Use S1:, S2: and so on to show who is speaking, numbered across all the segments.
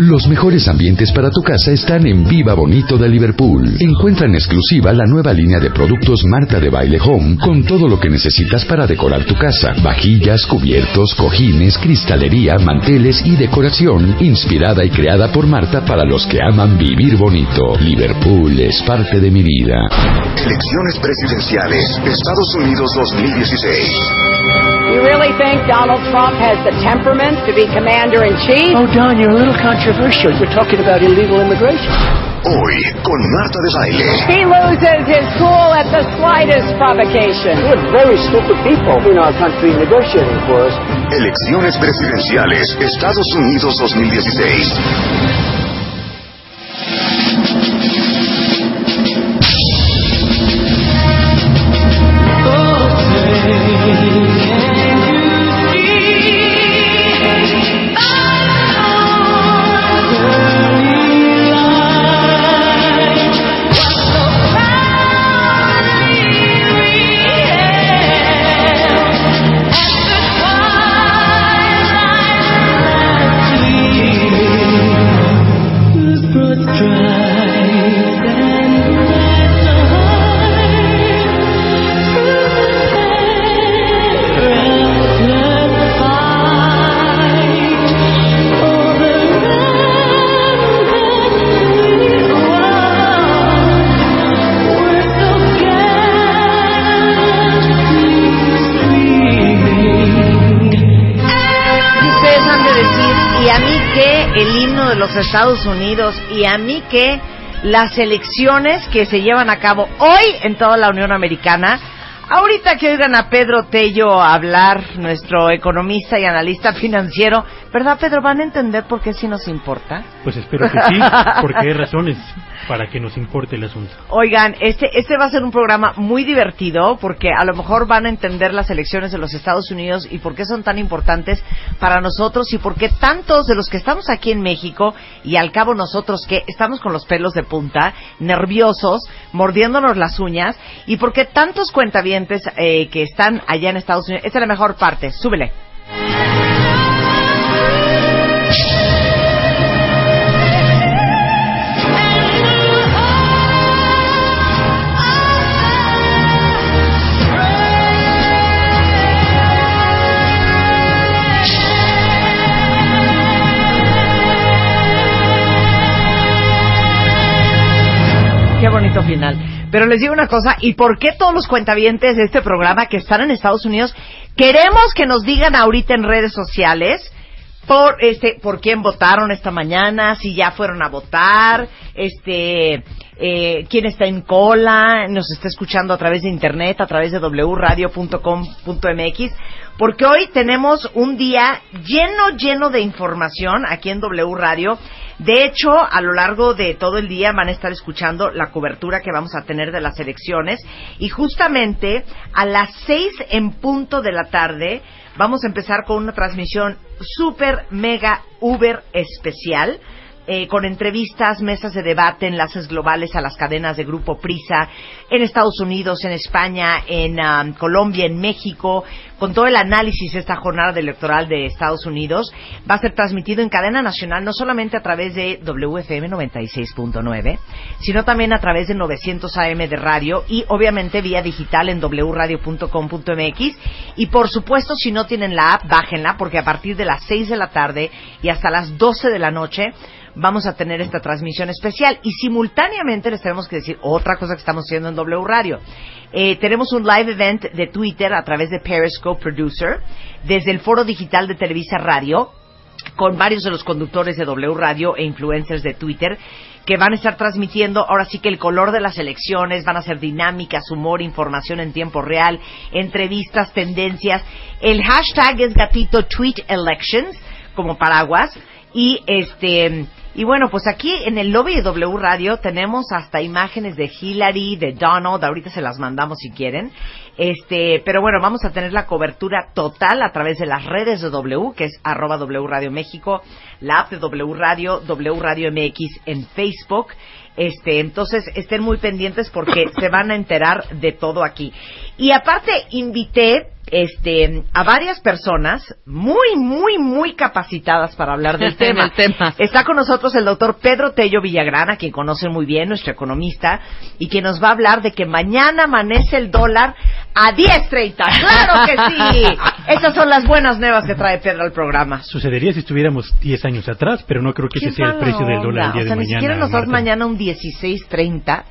S1: Los mejores ambientes para tu casa están en Viva Bonito de Liverpool. Encuentra en exclusiva la nueva línea de productos Marta de Baile Home con todo lo que necesitas para decorar tu casa. Vajillas, cubiertos, cojines, cristalería, manteles y decoración inspirada y creada por Marta para los que aman vivir bonito. Liverpool es parte de mi vida.
S2: Elecciones presidenciales, Estados Unidos 2016.
S3: You really think Donald Trump has the temperament to be commander in chief?
S4: Oh, Don, you're a little controversial. We're talking about illegal immigration.
S2: Hoy, con Marta de Baile.
S3: He loses his cool at the slightest provocation.
S4: We have very stupid people in our country negotiating for us.
S2: Elecciones presidenciales, Estados Unidos 2016.
S5: Estados Unidos, y a mí que las elecciones que se llevan a cabo hoy en toda la Unión Americana. Ahorita que oigan a Pedro Tello hablar, nuestro economista y analista financiero, ¿verdad Pedro? ¿Van a entender por qué sí nos importa?
S6: Pues espero que sí, porque hay razones para que nos importe el asunto.
S5: Oigan, este, este va a ser un programa muy divertido porque a lo mejor van a entender las elecciones de los Estados Unidos y por qué son tan importantes para nosotros y por qué tantos de los que estamos aquí en México y al cabo nosotros que estamos con los pelos de punta, nerviosos, mordiéndonos las uñas y por qué tantos cuentavientes eh, que están allá en Estados Unidos. Esta es la mejor parte, súbele. Final. Pero les digo una cosa, ¿y por qué todos los cuentavientes de este programa que están en Estados Unidos queremos que nos digan ahorita en redes sociales por este por quién votaron esta mañana, si ya fueron a votar, este eh, quién está en cola, nos está escuchando a través de internet, a través de wradio.com.mx, porque hoy tenemos un día lleno, lleno de información aquí en W Radio. De hecho, a lo largo de todo el día van a estar escuchando la cobertura que vamos a tener de las elecciones. Y justamente a las seis en punto de la tarde vamos a empezar con una transmisión super, mega, uber especial eh, con entrevistas, mesas de debate, enlaces globales a las cadenas de Grupo Prisa en Estados Unidos, en España, en um, Colombia, en México, con todo el análisis de esta jornada electoral de Estados Unidos. Va a ser transmitido en cadena nacional, no solamente a través de WFM 96.9, sino también a través de 900 AM de radio y obviamente vía digital en wradio.com.mx. Y por supuesto, si no tienen la app, bájenla porque a partir de las 6 de la tarde y hasta las 12 de la noche vamos a tener esta transmisión especial y simultáneamente les tenemos que decir otra cosa que estamos haciendo en W Radio. Eh, tenemos un live event de Twitter a través de Periscope Producer desde el foro digital de Televisa Radio con varios de los conductores de W Radio e influencers de Twitter que van a estar transmitiendo ahora sí que el color de las elecciones, van a ser dinámicas, humor, información en tiempo real, entrevistas, tendencias. El hashtag es gatito tweet elections como paraguas y este y bueno, pues aquí en el lobby de W Radio tenemos hasta imágenes de Hillary, de Donald, ahorita se las mandamos si quieren. Este, pero bueno, vamos a tener la cobertura total a través de las redes de W, que es arroba W Radio México, la app de W Radio, W Radio MX en Facebook. Este, entonces estén muy pendientes porque se van a enterar de todo aquí. Y aparte invité este, a varias personas muy, muy, muy capacitadas para hablar del tema. Está con nosotros el doctor Pedro Tello Villagrán, a quien conocen muy bien, nuestro economista, y que nos va a hablar de que mañana amanece el dólar a 10.30. ¡Claro que sí! Esas son las buenas nuevas que trae Pedro al programa.
S6: Sucedería si estuviéramos 10 años atrás, pero no creo que ese
S5: ¿Qué
S6: sea el precio del dólar el día
S5: O sea,
S6: de
S5: ni
S6: mañana.
S5: siquiera nos das mañana un 16.30.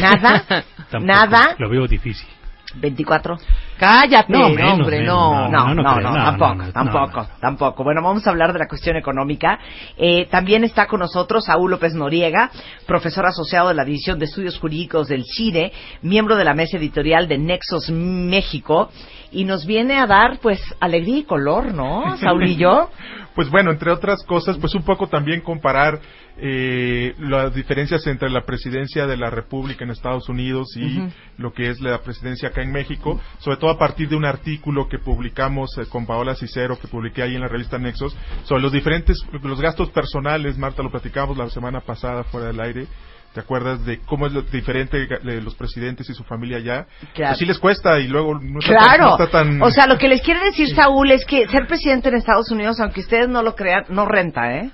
S5: Nada,
S6: Tampoco.
S5: nada.
S6: Lo veo difícil.
S5: 24.
S7: Cállate,
S6: No, menos,
S7: hombre,
S6: menos,
S7: no.
S5: No, no,
S6: no
S5: no,
S6: creo, no,
S5: tampoco,
S6: no, no,
S5: tampoco,
S6: no, no.
S5: tampoco. Bueno, vamos a hablar de la cuestión económica. Eh, también está con nosotros Saúl López Noriega, profesor asociado de la División de Estudios Jurídicos del CIDE, miembro de la mesa editorial de Nexos México, y nos viene a dar, pues, alegría y color, ¿no, Saulillo?
S8: Pues bueno, entre otras cosas, pues un poco también comparar eh, las diferencias entre la presidencia de la República en Estados Unidos y lo que es la presidencia acá en México, sobre todo a partir de un artículo que publicamos eh, con Paola Cicero, que publiqué ahí en la revista Nexos, sobre los diferentes, los gastos personales, Marta, lo platicamos la semana pasada fuera del aire, ¿Te acuerdas de cómo es lo diferente de los presidentes y su familia allá?
S5: Claro.
S8: Pues sí les cuesta y luego no está, tan-
S5: Claro.
S8: no está tan...
S5: O sea, lo que les quiere decir Saúl es que ser presidente en Estados Unidos, aunque ustedes no lo crean, no renta, ¿eh?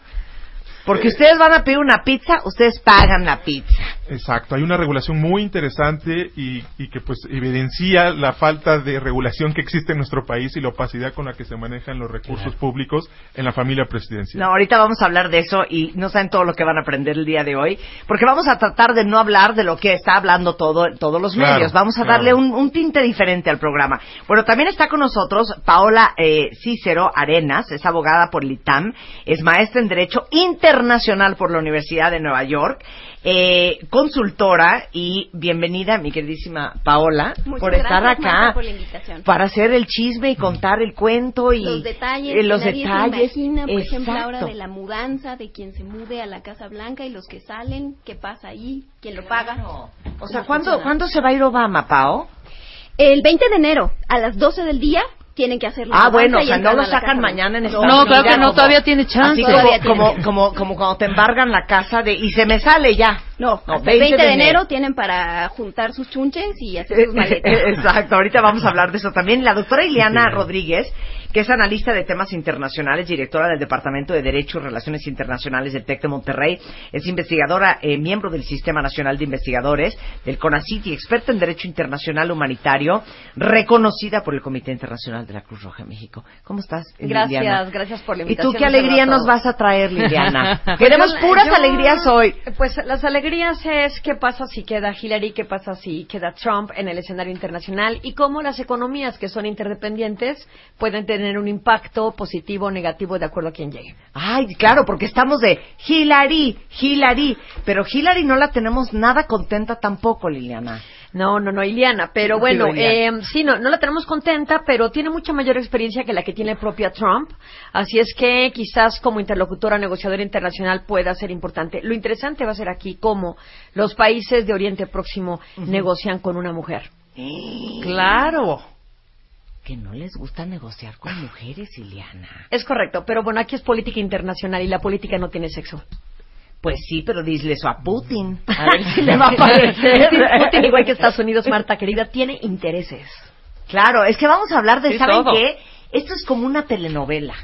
S5: Porque ustedes van a pedir una pizza, ustedes pagan la pizza.
S8: Exacto, hay una regulación muy interesante y, y que pues evidencia la falta de regulación que existe en nuestro país y la opacidad con la que se manejan los recursos públicos en la familia presidencial.
S5: No, ahorita vamos a hablar de eso y no saben todo lo que van a aprender el día de hoy, porque vamos a tratar de no hablar de lo que está hablando todo, todos los
S8: Claro,
S5: medios. Vamos a
S8: claro.
S5: darle un, un tinte diferente al programa. Bueno, también está con nosotros Paola eh, Cícero Arenas, es abogada por el ITAM, es maestra en Derecho Internacional por la Universidad de Nueva York, eh, consultora y bienvenida, mi queridísima Paola,
S9: Muchas
S5: por estar acá.
S9: Marta, por la invitación.
S5: Para hacer el chisme y contar el cuento y
S9: los detalles,
S5: eh, los
S9: que nadie
S5: detalles.
S9: se imagina, por ejemplo, ahora
S5: Exacto.
S9: de la mudanza, de quien se mude a la Casa Blanca y los que salen, qué pasa ahí, quién lo paga.
S5: O sea,
S9: ¿Cómo
S5: ¿cuándo? ¿cuándo se va a ir Obama, Pao?
S9: El 20 de enero, a las 12 del día, tienen que hacer la
S5: Ah, bueno, o sea, no lo sacan mañana en. Estados
S7: No,
S5: Unidos.
S7: claro que no,
S5: como-
S7: todavía tiene chance.
S5: Así
S9: Todavía
S5: como, como,
S9: tiene.
S5: como, como cuando te embargan la casa de y se me sale ya.
S9: No,
S5: No,
S9: hasta el 20 de enero tienen para juntar sus chunches y hacer sus maletas.
S5: Exacto, ahorita vamos a hablar de eso también. La doctora Ileana Rodríguez, que es analista de temas internacionales, directora del Departamento de Derecho y Relaciones Internacionales del TEC de Monterrey, es investigadora, eh, miembro del Sistema Nacional de Investigadores, del CONACYT y experta en Derecho Internacional Humanitario, reconocida por el Comité Internacional de la Cruz Roja de México. ¿Cómo estás,
S10: Gracias,
S5: Liliana?
S10: gracias por la
S5: ¿Y
S10: invitación.
S5: tú qué alegría nos vas a traer, Liliana?
S10: Pues
S5: Queremos
S10: yo-
S5: puras
S10: yo-
S5: alegrías hoy.
S10: Pues las alegrías es qué pasa si queda Hillary, qué pasa si queda Trump en el escenario internacional y cómo las economías que son interdependientes pueden tener un impacto positivo o negativo de acuerdo a quien llegue.
S5: Ay, claro, porque estamos de Hillary, Hillary, pero Hillary no la tenemos nada contenta tampoco, Liliana.
S10: No, no, no, Iliana, pero bueno,
S5: Iliana.
S10: eh, sí, no, no la tenemos contenta, pero tiene mucha mayor experiencia que la que tiene propia Trump, así es que quizás como interlocutora negociadora internacional pueda ser importante. Lo interesante va a ser aquí cómo los países de Oriente Próximo negocian con una mujer.
S5: Claro. Que no les gusta negociar con mujeres, Liliana.
S10: Es correcto, pero bueno, aquí es política internacional y la política no tiene sexo.
S5: Pues sí, pero dile eso a Putin. A ver si le va a parecer.
S10: Putin, igual que Estados Unidos, Marta querida, tiene intereses.
S5: Claro, es que vamos a hablar de,
S7: Sí,
S5: ¿saben
S7: todo.
S5: qué? Esto es como una telenovela.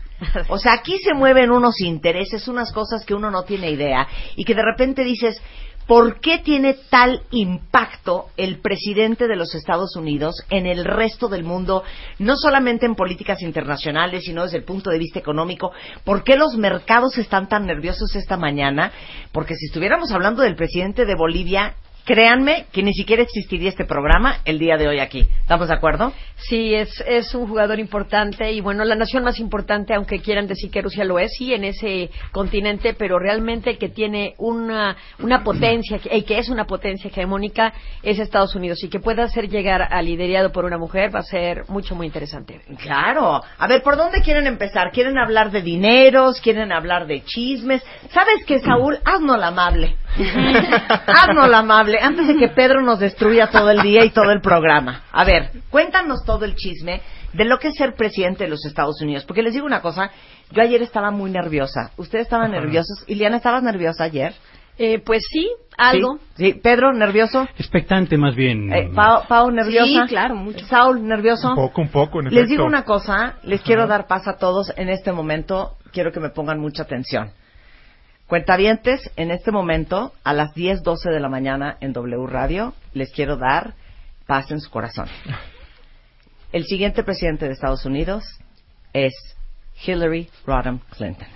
S5: O sea, aquí se mueven unos intereses, unas cosas que uno no tiene idea y que de repente dices, ¿por qué tiene tal impacto el presidente de los Estados Unidos en el resto del mundo, no solamente en políticas internacionales, sino desde el punto de vista económico? ¿Por qué los mercados están tan nerviosos esta mañana? Porque si estuviéramos hablando del presidente de Bolivia, créanme que ni siquiera existiría este programa el día de hoy aquí. ¿Estamos de acuerdo?
S10: Sí, es, es un jugador importante y bueno, la nación más importante, aunque quieran decir que Rusia lo es, sí, en ese continente, pero realmente el que tiene una, una potencia, el que es una potencia hegemónica es Estados Unidos y que pueda hacer llegar a liderado por una mujer va a ser mucho, muy interesante.
S5: Claro. A ver, ¿por dónde quieren empezar? ¿Quieren hablar de dineros? ¿Quieren hablar de chismes? ¿Sabes qué, Saúl? Haznos la amable. Haznos la amable antes de que Pedro nos destruya todo el día y todo el programa. A ver, cuéntanos todo el chisme de lo que es ser presidente de los Estados Unidos. Porque les digo una cosa, yo ayer estaba muy nerviosa. Ustedes estaban nerviosos. Iliana, ¿estabas nerviosa ayer?
S10: Eh, pues sí, algo.
S5: Sí, sí. Pedro, nervioso.
S6: Expectante más bien.
S5: Eh, Pau, Pau, nerviosa.
S9: Sí, claro, mucho.
S5: Saul, nervioso.
S8: Un poco, un poco, en
S5: Les
S8: efecto.
S5: digo una cosa, les quiero dar paz a todos en este momento. Quiero que me pongan mucha atención. Cuentavientes, en este momento, a las 10, 12 de la mañana en W Radio, les quiero dar paz en su corazón. El siguiente presidente de Estados Unidos es Hillary Rodham Clinton.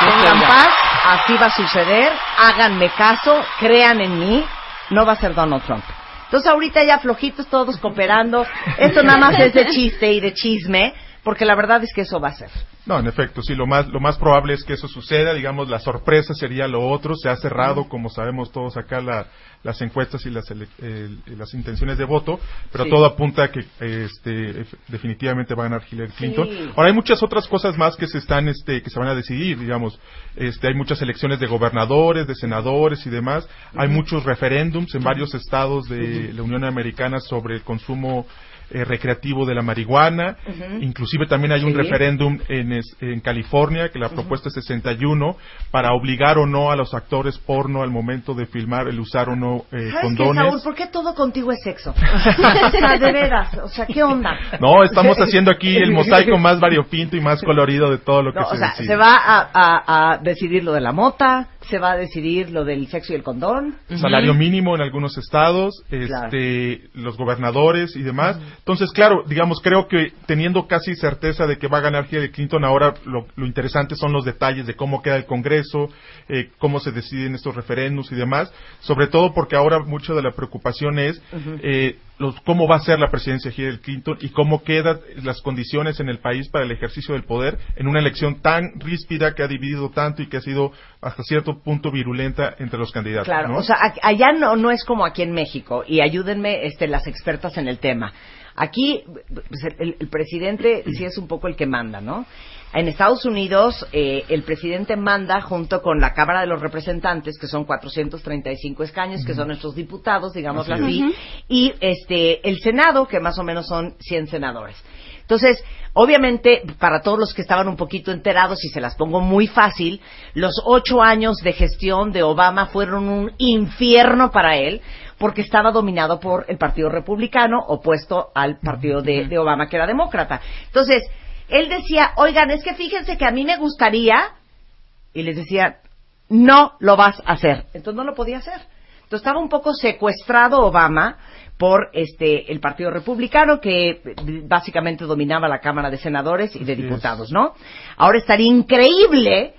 S5: Tengan paz, así va a suceder, háganme caso, crean en mí, no va a ser Donald Trump. Entonces ahorita ya flojitos todos cooperando, esto nada más es de chiste y de chisme, porque la verdad es que eso va a ser.
S8: No, en efecto, sí, lo más, lo más probable es que eso suceda, digamos, la sorpresa sería lo otro, se ha cerrado, como sabemos todos acá, la- las encuestas y las, el- las intenciones de voto, pero
S5: Sí.
S8: todo apunta a que este, ef- definitivamente va a ganar Hillary Clinton.
S5: Sí.
S8: Ahora hay muchas otras cosas más que se están, este, que se van a decidir, digamos, este, hay muchas elecciones de gobernadores, de senadores y demás, hay muchos referéndums en varios estados de la Unión Americana sobre el consumo eh, recreativo de la marihuana, inclusive también hay un
S5: Sí.
S8: referéndum en, es- en California, que la propuesta es 61, para obligar o no a los actores porno al momento de filmar el usar o no eh,
S5: ¿Sabes qué,
S8: condones.
S5: Saúl? ¿Por qué todo contigo es sexo? o sea, de veras, o sea, ¿qué onda?
S8: No, estamos haciendo aquí el mosaico más variopinto y más colorido de todo lo que
S5: No,
S8: se
S5: o sea,
S8: decide.
S5: se va a, a- a decidir lo de la mota, se va a decidir lo del sexo y el condón.
S8: salario mínimo en algunos estados,
S5: Claro.
S8: este, los gobernadores y demás. Entonces, claro, digamos, creo que teniendo casi certeza de que va a ganar Hillary Clinton, ahora lo, lo interesante son los detalles de cómo queda el Congreso, eh, cómo se deciden estos referéndums y demás, sobre todo porque ahora mucho de la preocupación es eh, los, cómo va a ser la presidencia de Hillary Clinton y cómo quedan las condiciones en el país para el ejercicio del poder en una elección tan ríspida que ha dividido tanto y que ha sido hasta cierto punto virulenta entre los candidatos.
S5: Claro,
S8: ¿no?
S5: o sea, allá no, no es como aquí en México, y ayúdenme este, las expertas en el tema. Aquí pues, el, el presidente sí es un poco el que manda, ¿no? En Estados Unidos eh, el presidente manda junto con la Cámara de los Representantes, que son 435 escaños, que son nuestros diputados, digámoslo
S8: Así
S5: y este el Senado, que más o menos son 100 senadores. Entonces, obviamente, para todos los que estaban un poquito enterados, y se las pongo muy fácil, los ocho años de gestión de Obama fueron un infierno para él, porque estaba dominado por el Partido Republicano, opuesto al partido de, de Obama, que era demócrata. Entonces, él decía, oigan, es que fíjense que a mí me gustaría, y les decía, no lo vas a hacer. Entonces no lo podía hacer. Entonces estaba un poco secuestrado Obama por este el Partido Republicano que eh, básicamente dominaba la Cámara de Senadores y de. Diputados, ¿no? Ahora estaría increíble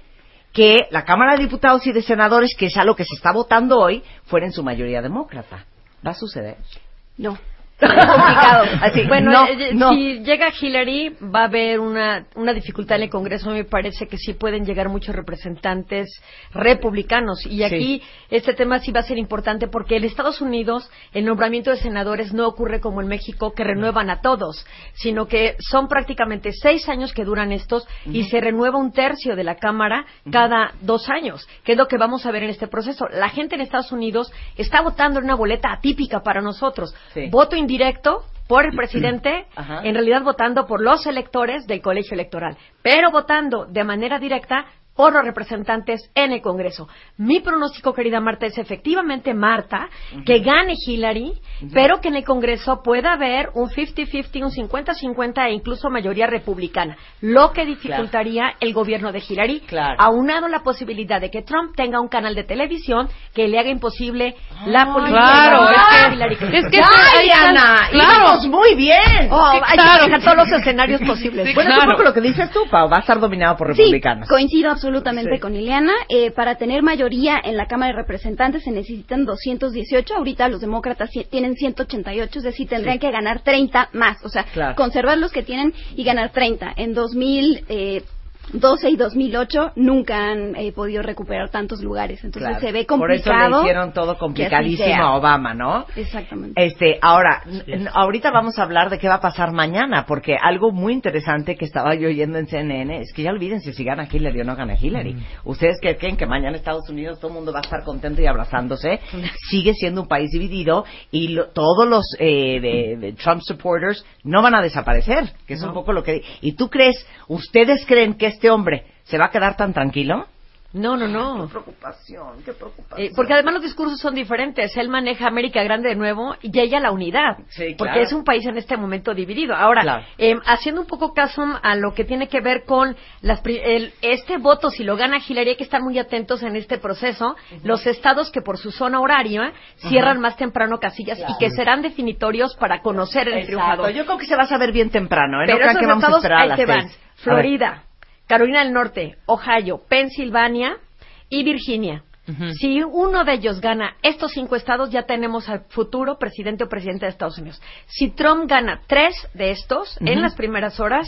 S5: que la Cámara de Diputados y de Senadores, que es a lo que se está votando hoy, fuera en su mayoría demócrata. ¿Va a suceder?
S9: No.
S10: Complicado.
S5: Así,
S10: bueno,
S5: no,
S10: eh,
S5: no.
S10: si llega Hillary, va a haber una, una dificultad en el Congreso. Me parece que sí pueden llegar muchos representantes republicanos. Y aquí este tema sí va a ser importante porque en Estados Unidos el nombramiento de senadores no ocurre como en México, que renuevan a todos, sino que son prácticamente seis años que duran estos y se renueva un tercio de la Cámara cada dos años, que es lo que vamos a ver en este proceso. La gente en Estados Unidos está votando en una boleta atípica para nosotros.
S5: Sí.
S10: Voto indirecto por el presidente,
S5: Ajá.
S10: en realidad votando por los electores del colegio electoral, pero votando de manera directa por los representantes en el Congreso. Mi pronóstico, querida Marta, es efectivamente, Marta, que gane Hillary, pero que en el Congreso pueda haber un 50-50, un 50-50 e incluso mayoría republicana, lo que dificultaría el gobierno de Hillary,
S5: Claro.
S10: aunado la posibilidad de que Trump tenga un canal de televisión que le haga imposible la política
S7: claro,
S10: de
S7: es que-
S10: Hillary
S7: es que
S5: ¡Ya,
S7: ahí está-
S5: Diana!
S7: claro.
S5: ¡Íbamos muy bien!
S10: Oh,
S7: Sí,
S10: hay
S7: claro.
S10: que dejar todos los escenarios posibles.
S7: Sí,
S5: bueno, es un
S7: claro.
S5: poco lo que dices tú, Pau. Va a estar dominado por
S9: Sí,
S5: republicanos.
S9: coincido absolutamente con Liliana. Eh, para tener mayoría en la Cámara de Representantes se necesitan 218. Ahorita los demócratas tienen 188, es decir, tendrían que ganar 30 más. O sea,
S5: Claro.
S9: conservar los que tienen y ganar 30. En 2012 y 2008 nunca han eh, podido recuperar tantos lugares. Entonces
S5: Claro.
S9: se ve
S5: Por eso
S9: complicado.
S5: le hicieron todo complicadísimo a Obama, ¿no?
S9: Exactamente.
S5: Este, ahora, ahorita vamos a hablar de qué va a pasar mañana, porque algo muy interesante que estaba yo oyendo en CNN es que ya olvídense si gana Hillary o no gana Hillary. ¿Ustedes qué creen que mañana Estados Unidos todo el mundo va a estar contento y abrazándose? Sigue siendo un país dividido y lo- todos los eh, de, de Trump supporters no van a desaparecer, que es un poco lo que... ¿Y tú crees, ustedes creen que este hombre se va a quedar tan tranquilo?
S10: No, no, no.
S5: Qué preocupación, qué preocupación.
S10: Eh, porque además los discursos son diferentes. Él maneja América Grande de nuevo y ella la unidad.
S5: Sí,
S10: Porque
S5: claro.
S10: es un país en este momento dividido. Ahora,
S5: Claro.
S10: eh, haciendo un poco caso a lo que tiene que ver con las, pri- el- este voto, si lo gana Hillary, hay que estar muy atentos en este proceso. Los estados que por su zona horaria cierran más temprano casillas y que serán definitorios para conocer el
S5: Exacto.
S10: triunfador.
S5: Yo creo que se va a saber bien temprano, ¿eh? No
S10: Pero
S5: crean
S10: esos
S5: que vamos a
S10: estados,
S5: esperar a
S10: ahí
S5: las
S10: te van.
S5: A.
S10: Florida, Carolina del Norte, Ohio, Pensilvania y Virginia. Si uno de ellos gana estos cinco estados, ya tenemos al futuro presidente o presidente de Estados Unidos. Si Trump gana tres de estos en las primeras horas,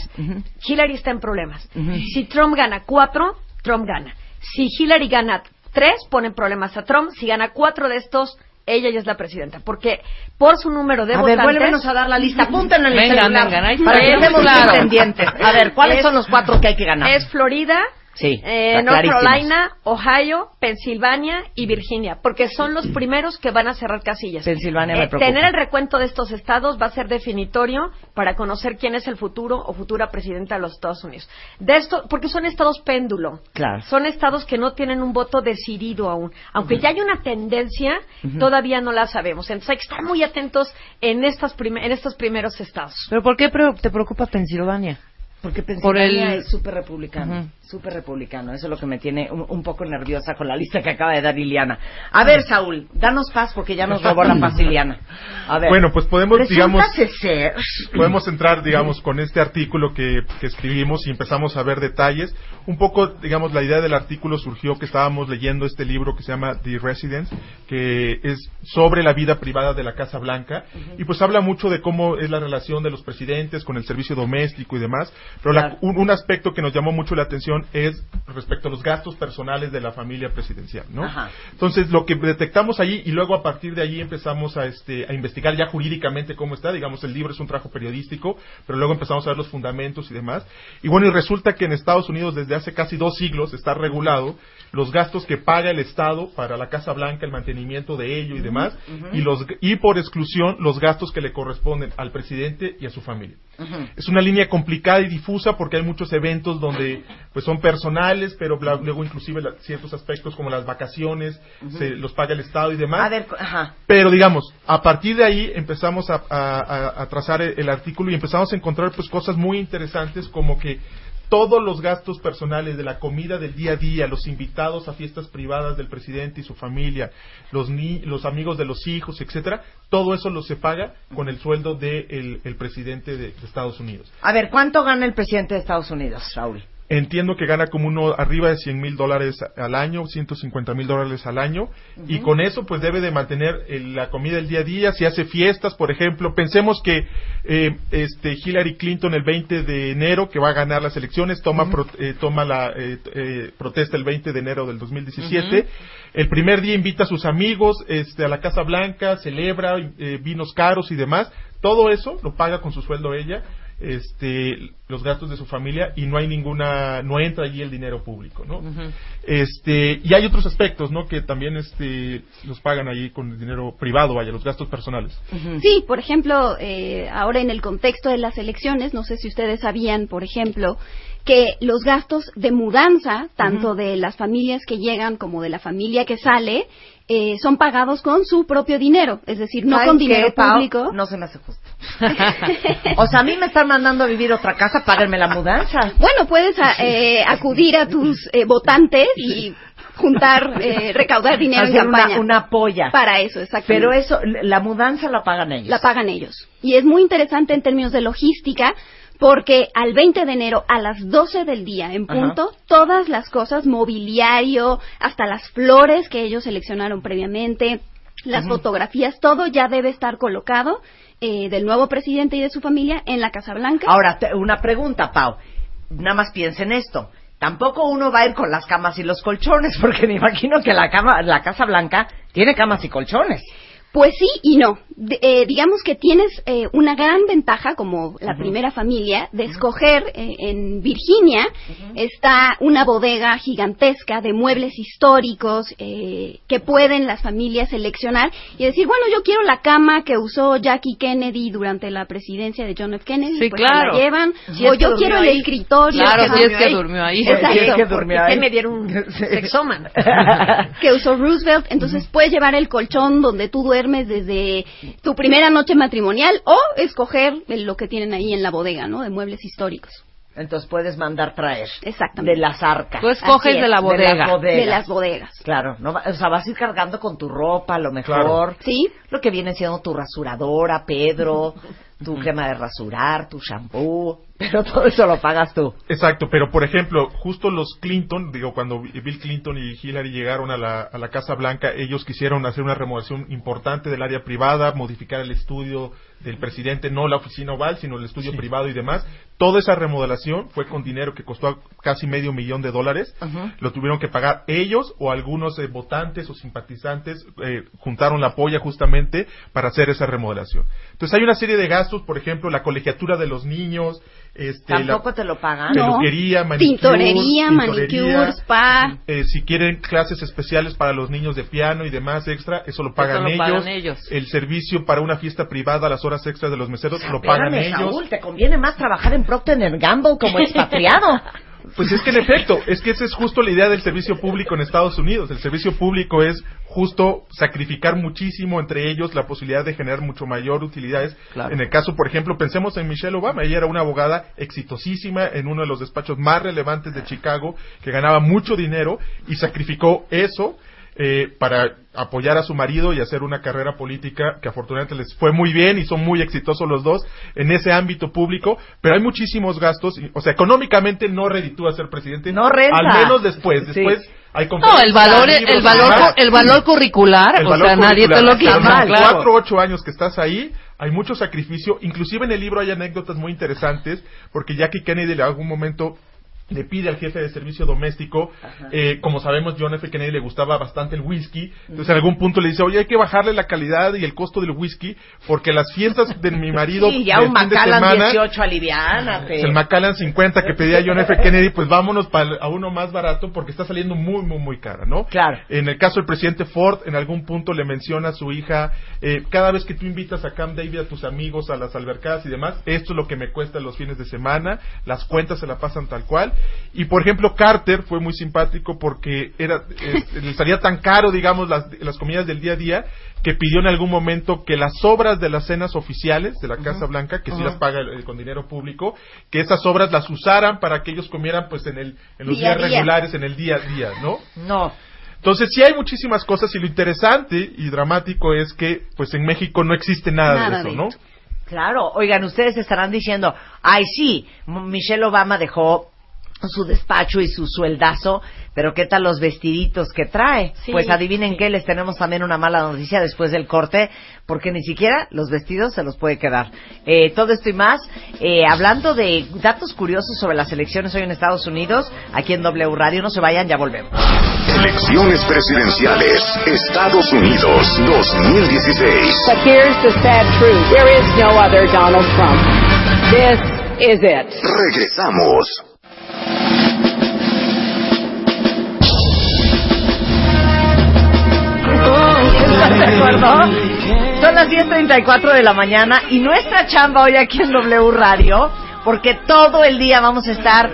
S10: Hillary está en problemas. Si Trump gana cuatro, Trump gana. Si Hillary gana tres, ponen problemas a Trump. Si gana cuatro de estos, ella ya es la presidenta. Porque por su número de
S5: A ver,
S10: votantes...
S5: vuélvenos a dar la lista. Apúntenlo en el
S7: Vengan,
S5: celular.
S7: vengan, ahí
S5: para que estemos
S10: Claro.
S5: pendientes. A ver, ¿cuáles
S10: Es-
S5: son los cuatro que hay que ganar?
S10: Es Florida,
S5: Sí,
S10: eh, North. Carolina, Ohio, Pensilvania y Virginia, porque son los primeros que van a cerrar casillas.
S5: Pensilvania me
S10: Eh,
S5: preocupa.
S10: tener el recuento de estos estados va a ser definitorio para conocer quién es el futuro o futura presidenta de los Estados Unidos. De esto, porque son estados péndulo.
S5: Claro.
S10: Son estados que no tienen un voto decidido aún. Aunque ya hay una tendencia, todavía no la sabemos. Entonces hay que estar muy atentos en, estas en estos primeros estados.
S7: ¿Pero por qué te preocupa Pensilvania?
S5: Porque
S7: Por el-
S5: Pensilvania es súper republicano,
S7: Ujú.
S5: súper republicano. Eso es lo que me tiene un, un poco nerviosa con la lista que acaba de dar Iliana. A ver, Saúl, danos paz porque ya nos robó la paz Iliana. A ver.
S8: Bueno, pues podemos,
S5: Resulta
S8: digamos,
S5: ser-
S8: podemos entrar, digamos, con este artículo que, que escribimos y empezamos a ver detalles. Un poco, digamos, la idea del artículo surgió que estábamos leyendo este libro que se llama The Residence, que es sobre la vida privada de la Casa Blanca y pues habla mucho de cómo es la relación de los presidentes con el servicio doméstico y demás. Pero la- un, un aspecto que nos llamó mucho la atención es respecto a los gastos personales de la familia presidencial, ¿no?
S5: Ajá.
S8: Entonces, lo que detectamos allí y luego a partir de allí empezamos a, este, a investigar ya jurídicamente cómo está. Digamos, el libro es un trabajo periodístico, pero luego empezamos a ver los fundamentos y demás. Y bueno, y resulta que en Estados Unidos desde hace casi dos siglos está regulado los gastos que paga el Estado para la Casa Blanca, el mantenimiento de ello y demás, y, los, y por exclusión los gastos que le corresponden al presidente y a su familia. Es una línea complicada y difusa porque hay muchos eventos donde pues son personales, pero bla- luego inclusive la- ciertos aspectos como las vacaciones se los paga el Estado y demás.
S5: Ver.
S8: Pero digamos, a partir de ahí empezamos a, a- a- a trazar el, el artículo y empezamos a encontrar pues cosas muy interesantes como que todos los gastos personales de la comida del día a día, los invitados a fiestas privadas del presidente y su familia, los ni- los amigos de los hijos, etcétera, todo eso lo se paga con el sueldo del el presidente de, de Estados Unidos.
S5: A ver, ¿cuánto gana el presidente de Estados Unidos, Saúl?
S8: Entiendo que gana como uno arriba de 100 mil dólares al año, 150 mil dólares al año, y con eso pues debe de mantener eh, la comida del día a día, si hace fiestas, por ejemplo, pensemos que eh, este Hillary Clinton el 20 de enero, que va a ganar las elecciones, toma, pro- eh, toma la eh, eh, protesta el 20 de enero del 2017, el primer día invita a sus amigos este, a la Casa Blanca, celebra vinos caros y demás, todo eso lo paga con su sueldo ella, este los gastos de su familia y no hay ninguna no entra allí el dinero público no este y hay otros aspectos no que también este los pagan allí con el dinero privado vaya los gastos personales.
S9: Sí, por ejemplo, eh, ahora en el contexto de las elecciones, no sé si ustedes sabían, por ejemplo, que los gastos de mudanza, tanto de las familias que llegan como de la familia que sale, eh, son pagados con su propio dinero, es decir, no
S5: ¿Saben
S9: con dinero
S5: Pao?
S9: público.
S5: No se me hace justo. o sea, a mí me están mandando a vivir otra casa, páguenme la mudanza.
S9: Bueno, puedes a- eh, acudir a tus eh, votantes y juntar, eh, recaudar dinero en
S5: Hacer una,
S9: campaña.
S5: una polla.
S9: Para eso, exactamente.
S5: Pero eso, la mudanza la pagan ellos.
S9: la pagan ellos. Y es muy interesante en términos de logística porque al 20 de enero a las 12 del día en
S5: Ajá.
S9: punto, todas las cosas, mobiliario, hasta las flores que ellos seleccionaron previamente, las fotografías, todo ya debe estar colocado eh, del nuevo presidente y de su familia en la Casa Blanca.
S5: Ahora, te- una pregunta, Pau. Nada más piensen esto. Tampoco uno va a ir con las camas y los colchones, porque me imagino que la cama, la Casa Blanca tiene camas y colchones.
S9: Pues sí y no. De- eh, digamos que tienes eh, una gran ventaja como la primera familia de escoger eh, en Virginia está una bodega gigantesca de muebles históricos eh, que pueden las familias seleccionar y decir bueno yo quiero la cama que usó Jackie Kennedy durante la presidencia de John F Kennedy
S7: Sí,
S9: pues
S7: claro.
S9: la llevan
S10: Si
S9: o yo quiero el escritorio
S7: Claro,
S9: que-
S7: si es que durmió ahí.
S9: Exacto.
S5: Si es que durmió
S10: ¿qué
S5: ahí.
S10: me dieron un sexoman?
S9: que usó Roosevelt, entonces puedes llevar el colchón donde tú duermes desde tu primera noche matrimonial o escoger lo que tienen ahí en la bodega, ¿no? De muebles históricos.
S5: Entonces puedes mandar traer.
S9: Exactamente.
S5: De las arcas.
S7: Tú escoges
S9: es,
S7: de la
S5: De
S7: bodega.
S5: las bodegas.
S9: De las bodegas.
S5: Claro, no, va- o sea, vas a ir cargando con tu ropa, a lo mejor.
S8: Claro.
S9: ¿Sí?
S5: Lo que viene siendo tu rasuradora, Pedro, tu crema de rasurar, tu shampoo, pero todo eso lo pagas tú.
S8: Exacto, pero por ejemplo, justo los Clinton, digo, cuando Bill Clinton y Hillary llegaron a la, a la Casa Blanca, ellos quisieron hacer una remodelación importante del área privada, modificar el estudio del presidente, no la oficina oval, sino el estudio privado y demás. Toda esa remodelación fue con dinero que costó casi medio millón de dólares. Lo tuvieron que pagar ellos o algunos eh, votantes o simpatizantes eh, juntaron la polla justamente para hacer esa remodelación. Entonces hay una serie de gastos, por ejemplo, la colegiatura de los niños, este, la-
S5: Tampoco te lo pagan.
S9: No.
S8: peluquería, manicure,
S9: Tintorería, manicure, spa.
S8: eh, si quieren clases especiales para los niños de piano y demás extra, eso lo pagan,
S7: lo
S8: ellos.
S7: pagan ellos.
S8: El servicio para una fiesta privada, las horas extras de los meseros, lo pagan
S5: Espérame,
S8: ellos.
S5: Saúl, te conviene más trabajar en Procter Gamble como expatriado.
S8: Pues es que en efecto, es que esa es justo la idea del servicio público en Estados Unidos. El servicio público es justo sacrificar muchísimo entre ellos la posibilidad de generar mucho mayor utilidades.
S7: Claro.
S8: En el caso, por ejemplo, pensemos en Michelle Obama. Ella era una abogada exitosísima en uno de los despachos más relevantes de Chicago, que ganaba mucho dinero y sacrificó eso eh, para apoyar a su marido y hacer una carrera política que afortunadamente les fue muy bien y son muy exitosos los dos en ese ámbito público, pero hay muchísimos gastos, y- o sea, económicamente no reditúa ser presidente,
S5: No renta.
S8: al menos después,
S5: Sí.
S8: después hay
S7: No, el valor,
S8: libros
S7: el valor,
S8: demás.
S7: el valor curricular,
S8: El
S7: o
S8: valor
S7: sea, nadie te lo quita, claro.
S8: Cuatro, ocho años que estás ahí, hay mucho sacrificio. Inclusive en el libro hay anécdotas muy interesantes, porque Jackie Kennedy en algún momento le pide al jefe de servicio doméstico, eh, como sabemos John F. Kennedy le gustaba bastante el whisky, entonces en algún punto le dice, oye, hay que bajarle la calidad y el costo del whisky, porque las fiestas de mi marido
S5: Sí, ya un Macallan
S8: semana,
S5: 18, aliviánate.
S8: es el Macallan 50 que pedía John F. Kennedy, pues vámonos pa- a uno más barato porque está saliendo muy, muy, muy cara, ¿no?
S5: Claro.
S8: En el caso del presidente Ford, en algún punto le menciona a su hija, eh, cada vez que tú invitas a Camp David a tus amigos a las albercadas y demás, esto es lo que me cuesta los fines de semana, las cuentas se la pasan tal cual. Y por ejemplo, Carter fue muy simpático porque era, eh, le salía tan caro, digamos, las, las comidas del día a día, que pidió en algún momento que las obras de las cenas oficiales de la Casa Blanca, que sí las paga el- el- con dinero público, que esas obras las usaran para que ellos comieran pues en, el, en los
S9: Día
S8: días
S9: día.
S8: regulares, en el día a día, ¿no?
S5: No.
S8: Entonces sí hay muchísimas cosas y lo interesante y dramático es que pues en México no existe nada,
S9: Nada
S8: de eso, ¿no?
S5: Claro, oigan, ustedes estarán diciendo, ay sí, Michelle Obama dejó su despacho y su sueldazo, pero ¿qué tal los vestiditos que trae?
S10: Sí,
S5: pues adivinen qué, les tenemos también una mala noticia después del corte, porque ni siquiera los vestidos se los puede quedar. Eh, todo esto y más, eh, hablando de datos curiosos sobre las elecciones hoy en Estados Unidos, aquí en W Radio, no se vayan, ya volvemos.
S2: Elecciones presidenciales. Estados Unidos 2016.
S3: But here's the sad truth. There is no other Donald Trump. This is it.
S2: Regresamos.
S5: Son las 10.34 de la mañana y nuestra chamba hoy aquí en W Radio, porque todo el día vamos a estar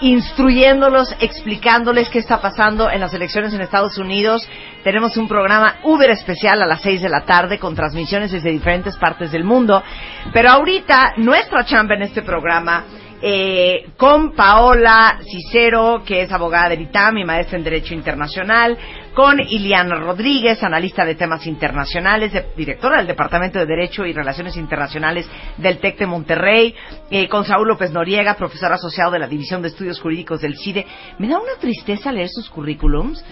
S5: instruyéndolos, explicándoles qué está pasando en las elecciones en Estados Unidos. Tenemos un programa Uber especial a las 6 de la tarde con transmisiones desde diferentes partes del mundo. Pero ahorita nuestra chamba en este programa eh, con Paola Cicero, que es abogada del ITAM y maestra en Derecho Internacional, con Iliana Rodríguez, analista de temas internacionales, de- directora del Departamento de Derecho y Relaciones Internacionales del TEC de Monterrey, eh, con Saúl López Noriega, profesor asociado de la División de Estudios Jurídicos del CIDE. Me da una tristeza leer sus currículums.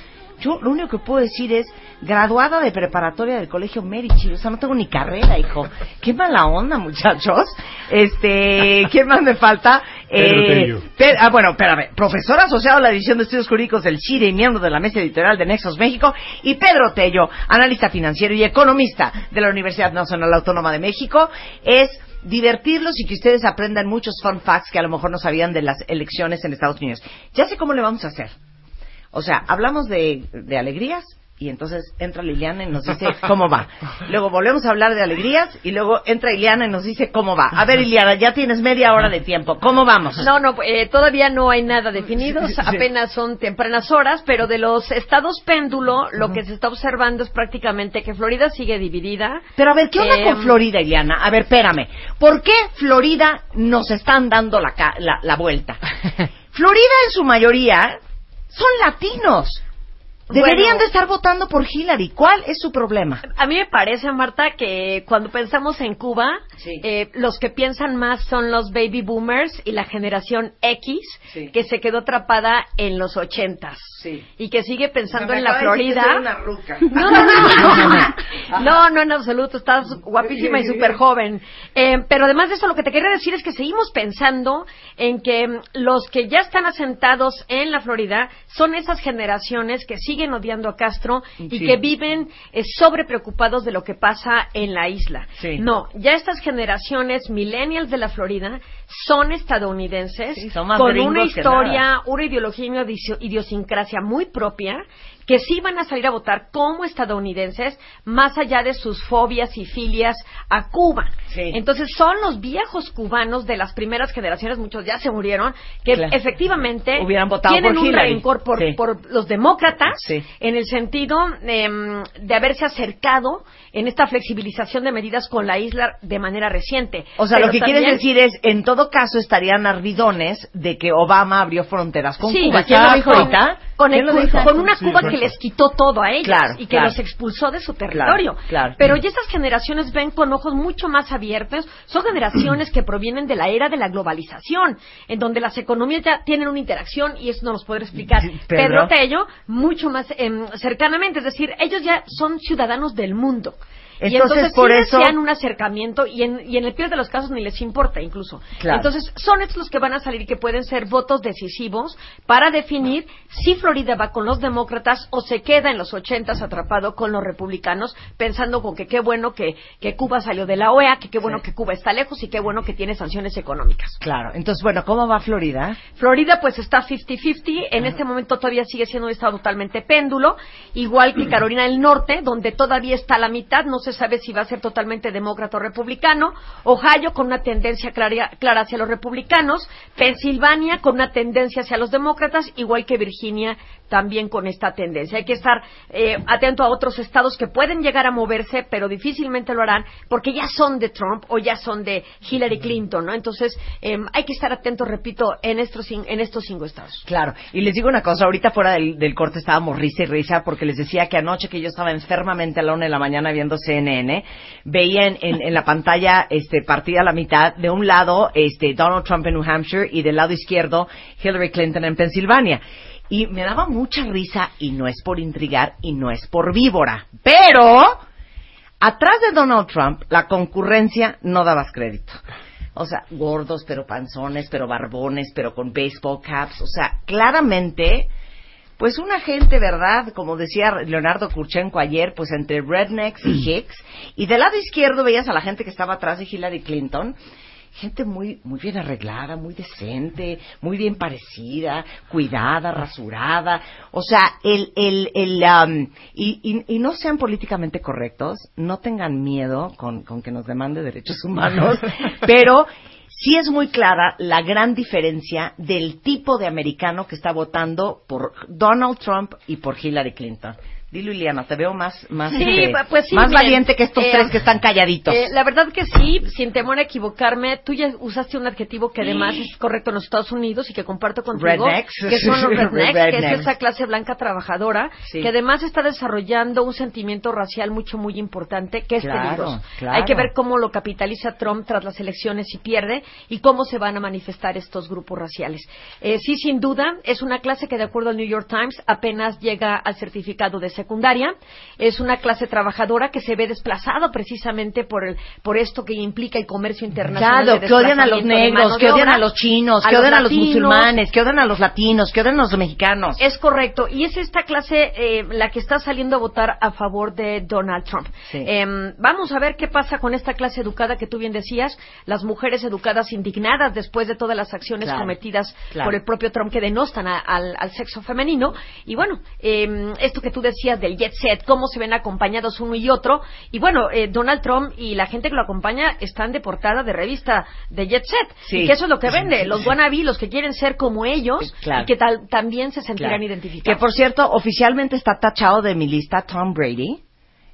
S5: Yo lo único que puedo decir es graduada de preparatoria del colegio Medici, o sea, no tengo ni carrera, hijo. Qué mala onda, muchachos. Este, ¿quién más me falta?
S6: Pedro Tello.
S5: Pe- ah, bueno, espérame. Profesor asociado a la División de Estudios Jurídicos del CIDE y miembro de la mesa editorial de Nexos México. Y Pedro Tello, analista financiero y economista de la Universidad Nacional Autónoma de México. Es divertirlos y que ustedes aprendan muchos fun facts que a lo mejor no sabían de las elecciones en Estados Unidos. Ya sé cómo le vamos a hacer. O sea, hablamos de, de alegrías y entonces entra Liliana y nos dice cómo va. Luego volvemos a hablar de alegrías y luego entra Liliana y nos dice cómo va. A ver, Liliana, ya tienes media hora de tiempo. ¿Cómo vamos?
S10: No, no, eh, todavía no hay nada definido, apenas son tempranas horas, pero de los estados péndulo, lo que se está observando es prácticamente que Florida sigue dividida.
S5: Pero a ver, ¿qué onda
S10: Eh,
S5: con Florida, Liliana? A ver, espérame. ¿Por qué Florida nos están dando la, ca- la, la vuelta? Florida en su mayoría son latinos. Deberían
S10: Bueno.
S5: de estar votando por Hillary. ¿Cuál es su problema?
S10: A mí me parece, Marta, que cuando pensamos en Cuba,
S5: Sí.
S10: eh, los que piensan más son los baby boomers y la generación X,
S5: Sí.
S10: que se quedó atrapada en los ochentas.
S5: Sí.
S10: Y que sigue pensando en la Florida.
S5: una ruca.
S10: No, no, no. No, no, en absoluto. Estás guapísima y súper joven. Eh, pero además de eso, lo que te quería decir es que seguimos pensando en que mm, los que ya están asentados en la Florida son esas generaciones que siguen odiando a Castro y
S5: Sí.
S10: que viven eh, sobre preocupados de lo que pasa en la isla.
S5: Sí.
S10: No, ya estas generaciones millennials de la Florida son estadounidenses
S5: Sí, son más
S10: con una historia una ideología y una idiosincrasia muy propia que sí van a salir a votar como estadounidenses más allá de sus fobias y filias a Cuba.
S5: Sí.
S10: Entonces son los viejos cubanos de las primeras generaciones, muchos ya se murieron, que
S5: Claro.
S10: efectivamente
S5: Hubieran votado
S10: tienen
S5: por
S10: un
S5: Hillary.
S10: rencor por,
S5: Sí.
S10: por los demócratas
S5: Sí.
S10: en el sentido em, de haberse acercado en esta flexibilización de medidas con la isla de manera reciente.
S5: O sea,
S10: Pero
S5: lo que
S10: también-
S5: quieres decir es, en todo caso, estarían ardidones de que Obama abrió fronteras con
S10: Sí,
S5: Cuba. ¿Quién lo dijo ahorita?
S10: Con,
S5: ¿Quién
S10: el-
S5: lo dijo?
S10: con una Cuba
S8: exacto.
S10: Que les quitó todo a ellos
S5: Claro,
S10: y que
S5: claro.
S10: los expulsó de su territorio.
S5: Claro.
S10: Pero ya estas generaciones ven con ojos mucho más abiertos. Son generaciones que provienen de la era de la globalización, en donde las economías ya tienen una interacción y eso nos los podrá explicar Pedro
S5: Pedro.
S10: Tello mucho más em, cercanamente. Es decir, ellos ya son ciudadanos del mundo. Y
S5: Entonces,
S10: entonces
S5: por
S10: sí
S5: eso-
S10: desean un acercamiento y en, y en el peor de los casos ni les importa incluso.
S5: Claro.
S10: Entonces, son estos los que van a salir y que pueden ser votos decisivos para definir si Florida va con los demócratas o se queda en los ochentas atrapado con los republicanos, pensando con que qué bueno que, que Cuba salió de la OEA, que qué bueno
S5: Sí.
S10: que Cuba está lejos y qué bueno que tiene sanciones económicas.
S5: Claro. Entonces, bueno, ¿cómo va Florida?
S10: Florida pues está 50-50, en este momento todavía sigue siendo un estado totalmente péndulo, igual que Carolina del Norte, donde todavía está a la mitad, no se sabe si va a ser totalmente demócrata o republicano, Ohio con una tendencia clara, clara hacia los republicanos, Pensilvania con una tendencia hacia los demócratas, igual que Virginia también con esta tendencia. Hay que estar eh, atento a otros estados que pueden llegar a moverse, pero difícilmente lo harán porque ya son de Trump o ya son de Hillary Clinton, ¿no? Entonces eh, hay que estar atentos, repito, en estos, en estos cinco estados.
S5: Claro, y les digo una cosa, ahorita fuera del, del corte estábamos risa y risa porque les decía que anoche que yo estaba enfermamente a la una de la mañana viendo CNN, veía en, en- en la pantalla este, partida a la mitad, de un lado este, Donald Trump en New Hampshire y del lado izquierdo Hillary Clinton en Pensilvania. Y me daba mucha risa y no es por intrigar y no es por víbora, pero atrás de Donald Trump la concurrencia no dabas crédito. O sea, gordos, pero panzones, pero barbones, pero con baseball caps. O sea, claramente, pues una gente, ¿verdad? Como decía Leonardo Kurchenko ayer, pues entre rednecks y hicks. Y del lado izquierdo veías a la gente que estaba atrás de Hillary Clinton. Gente muy, muy bien arreglada, muy decente, muy bien parecida, cuidada, rasurada. O sea, el, el, el, um, y, y, y no sean políticamente correctos, no tengan miedo con, con que nos demande derechos humanos, pero sí es muy clara la gran diferencia del tipo de americano que está votando por Donald Trump y por Hillary Clinton. Dilo, Liliana, te veo más, más,
S10: Sí,
S5: este,
S10: pues sí,
S5: más
S10: miren,
S5: valiente que estos
S10: eh,
S5: tres que están calladitos.
S10: Eh, la verdad que sí, sin temor a equivocarme, tú ya usaste un adjetivo que además es correcto en los Estados Unidos y que comparto contigo,
S5: Rednecks.
S10: que son los rednecks, que es
S5: Rednecks.
S10: esa clase blanca trabajadora,
S5: Sí.
S10: que además está desarrollando un sentimiento racial mucho, muy importante, que es
S5: Claro,
S10: peligroso.
S5: claro.
S10: Hay que ver cómo lo capitaliza Trump tras las elecciones y pierde y cómo se van a manifestar estos grupos raciales. Eh, sí, sin duda, es una clase que de acuerdo al New York Times apenas llega al certificado de secundaria. Es una clase trabajadora que se ve desplazada precisamente por el, por esto que implica el comercio internacional.
S5: Claro, que odian a los negros, que odian
S10: obra,
S5: a los chinos,
S10: a
S5: que odian a los musulmanes, que odian a los latinos, que odian a los mexicanos.
S10: Es correcto, y es esta clase eh, la que está saliendo a votar a favor de Donald Trump.
S5: Sí.
S10: Em, vamos a ver qué pasa con esta clase educada que tú bien decías, las mujeres educadas indignadas después de todas las acciones
S5: Claro,
S10: cometidas
S5: claro.
S10: por el propio Trump que denostan a- al, al sexo femenino. Y bueno, em, esto que tú decías del jet set, cómo se ven acompañados uno y otro. Y bueno, eh, Donald Trump y la gente que lo acompaña están de portada de revista de jet set.
S5: Sí.
S10: Y que eso es lo que vende, los wannabe, los que quieren ser como ellos
S5: Claro.
S10: y que tal- también se sentirán
S5: Claro.
S10: identificados.
S5: Que por cierto, oficialmente está tachado de mi lista Tom Brady,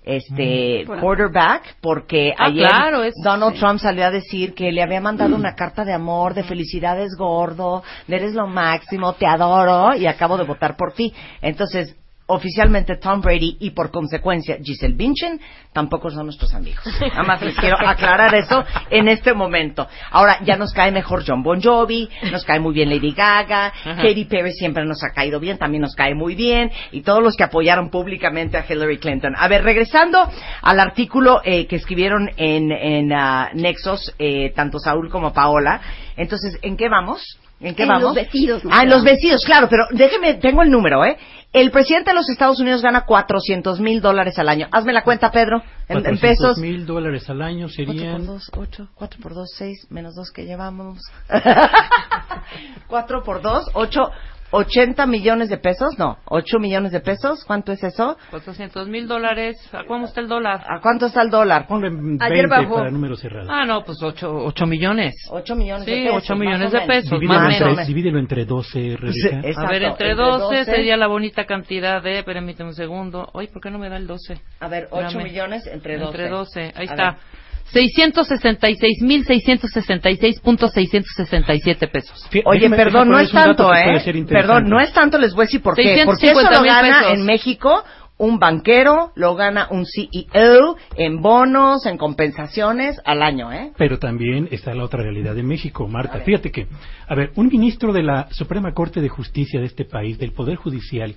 S5: este
S10: Mm.
S5: quarterback, porque
S7: Ah,
S5: ayer
S7: claro, es-
S5: Donald
S7: sí.
S5: Trump salió a decir que le había mandado una carta de amor, de felicidades gordo, eres lo máximo, te adoro y acabo de votar por ti. Entonces, oficialmente Tom Brady y por consecuencia Giselle Bündchen tampoco son nuestros amigos. Nada más les quiero aclarar eso en este momento. Ahora ya nos cae mejor John Bon Jovi, nos cae muy bien Lady Gaga, Katy Perry siempre nos ha caído bien, también nos cae muy bien y todos los que apoyaron públicamente a Hillary Clinton. A ver, regresando al artículo eh, que escribieron en, en ah, Nexos, eh, tanto Saúl como Paola. Entonces, ¿en qué vamos? ¿En qué
S9: En
S5: vamos?
S9: los vestidos,
S5: Ah, en los vestidos, claro, pero déjeme, tengo el número, ¿eh? El presidente de los Estados Unidos gana 400 mil dólares al año. Hazme la cuenta, Pedro, en, en pesos.
S6: mil dólares al año
S5: 4 por
S6: serían
S5: 2, 8. 4 por 2, 6. Menos 2 que llevamos. 4 por 2, 8. 80 millones de pesos. No, 8 millones de pesos. ¿Cuánto es eso?
S7: 400 mil dólares. ¿A cómo está el dólar?
S5: ¿A cuánto está el dólar?
S6: ponle 20
S10: Ayer bajó.
S6: para números cerrados.
S7: Ah, no, pues 8, ocho millones.
S5: 8 millones de
S7: Sí,
S5: pesos.
S7: 8
S5: más
S7: millones
S5: o
S7: de
S5: menos.
S7: pesos,
S6: divídelo,
S7: más
S6: entre,
S7: menos.
S6: divídelo entre 12, Rebeca.
S5: Sí,
S7: A ver, entre 12
S5: 12.
S7: sería la bonita cantidad de, permíteme un segundo. Oye, ¿por qué no me da el 12?
S5: A ver, 8
S7: Espérame.
S5: millones entre 12.
S7: Entre 12, ahí
S5: A
S7: está.
S5: ver.
S7: 666.666.667 pesos.
S5: Oye,
S6: déjeme-
S5: perdón, no es tanto, ¿eh? Perdón, no es tanto, les voy a decir por qué. Porque
S7: 650
S5: eso lo gana
S7: pesos.
S5: en México un banquero, lo gana un CEO en bonos, en compensaciones al año, ¿eh?
S6: Pero también está la otra realidad de México, Marta. Fíjate que, a ver, un ministro de la Suprema Corte de Justicia de este país, del Poder Judicial,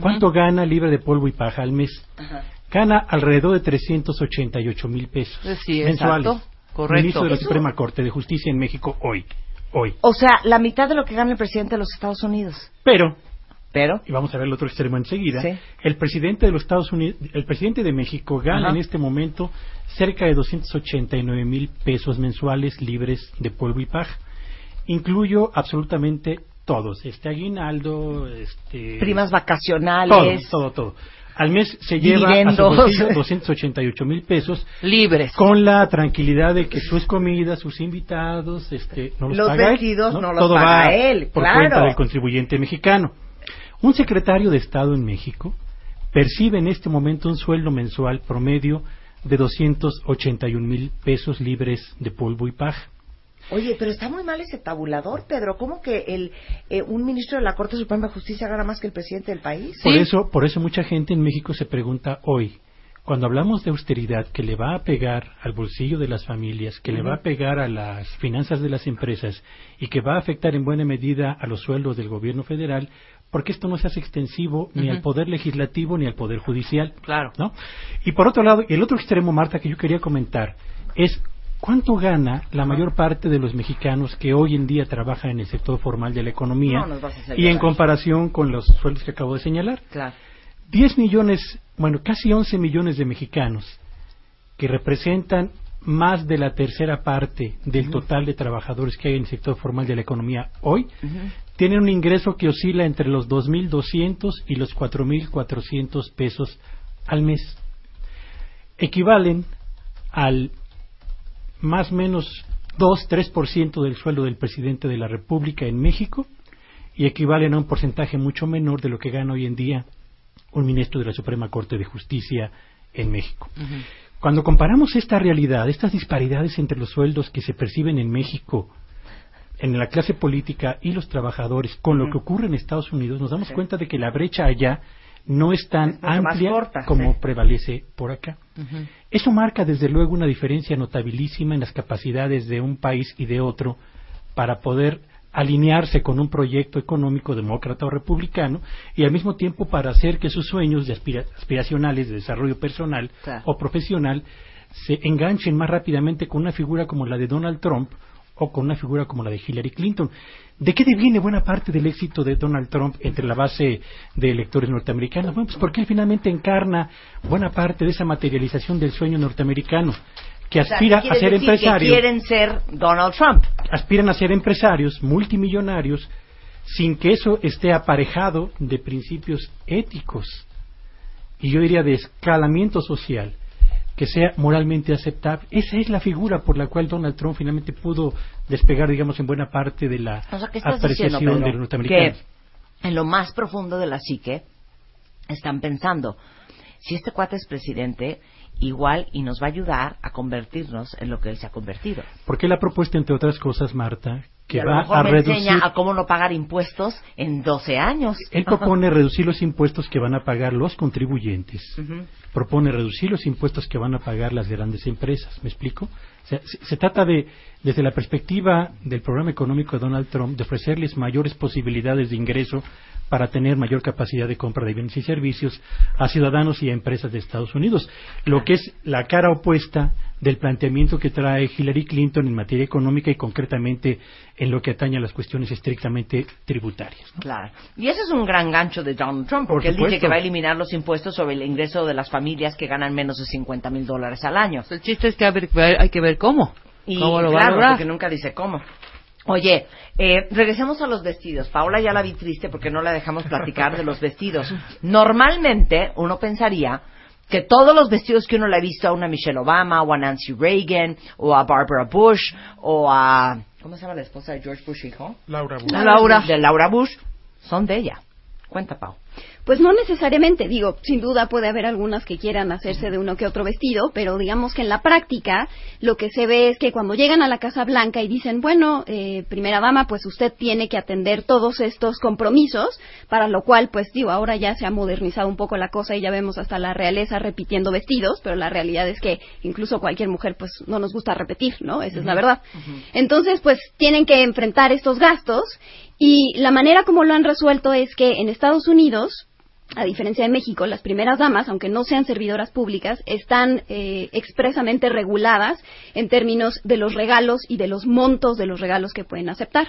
S6: ¿cuánto gana libre de polvo y paja al mes? Gana alrededor de 388 mil pesos
S7: sí,
S6: mensuales.
S7: exacto, correcto.
S6: Ministro de la
S7: Eso-
S6: Suprema Corte de Justicia en México hoy. Hoy.
S5: O sea, la mitad de lo que gana el presidente de los Estados Unidos.
S6: Pero,
S5: Pero,
S6: y vamos a ver el otro extremo enseguida,
S5: Sí.
S6: el presidente de los Estados Unidos, el presidente de México gana
S5: Ajá.
S6: en este momento cerca de 289 mil pesos mensuales libres de polvo y paja. Incluyo absolutamente todos, este aguinaldo, este
S5: primas
S6: todo,
S5: vacacionales.
S6: todo, todo. Al mes se lleva a su
S5: Dividendos.
S6: bolsillo 288 mil pesos
S7: Libres.
S6: con la tranquilidad de que sus comidas, sus invitados, este, no los,
S5: Los
S6: paga él,
S5: vestidos no los
S6: Todo
S5: paga
S6: va
S5: él,
S6: por
S5: claro.
S6: cuenta del contribuyente mexicano. Un secretario de Estado en México percibe en este momento un sueldo mensual promedio de 281 mil pesos libres de polvo y paja.
S5: Oye, pero está muy mal ese tabulador, Pedro. ¿Cómo que el, eh, un ministro de la Corte Suprema de Justicia gana más que el presidente del país?
S6: Por
S7: Sí.
S6: eso, por eso mucha gente en México se pregunta hoy, cuando hablamos de austeridad que le va a pegar al bolsillo de las familias, que le va a pegar a las finanzas de las empresas y que va a afectar en buena medida a los sueldos del gobierno federal, porque esto no se hace extensivo ni al poder legislativo ni al poder judicial.
S7: Claro.
S6: ¿no? Y por otro lado, el otro extremo, Marta, que yo quería comentar es cuánto gana la mayor parte de los mexicanos que hoy en día trabajan en el sector formal de la economía
S5: No,
S6: y en comparación con los sueldos que acabo de señalar.
S5: Claro.
S6: 10 millones, bueno, casi 11 millones de mexicanos que representan más de la tercera parte del total de trabajadores que hay en el sector formal de la economía hoy, tienen un ingreso que oscila entre los 2.200 y los 4.400 pesos al mes. Equivalen al más o menos 2-3% del sueldo del presidente de la República en México y equivalen a un porcentaje mucho menor de lo que gana hoy en día un ministro de la Suprema Corte de Justicia en México. Cuando comparamos esta realidad, estas disparidades entre los sueldos que se perciben en México, en la clase política y los trabajadores, con lo que ocurre en Estados Unidos, nos damos cuenta de que la brecha allá no es tan
S5: Es
S6: amplia
S5: corta,
S6: como
S5: sí.
S6: prevalece por acá. Eso marca desde luego una diferencia notabilísima en las capacidades de un país y de otro para poder alinearse con un proyecto económico demócrata o republicano y al mismo tiempo para hacer que sus sueños de aspira- aspiracionales de desarrollo personal
S5: Claro.
S6: o profesional se enganchen más rápidamente con una figura como la de Donald Trump o con una figura como la de Hillary Clinton. ¿De qué deviene buena parte del éxito de Donald Trump entre la base de electores norteamericanos? Bueno, pues porque él finalmente encarna buena parte de esa materialización del sueño norteamericano, que
S5: O sea,
S6: aspira a ser
S5: decir
S6: empresario
S5: Que quieren ser Donald Trump.
S6: aspiran a ser empresarios multimillonarios sin que eso esté aparejado de principios éticos y yo diría de escalamiento social que sea moralmente aceptable. Esa es la figura por la cual Donald Trump finalmente pudo despegar, digamos, en buena parte de la
S5: O sea, ¿qué estás
S6: apreciación
S5: diciendo,
S6: de
S5: Pedro?
S6: los norteamericanos.
S5: Que en lo más profundo de la psique están pensando, si este cuate es presidente, igual y nos va a ayudar a convertirnos en lo que él se ha convertido.
S6: Porque él ha propuesto, entre otras cosas, Marta, que
S5: a lo
S6: va
S5: mejor
S6: a
S5: me
S6: reducir...
S5: enseña a cómo no pagar impuestos en 12 años.
S6: Él propone reducir los impuestos que van a pagar los contribuyentes. Propone reducir los impuestos que van a pagar las grandes empresas. ¿Me explico? O sea, se, se trata de, desde la perspectiva del programa económico de Donald Trump, de ofrecerles mayores posibilidades de ingreso para tener mayor capacidad de compra de bienes y servicios a ciudadanos y a empresas de Estados Unidos, lo que es la cara opuesta del planteamiento que trae Hillary Clinton en materia económica y concretamente en lo que atañe a las cuestiones estrictamente tributarias.
S5: Claro. Y ese es un gran gancho de Donald Trump, porque
S6: Por
S5: él dice que va a eliminar los impuestos sobre el ingreso de las familias que ganan menos de 50 mil dólares al año.
S7: El chiste es que hay que ver cómo.
S5: Y
S7: ¿Cómo lo va a
S5: porque nunca dice cómo. Oye, eh, regresemos a los vestidos. Paola ya la vi triste porque no la dejamos platicar de los vestidos. Normalmente uno pensaría que todos los vestidos que uno le ha visto a una Michelle Obama o a Nancy Reagan o a Barbara Bush o a ¿cómo se llama la esposa de George Bush hijo?
S8: Laura Bush.
S5: Laura de Laura Bush son de ella. Cuenta, Pau.
S9: Pues no necesariamente, digo, sin duda puede haber algunas que quieran hacerse de uno que otro vestido, pero digamos que en la práctica lo que se ve es que cuando llegan a la Casa Blanca y dicen, bueno, eh, primera dama, pues usted tiene que atender todos estos compromisos, para lo cual, pues digo, ahora ya se ha modernizado un poco la cosa y ya vemos hasta la realeza repitiendo vestidos, pero la realidad es que incluso cualquier mujer, pues no nos gusta repetir, ¿no? Esa es la verdad. Entonces, pues tienen que enfrentar estos gastos y la manera como lo han resuelto es que en Estados Unidos, a diferencia de México, las primeras damas, aunque no sean servidoras públicas, están eh, expresamente reguladas en términos de los regalos y de los montos de los regalos que pueden aceptar.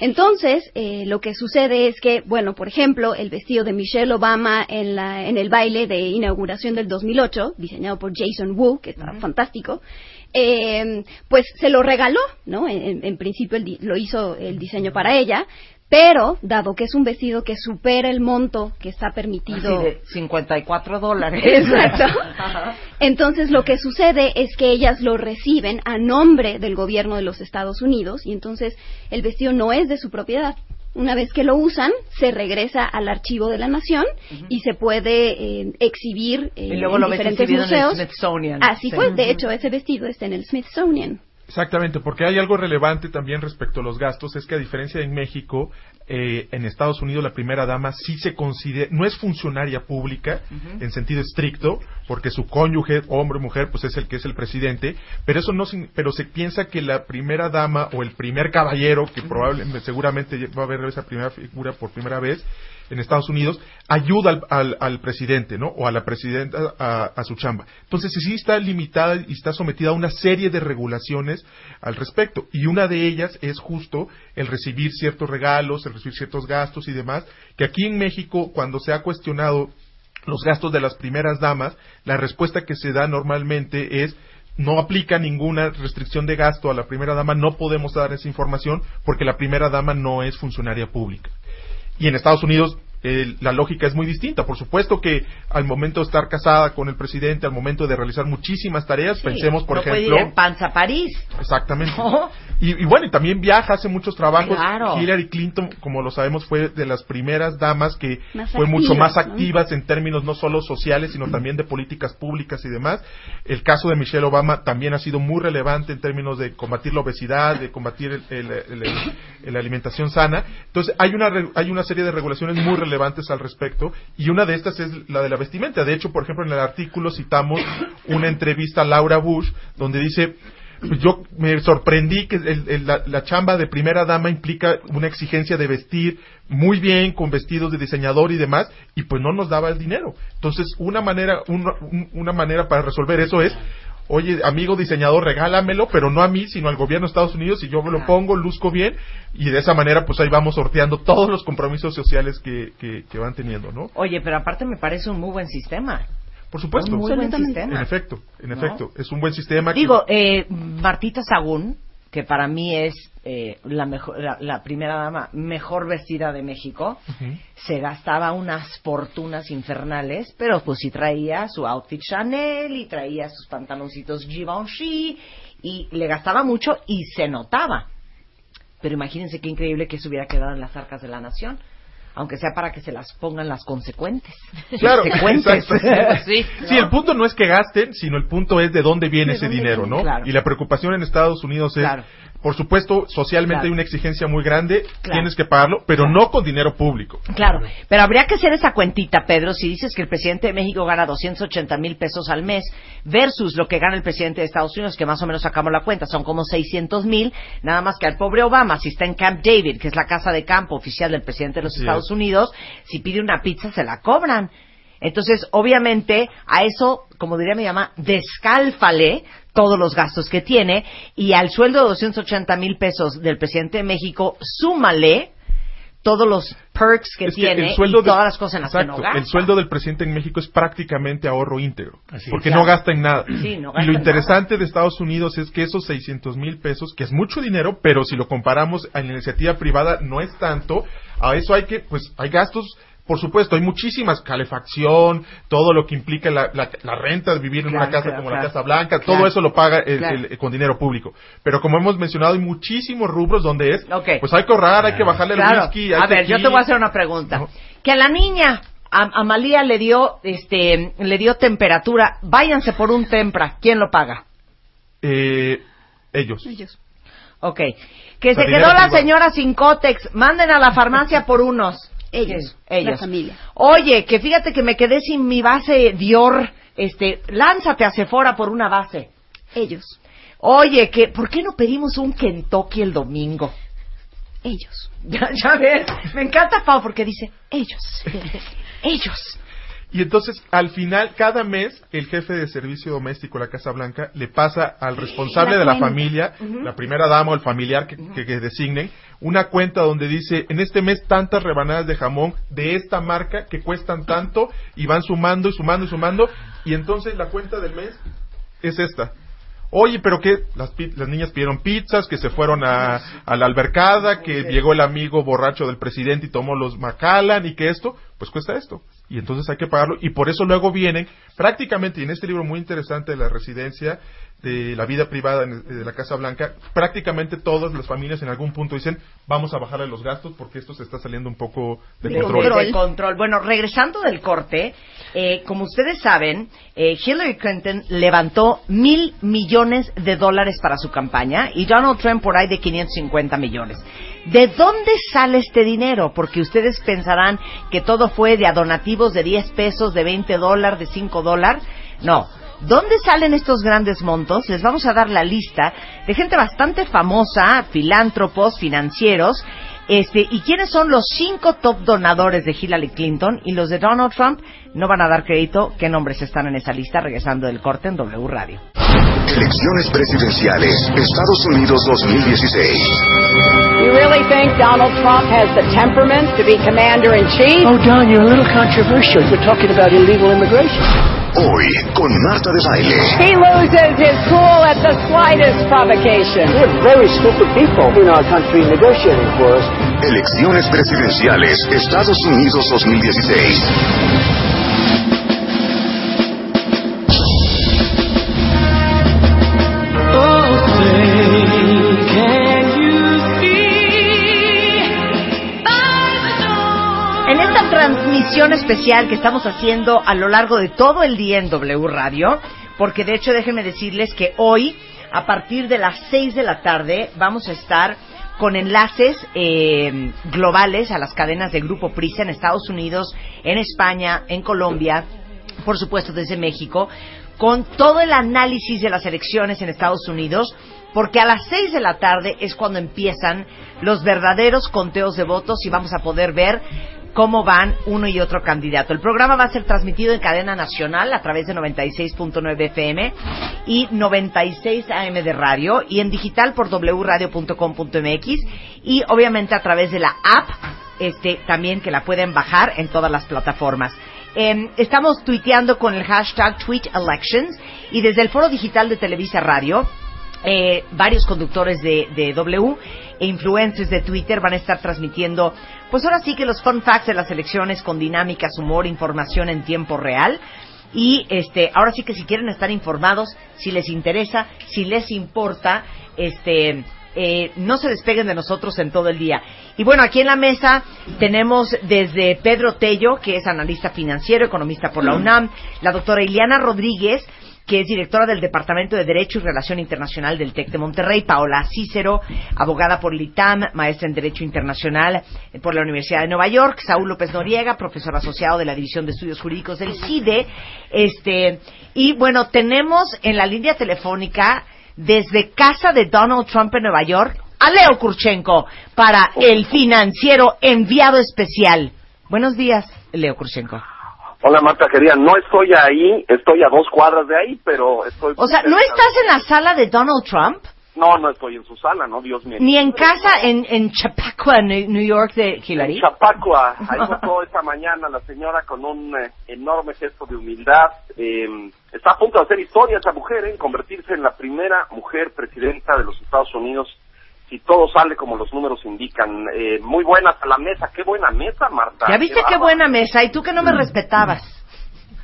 S9: Entonces, eh, lo que sucede es que, bueno, por ejemplo, el vestido de Michelle Obama en, la, en el baile de inauguración del 2008, diseñado por Jason Wu, que está fantástico, eh, pues se lo regaló, ¿no? En, en principio di- lo hizo el diseño para ella, pero dado que es un vestido que supera el monto que está permitido
S5: Así de 54 dólares.
S9: Exacto. Entonces lo que sucede es que ellas lo reciben a nombre del gobierno de los Estados Unidos y entonces el vestido no es de su propiedad. Una vez que lo usan, se regresa al archivo de la nación y se puede eh, exhibir eh,
S5: Y luego
S9: en
S5: lo
S9: diferentes
S5: exhibido en el
S9: museos.
S5: Smithsonian.
S9: Así
S5: Sí.
S9: pues, de hecho, ese vestido está en el Smithsonian.
S8: Exactamente, porque hay algo relevante también respecto a los gastos, es que a diferencia de en México, eh, en Estados Unidos la primera dama sí se considera, no es funcionaria pública en sentido estricto, porque su cónyuge, hombre o mujer, pues es el que es el presidente, pero eso no, pero se piensa que la primera dama o el primer caballero, que probablemente, seguramente va a ver esa primera figura por primera vez, en Estados Unidos ayuda al, presidente, ¿no? O a la presidenta a, a su chamba. Entonces sí está limitada y está sometida a una serie de regulaciones al respecto. Y una de ellas es justo el recibir ciertos regalos, el recibir ciertos gastos y demás, que aquí en México, cuando se ha cuestionado los gastos de las primeras damas, la respuesta que se da normalmente es no aplica ninguna restricción de gasto a la primera dama, no podemos dar esa información porque la primera dama no es funcionaria pública. Y en Estados Unidos eh, la lógica es muy distinta. Por supuesto que al momento de estar casada con el presidente, al momento de realizar muchísimas tareas,
S5: Sí,
S8: pensemos, por
S5: no puede
S8: ejemplo,
S5: ir en panza a París.
S8: Exactamente.
S5: No.
S8: Y, y bueno, y también viaja, hace muchos trabajos.
S5: Claro.
S8: Hillary Clinton, como lo sabemos, fue de las primeras damas que
S9: Más
S8: fue mucho
S9: activas,
S8: más
S9: ¿no?
S8: activas en términos no solo sociales, sino también de políticas públicas y demás. El caso de Michelle Obama también ha sido muy relevante en términos de combatir la obesidad, de combatir la alimentación sana. Entonces, hay una, hay una serie de regulaciones muy relevantes al respecto y una de estas es la de la vestimenta. De hecho, por ejemplo, en el artículo citamos una entrevista a Laura Bush donde dice yo me sorprendí que el- la, la chamba de primera dama implica una exigencia de vestir muy bien, con vestidos de diseñador y demás, y pues no nos daba el dinero. Entonces, una manera, un- una manera para resolver eso es, oye, amigo diseñador, regálamelo, pero no a mí, sino al gobierno de Estados Unidos, y yo me lo pongo, luzco bien, y de esa manera, pues ahí vamos sorteando todos los compromisos sociales que, que, que van teniendo, ¿no?
S5: Oye, pero aparte me parece un muy buen sistema.
S8: Por supuesto.
S5: Un muy buen
S8: En
S5: sistema.
S8: efecto, en
S5: ¿No?
S8: efecto. Es un buen sistema. que-
S5: Digo, eh, Martita Sagún, que para mí es eh, la, mejor, la, la primera dama mejor vestida de México, se gastaba unas fortunas infernales, pero pues sí traía su outfit Chanel y traía sus pantaloncitos Givenchy y le gastaba mucho y se notaba. Pero imagínense qué increíble que eso hubiera quedado en las arcas de la nación, aunque sea para que se las pongan las consecuentes.
S8: Claro,
S5: Consecuentes.
S8: exacto.
S5: sí,
S8: Sí, el punto no es que gasten, sino el punto es de dónde viene
S5: ¿De
S8: ese
S5: dónde
S8: dinero,
S5: viene?
S8: ¿no?
S5: Claro.
S8: Y la preocupación en Estados Unidos es,
S5: Claro.
S8: Por supuesto, socialmente
S5: Claro.
S8: hay una exigencia muy grande,
S5: Claro.
S8: tienes que pagarlo, pero no con dinero público.
S5: Claro, pero habría que hacer esa cuentita, Pedro, si dices que el presidente de México gana 280 mil pesos al mes versus lo que gana el presidente de Estados Unidos, que más o menos sacamos la cuenta, son como 600 mil, nada más que al pobre Obama, si está en Camp David, que es la casa de campo oficial del presidente de los Estados
S8: es.
S5: Unidos, si pide una pizza se la cobran. Entonces, obviamente, a eso, como diría mi mamá, descálfale todos los gastos que tiene y al sueldo de 280 mil pesos del presidente de México, súmale todos los perks que
S8: Es que
S5: tiene
S8: el sueldo
S5: y
S8: de-
S5: todas las cosas en las
S8: Exacto,
S5: que no gasta.
S8: El sueldo del presidente en México es prácticamente ahorro íntegro,
S6: Así
S8: porque
S5: es.
S8: no gasta en nada.
S5: Sí, no
S8: y lo interesante de Estados Unidos es que esos 600 mil pesos, que es mucho dinero, pero si lo comparamos a la iniciativa privada no es tanto, a eso hay que, pues hay gastos por supuesto, hay muchísimas, calefacción, todo lo que implica la, la- la renta de vivir en
S5: Claro,
S8: una casa
S5: claro,
S8: como
S5: claro.
S8: la Casa Blanca,
S5: Claro.
S8: todo eso lo paga el-
S5: Claro.
S8: el- con dinero público. Pero como hemos mencionado, hay muchísimos rubros donde es,
S5: Ok.
S8: pues hay que ahorrar, hay que bajarle el
S5: Claro.
S8: whisky. hay
S5: A
S8: que
S5: ver, yo
S8: aquí-
S5: te voy a hacer una pregunta.
S8: No.
S5: Que a la niña, a, a Malía le dio, este, le dio temperatura. Váyanse por un tempra. ¿Quién lo paga?
S8: Eh, ellos.
S9: Ellos.
S5: Ok. Que se quedó la señora sin cótex. Manden a la farmacia por unos.
S9: Ellos.
S5: Ellos.
S9: La familia.
S5: Oye, que fíjate que me quedé sin mi base Dior. Este, lánzate a Sephora por una base.
S9: Ellos.
S5: Oye, que, ¿por qué no pedimos un Kentucky el domingo?
S9: Ellos.
S5: Ya, ya ves, me encanta Pau porque dice, ellos, ellos.
S8: Y entonces, al final, cada mes, el jefe de servicio doméstico de la Casa Blanca le pasa al responsable
S9: La
S8: de la familia, la primera dama o el familiar que, que- que designen, una cuenta donde dice, en este mes tantas rebanadas de jamón de esta marca que cuestan tanto y van sumando y sumando y sumando, y entonces la cuenta del mes es esta. Oye, pero que las, las niñas pidieron pizzas, que se fueron a, a la albercada, que llegó el amigo borracho del presidente y tomó los Macallan y que esto, pues cuesta esto. Y entonces hay que pagarlo. Y por eso luego vienen, prácticamente, y en este libro muy interesante de la residencia, de la vida privada en- de la Casa Blanca, prácticamente todas las familias en algún punto dicen, vamos a bajarle los gastos porque esto se está saliendo un poco de
S5: De
S8: control.
S5: de control. Bueno, regresando del corte, eh, como ustedes saben, eh, Hillary Clinton levantó mil millones de dólares para su campaña y Donald Trump por ahí de 550 millones. ¿De dónde sale este dinero? Porque ustedes pensarán que todo fue de a donativos de 10 pesos, de 20 dólares, de 5 dólares. No. ¿Dónde salen estos grandes montos? Les vamos a dar la lista de gente bastante famosa, filántropos, financieros, este, ¿y quiénes son los cinco top donadores de Hillary Clinton? Y los de Donald Trump no van a dar crédito. ¿Qué nombres están en esa lista? Regresando del corte en W Radio.
S2: Elecciones presidenciales. Estados Unidos 2016.
S3: You really think Donald Trump has the temperament to be commander in chief?
S4: Oh, Don, you're a little controversial. You're talking about illegal immigration.
S2: Hoy, con Marta de Baile.
S3: He loses his cool at the slightest provocation.
S4: We have very stupid people in our country negotiating for us.
S2: Elecciones presidenciales. Estados Unidos 2016.
S5: Especial que estamos haciendo a lo largo de todo el día en W Radio, porque de hecho déjenme decirles que hoy, a partir de las 6 de la tarde, vamos a estar con enlaces eh, globales a las cadenas de Grupo Prisa en Estados Unidos, en España, en Colombia, por supuesto desde México, con todo el análisis de las elecciones en Estados Unidos, porque a las 6 de la tarde es cuando empiezan los verdaderos conteos de votos y vamos a poder ver cómo van uno y otro candidato. El programa va a ser transmitido en cadena nacional a través de 96.9 FM y 96 AM de radio y en digital por wradio.com.mx y obviamente a través de la app este también que la pueden bajar en todas las plataformas. Eh, estamos tuiteando con el hashtag TweetElections y desde el foro digital de Televisa Radio eh, varios conductores de, de W e influencers de Twitter van a estar transmitiendo, pues ahora sí que los fun facts de las elecciones con dinámicas, humor, información en tiempo real. Y este, ahora sí que si quieren estar informados, si les interesa, si les importa, este, eh, no se despeguen de nosotros en todo el día. Y bueno, aquí en la mesa tenemos desde Pedro Tello, que es analista financiero, economista por la UNAM, la doctora Iliana Rodríguez, que es directora del Departamento de Derecho y Relación Internacional del TEC de Monterrey, Paola Cícero, abogada por el ITAM, maestra en Derecho Internacional por la Universidad de Nueva York, Saúl López Noriega, profesor asociado de la División de Estudios Jurídicos del CIDE, este, y bueno, tenemos en la línea telefónica desde casa de Donald Trump en Nueva York a Leo Kurchenko para el financiero enviado especial. Buenos días, Leo Kurchenko.
S11: Hola Marta querida, no estoy ahí, estoy a dos cuadras de ahí, pero estoy...
S5: O sea, ¿no estás en la sala de Donald Trump?
S11: No, no estoy en su sala, no, Dios mío.
S5: Ni en casa en, en Chappaqua, New York de Hillary.
S11: En Chapacua, ahí votó esta mañana la señora con un eh, enorme gesto de humildad. Eh, está a punto de hacer historia esa mujer, en convertirse en la primera mujer presidenta de los Estados Unidos. Si todo sale como los números indican. Eh, muy buena a la mesa, qué buena mesa, Marta.
S5: ¿Ya viste qué
S11: bárbaro.
S5: buena mesa? ¿Y tú que no me respetabas?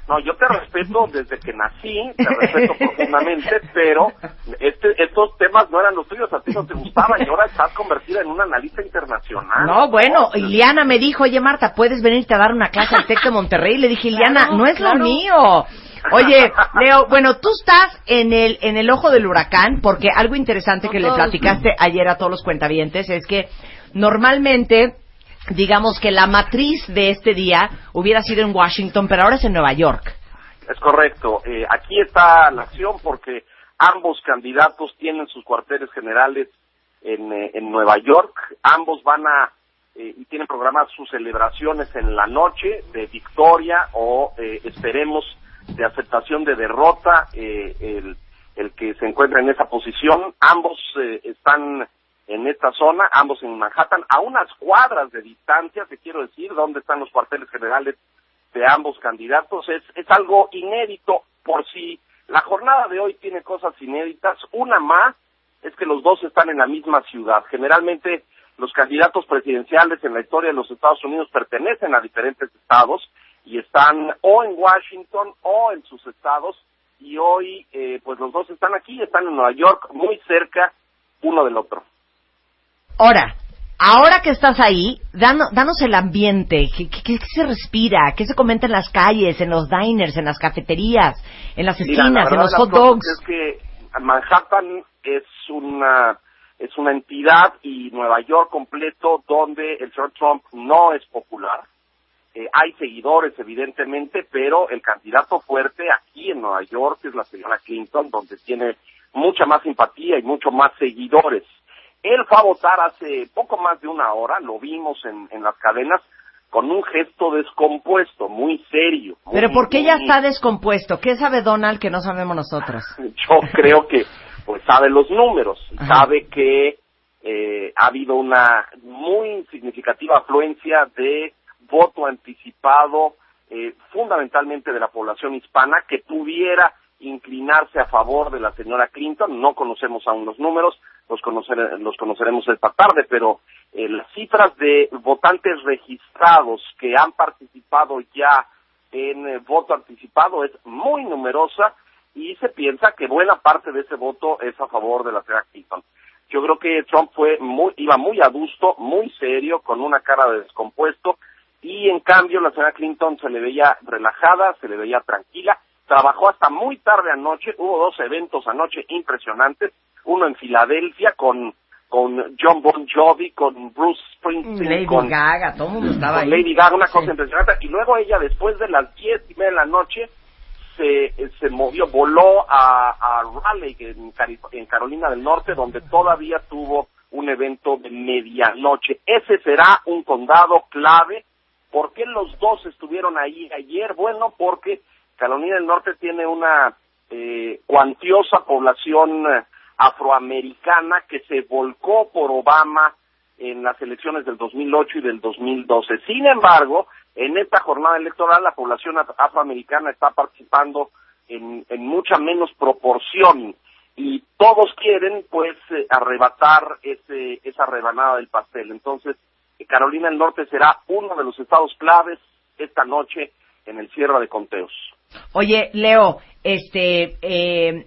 S11: No, yo te respeto desde que nací, te respeto profundamente, pero este, estos temas no eran los tuyos, a ti no te gustaban y ahora estás convertida en una analista internacional.
S5: No, bueno, Iliana me dijo, oye Marta, ¿puedes venirte a dar una clase al TEC de Monterrey? Le dije, Iliana, no es lo mío. Oye, Leo, bueno, tú estás en el, en el ojo del huracán, porque algo interesante que le platicaste ayer a todos los cuentavientes es que normalmente, digamos que la matriz de este día hubiera sido en Washington, pero ahora es en Nueva York.
S11: Es correcto. Eh, aquí está la acción porque ambos candidatos tienen sus cuarteles generales en, eh, en Nueva York. Ambos van a eh, y tienen programadas sus celebraciones en la noche de victoria o eh, esperemos de aceptación de derrota eh, el, el que se encuentra en esa posición. Ambos eh, están en esta zona, ambos en Manhattan, a unas cuadras de distancia, te quiero decir, dónde están los cuarteles generales de ambos candidatos. Es, es algo inédito por si la jornada de hoy tiene cosas inéditas. Una más es que los dos están en la misma ciudad. Generalmente los candidatos presidenciales en la historia de los Estados Unidos pertenecen a diferentes estados y están o en Washington o en sus estados y hoy eh, pues los dos están aquí, están en Nueva York, muy cerca uno del otro.
S5: Ahora, ahora que estás ahí, danos, danos el ambiente, ¿qué, qué, se respira? ¿Qué se comenta en las calles, en los diners, en las cafeterías, en las
S11: Mira,
S5: esquinas,
S11: la
S5: en los hot dogs?
S11: Es que Manhattan es una es una entidad y Nueva York completo donde el señor Trump no es popular. Eh, hay seguidores, evidentemente, pero el candidato fuerte aquí en Nueva York es la señora Clinton, donde tiene mucha más simpatía y mucho más seguidores. Él fue a votar hace poco más de una hora, lo vimos en, en las cadenas, con un gesto descompuesto, muy serio. muy-
S5: Pero ¿por qué ya está descompuesto? ¿Qué sabe Donald que no sabemos nosotros?
S11: yo creo que pues sabe los números
S5: Ajá.
S11: sabe que eh, ha habido una muy significativa afluencia de voto anticipado eh, fundamentalmente de la población hispana que pudiera inclinarse a favor de la señora Clinton no conocemos aún los números los conocer- los conoceremos esta tarde pero eh, las cifras de votantes registrados que han participado ya en eh, voto anticipado es muy numerosa y se piensa que buena parte de ese voto es a favor de la señora Clinton. Yo creo que Trump fue muy, iba muy adusto, muy serio, con una cara de descompuesto, y en cambio la señora Clinton se le veía relajada, se le veía tranquila, trabajó hasta muy tarde anoche, hubo dos eventos anoche impresionantes, uno en Filadelfia con con John Bon Jovi, con Bruce Springsteen,
S5: Lady
S11: con,
S5: Gaga, todo mundo estaba
S11: con
S5: ahí.
S11: Lady Gaga, una cosa impresionante. Y luego ella, después de las diez y media de la noche, se, se movió, voló a, a Raleigh, en, Cari- en Carolina del Norte, donde todavía tuvo un evento de medianoche. Ese será un condado clave. ¿Por qué los dos estuvieron ahí ayer? Bueno, porque Carolina del Norte tiene una eh, cuantiosa población eh, afroamericana que se volcó por Obama en las elecciones del 2008 y del 2012. Sin embargo, en esta jornada electoral la población af- afroamericana está participando en, en mucha menos proporción y todos quieren pues eh, arrebatar ese, esa rebanada del pastel. Entonces, Carolina del Norte será uno de los estados claves esta noche en el cierre de conteos.
S5: Oye, Leo, este, eh,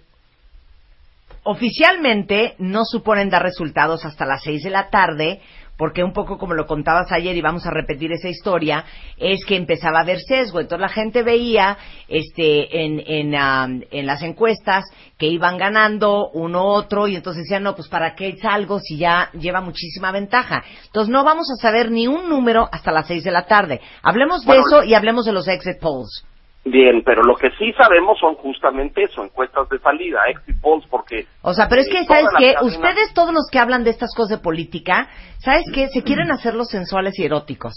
S5: oficialmente no suponen dar resultados hasta las seis de la tarde, porque un poco como lo contabas ayer y vamos a repetir esa historia, es que empezaba a haber sesgo. Entonces la gente veía, este, en, en, en las encuestas que iban ganando uno otro y entonces decían, no, pues para qué salgo si ya lleva muchísima ventaja. Entonces no vamos a saber ni un número hasta las seis de la tarde. Hablemos de
S11: Bueno,
S5: eso y hablemos de los exit polls.
S11: Bien, pero lo que sí sabemos son justamente eso, encuestas de salida, exit polls, porque...
S5: O sea, pero es que,
S11: eh,
S5: ¿sabes
S11: todas las
S5: qué? Ustedes, todos los que hablan de estas cosas de política, ¿sabes qué? Se quieren hacer los sensuales y eróticos.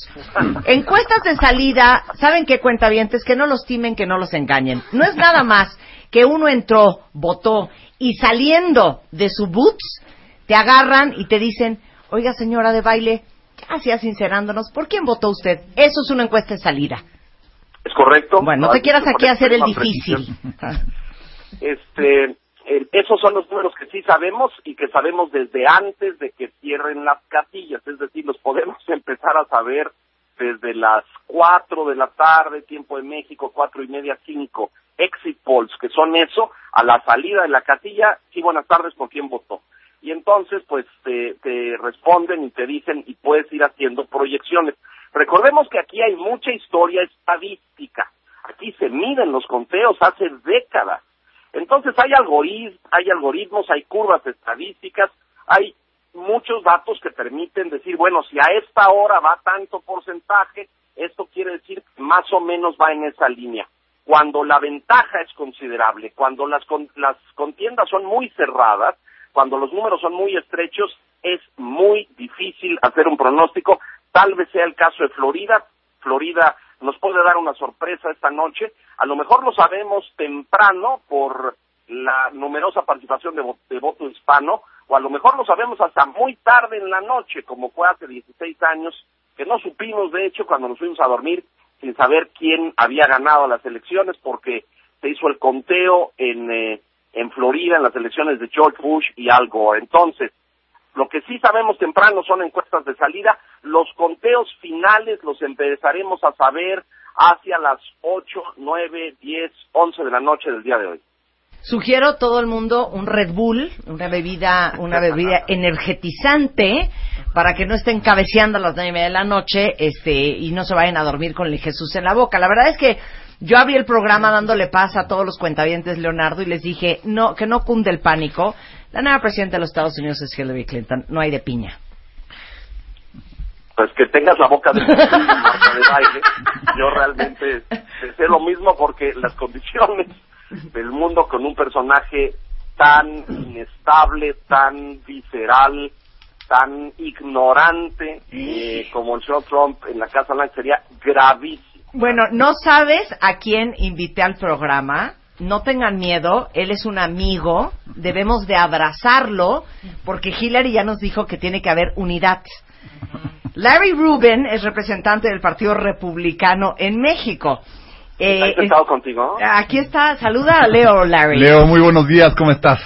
S5: Encuestas de salida, ¿saben qué cuentavientes? Que no los timen, que no los engañen. No es nada más que uno entró, votó, y saliendo de su boots, te agarran y te dicen, oiga señora de baile, ya sincerándonos, ¿por quién votó usted? Eso es una encuesta de salida.
S11: ¿Es correcto?
S5: Bueno, no
S11: Lo
S5: te quieras aquí
S11: con
S5: hacer el difícil.
S11: Este, esos son los números que sí sabemos y que sabemos desde antes de que cierren las casillas, es decir, los podemos empezar a saber desde las 4 de la tarde, tiempo de México, cuatro y media, 5, exit polls, que son eso, a la salida de la casilla, sí, buenas tardes, ¿por quién votó? Y entonces, pues, te, responden y te dicen y puedes ir haciendo proyecciones. Recordemos que aquí hay mucha historia estadística. Aquí se miden los conteos hace décadas. Entonces hay algoritmos, hay algoritmos, hay curvas estadísticas, hay muchos datos que permiten decir, bueno, si a esta hora va tanto porcentaje, esto quiere decir que más o menos va en esa línea. Cuando la ventaja es considerable, cuando las, con- las contiendas son muy cerradas, cuando los números son muy estrechos, es muy difícil hacer un pronóstico. Tal vez sea el caso de Florida. Florida nos puede dar una sorpresa esta noche. A lo mejor lo sabemos temprano por la numerosa participación de, vo- de voto hispano, o a lo mejor lo sabemos hasta muy tarde en la noche, como fue hace 16 años, que no supimos, de hecho, cuando nos fuimos a dormir, sin saber quién había ganado las elecciones, porque se hizo el conteo en, eh, en Florida, en las elecciones de George Bush y Al Gore. Entonces, lo que sí sabemos temprano son encuestas de salida. Los conteos finales los empezaremos a saber hacia las 8, 9, 10, 11 de la noche del día de hoy.
S5: Sugiero a todo el mundo un Red Bull, una bebida, una bebida energetizante para que no estén cabeceando a las nueve y media de la noche, este, y no se vayan a dormir con el Jesús en la boca. La verdad es que yo abrí el programa dándole paz a todos los cuentavientes, Leonardo, y les dije, no, que no cunde el pánico. La nueva presidenta de los Estados Unidos es Hillary Clinton, no hay de piña.
S11: Pues que tengas la boca de, de baile. Yo realmente sé lo mismo porque las condiciones del mundo con un personaje tan inestable, tan visceral, tan ignorante eh, como el señor Trump en la Casa Blanca sería gravísimo.
S5: Bueno, no sabes a quién invité al programa. No tengan miedo, él es un amigo, debemos de abrazarlo porque Hillary ya nos dijo que tiene que haber unidad. Larry Rubin es representante del Partido Republicano en México. Eh,
S11: ¿Está sentado contigo?
S5: Aquí está, saluda a Leo, Larry.
S12: Leo, muy buenos días, ¿cómo estás?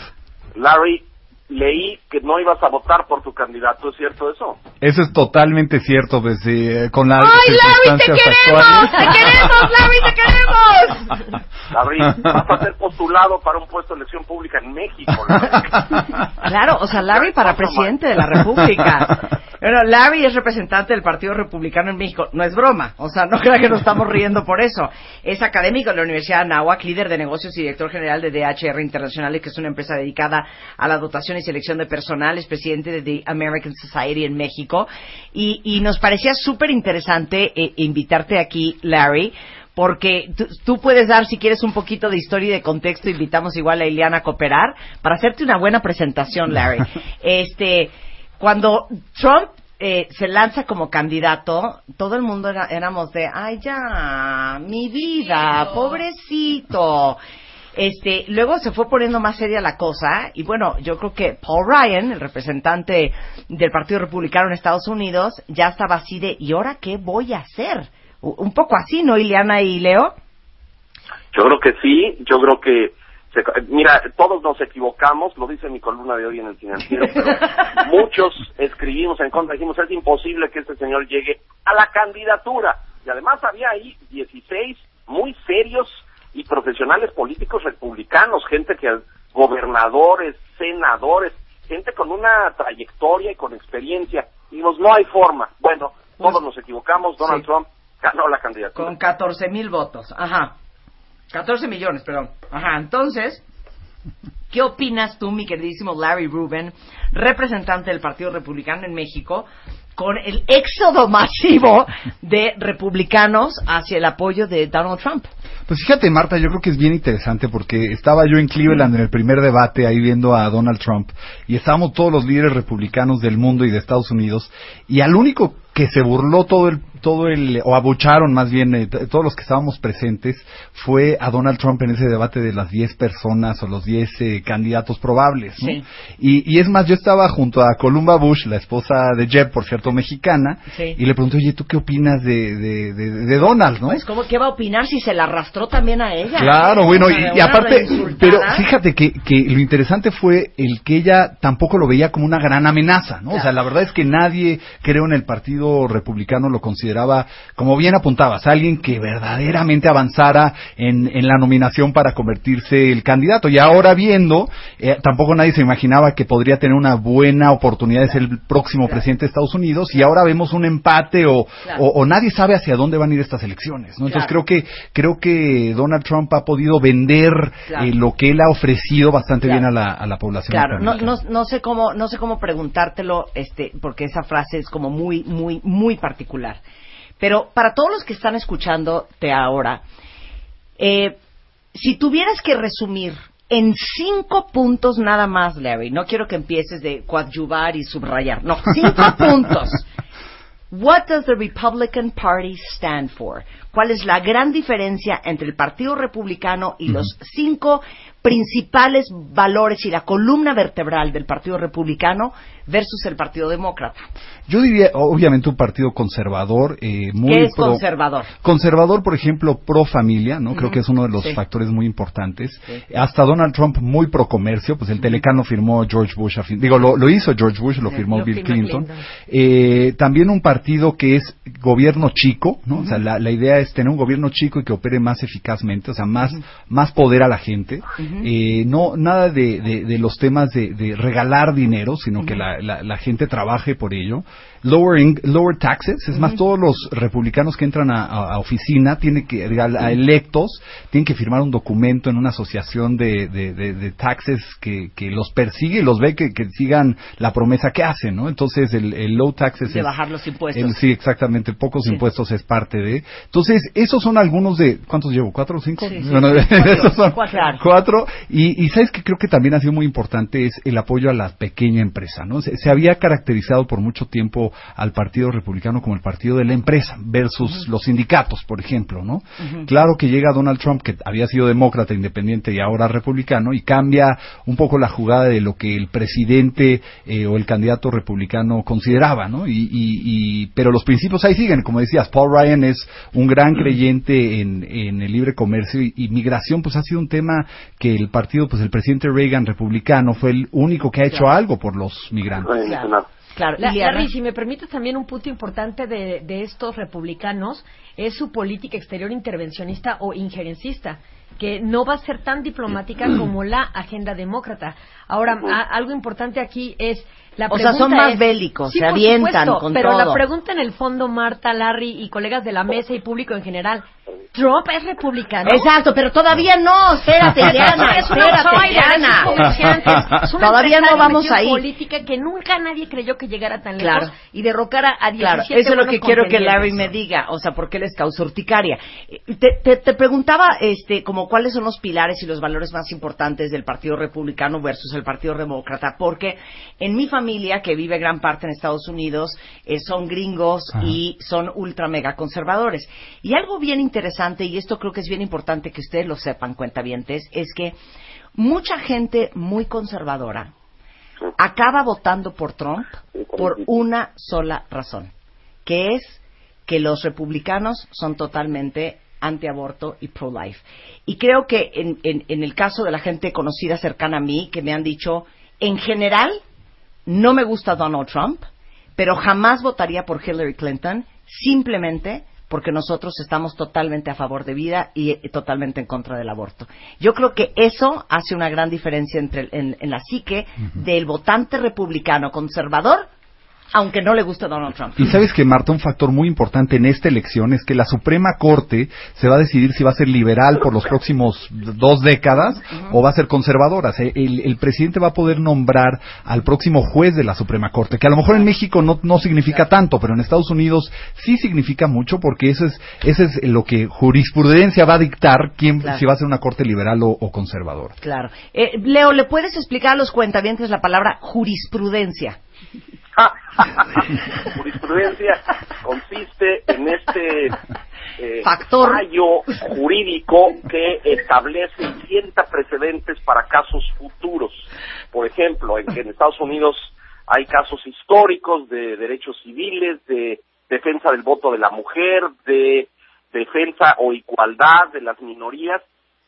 S11: Larry, leí que no ibas a votar por tu candidato, ¿es cierto eso?
S12: Eso es totalmente cierto, pues, eh, con las
S5: ¡Ay, Larry, te
S12: circunstancias
S5: queremos!
S12: actuales.
S5: ¡Te queremos, Larry, te queremos!
S11: Larry, vas a ser postulado para un puesto de elección pública en México.
S5: Claro, o sea, Larry para presidente de la República. Bueno, Larry es representante del Partido Republicano en México. No es broma, o sea, no crea que nos estamos riendo por eso. Es académico de la Universidad de Anáhuac, líder de negocios y director general de DHR Internacional, que es una empresa dedicada a la dotación y selección de personal. Es presidente de The American Society en México. Y, y nos parecía súper interesante eh, invitarte aquí, Larry, porque tú, puedes dar, si quieres, un poquito de historia y de contexto. Invitamos igual a Ileana a cooperar para hacerte una buena presentación, Larry. este, cuando Trump eh, se lanza como candidato, todo el mundo era- éramos de, ay ya, mi vida, pobrecito. Este, luego se fue poniendo más seria la cosa y bueno, yo creo que Paul Ryan, el representante del Partido Republicano en Estados Unidos, ya estaba así de, ¿y ahora qué voy a hacer? Un poco así, ¿no, Ileana y Leo?
S11: Yo creo que sí, yo creo que, mira, todos nos equivocamos, lo dice mi columna de hoy en el financiero, pero muchos escribimos en contra, dijimos, es imposible que este señor llegue a la candidatura. Y además había ahí 16 muy serios y profesionales políticos republicanos, gente que, gobernadores, senadores, gente con una trayectoria y con experiencia. Y no hay forma. Bueno, todos nos equivocamos, Donald
S5: Sí.
S11: Trump ganó la candidatura.
S5: Con 14 mil votos. Ajá. 14 millones, perdón. Ajá. Entonces, ¿qué opinas tú, mi queridísimo Larry Rubin, representante del Partido Republicano en México, con el éxodo masivo de republicanos hacia el apoyo de Donald Trump?
S12: Pues fíjate, Marta, yo creo que es bien interesante porque estaba yo en Cleveland en el primer debate ahí viendo a Donald Trump y estábamos todos los líderes republicanos del mundo y de Estados Unidos y al único que se burló todo el todo el o abucharon más bien eh, todos los que estábamos presentes fue a Donald Trump en ese debate de las 10 personas o los 10 eh, candidatos probables ¿no?
S5: Sí.
S12: y, y es más yo estaba junto a Columba Bush la esposa de Jeb por cierto mexicana
S5: Sí.
S12: y le pregunté oye tú qué opinas de, de, de, de Donald no
S5: Pues, ¿cómo, ¿qué va a opinar si se la arrastró también a ella?
S12: Claro, bueno, y, aparte, pero fíjate que, que lo interesante fue el que ella tampoco lo veía como una gran amenaza, ¿no? O sea, la verdad es que nadie, creo, en el Partido Republicano lo como bien apuntabas, alguien que verdaderamente avanzara en, en la nominación para convertirse el candidato. Y ahora viendo, eh, tampoco nadie se imaginaba que podría tener una buena oportunidad de ser el próximo presidente de Estados Unidos, y ahora vemos un empate o,
S5: Claro.
S12: o, o nadie sabe hacia dónde van a ir estas elecciones, ¿no? Entonces
S5: Claro.
S12: creo que creo que Donald Trump ha podido vender eh, lo que él ha ofrecido bastante bien a la, a la población.
S5: Claro, no, no, no sé cómo, no sé cómo preguntártelo, este, porque esa frase es como muy, muy, muy particular. Pero para todos los que están escuchándote ahora, eh, si tuvieras que resumir en cinco puntos nada más, Larry, no quiero que empieces de coadyuvar y subrayar, no, cinco puntos. What does the Republican Party stand for? ¿Cuál es la gran diferencia entre el Partido Republicano y los cinco principales valores y la columna vertebral del Partido Republicano versus el Partido Demócrata?
S12: Yo diría, obviamente, un partido conservador, eh, muy
S5: ¿Qué es
S12: pro-
S5: conservador?
S12: Conservador, por ejemplo, pro familia, ¿no? Creo que es uno de los
S5: Sí.
S12: factores muy importantes.
S5: Sí.
S12: Hasta Donald Trump muy pro comercio, pues el Telecano firmó George Bush, digo, lo, lo hizo George Bush, lo firmó Bill. Clinton. Eh, también un partido que es gobierno chico, ¿no? O sea, la, la idea es tener un gobierno chico y que opere más eficazmente, o sea, más, más poder a la gente. Eh, no, nada de, de, de los temas de, de regalar dinero, sino que la, la, la gente trabaje por ello. Lower, in- lower taxes, es más, todos los republicanos que entran a, a- a oficina, tienen que, a, a electos, tienen que firmar un documento en una asociación de, de, de- de taxes que, que los persigue y los ve que, que sigan la promesa que hacen, ¿no? Entonces, el, el low taxes
S5: De
S12: es-
S5: bajar los impuestos.
S12: el- sí, exactamente. Pocos
S5: Sí.
S12: impuestos es parte de. Entonces, esos son algunos de. ¿Cuántos llevo? ¿Cuatro o cinco?
S5: Sí, sí.
S12: Bueno,
S5: Cuatro.
S12: esos son
S5: Cuatro.
S12: cuatro. Y, y sabes que creo que también ha sido muy importante es el apoyo a la pequeña empresa, ¿no? Se, se había caracterizado por mucho tiempo al Partido Republicano como el partido de la empresa versus los sindicatos, por ejemplo, ¿no? Claro que llega Donald Trump, que había sido demócrata, independiente y ahora republicano, y cambia un poco la jugada de lo que el presidente eh, o el candidato republicano consideraba, ¿no? Y, y- y- pero los principios ahí siguen, como decías, Paul Ryan es un gran creyente en, en el libre comercio y, y migración, pues ha sido un tema que el partido, pues el presidente Reagan republicano fue el único que ha hecho algo por los migrantes.
S5: Claro. Claro.
S10: La-. Larry, si me permites también un punto importante de, de estos republicanos es su política exterior intervencionista o injerencista, que no va a ser tan diplomática como la agenda demócrata. Ahora, a- algo importante aquí es La
S5: o sea, son más
S10: es-
S5: bélicos,
S10: Sí,
S5: se avientan
S10: supuesto,
S5: con
S10: pero
S5: todo.
S10: la pregunta en el fondo, Marta, Larry y colegas de la mesa y público en general, ¿Trump es republicano?
S5: Exacto, pero todavía no, espérate, Diana,
S10: es
S5: espérate, Diana.
S10: es
S5: Todavía no vamos ahí.
S10: política que nunca nadie creyó que llegara tan lejos
S5: Claro.
S10: y derrocara a 17
S5: Claro, eso es lo que quiero que Larry me diga, o sea, ¿por qué les causa urticaria? Eh, Te, te, te preguntaba, este, como cuáles son los pilares y los valores más importantes del Partido Republicano versus el Partido Demócrata, porque en mi familia, que vive gran parte en Estados Unidos, eh, son gringos y son ultra mega conservadores. Y algo bien interesante, y esto creo que es bien importante que ustedes lo sepan, cuentavientes, es que mucha gente muy conservadora acaba votando por Trump por una sola razón, que es que los republicanos son totalmente antiaborto y pro-life. Y creo que en, en- en el caso de la gente conocida cercana a mí, que me han dicho, en general, no me gusta Donald Trump, pero jamás votaría por Hillary Clinton, simplemente porque nosotros estamos totalmente a favor de vida y totalmente en contra del aborto. Yo creo que eso hace una gran diferencia entre el- en, en la psique del votante republicano conservador, aunque no le guste Donald Trump.
S12: Y sabes que, Marta, un factor muy importante en esta elección es que la Suprema Corte se va a decidir si va a ser liberal por los próximos dos décadas o va a ser conservadora. El, el presidente va a poder nombrar al próximo juez de la Suprema Corte, que a lo mejor en México no, no significa tanto, pero en Estados Unidos sí significa mucho porque eso es, eso es lo que jurisprudencia va a dictar quién,
S5: Claro.
S12: si va a ser una corte liberal o, o conservadora.
S5: Claro. Eh, Leo, ¿le puedes explicar a los cuentavientes la palabra jurisprudencia?
S11: Jurisprudencia consiste en este eh,
S5: Factor.
S11: fallo jurídico que establece y sienta precedentes para casos futuros. Por ejemplo, en que en Estados Unidos hay casos históricos de derechos civiles, de defensa del voto de la mujer, de defensa o igualdad de las minorías,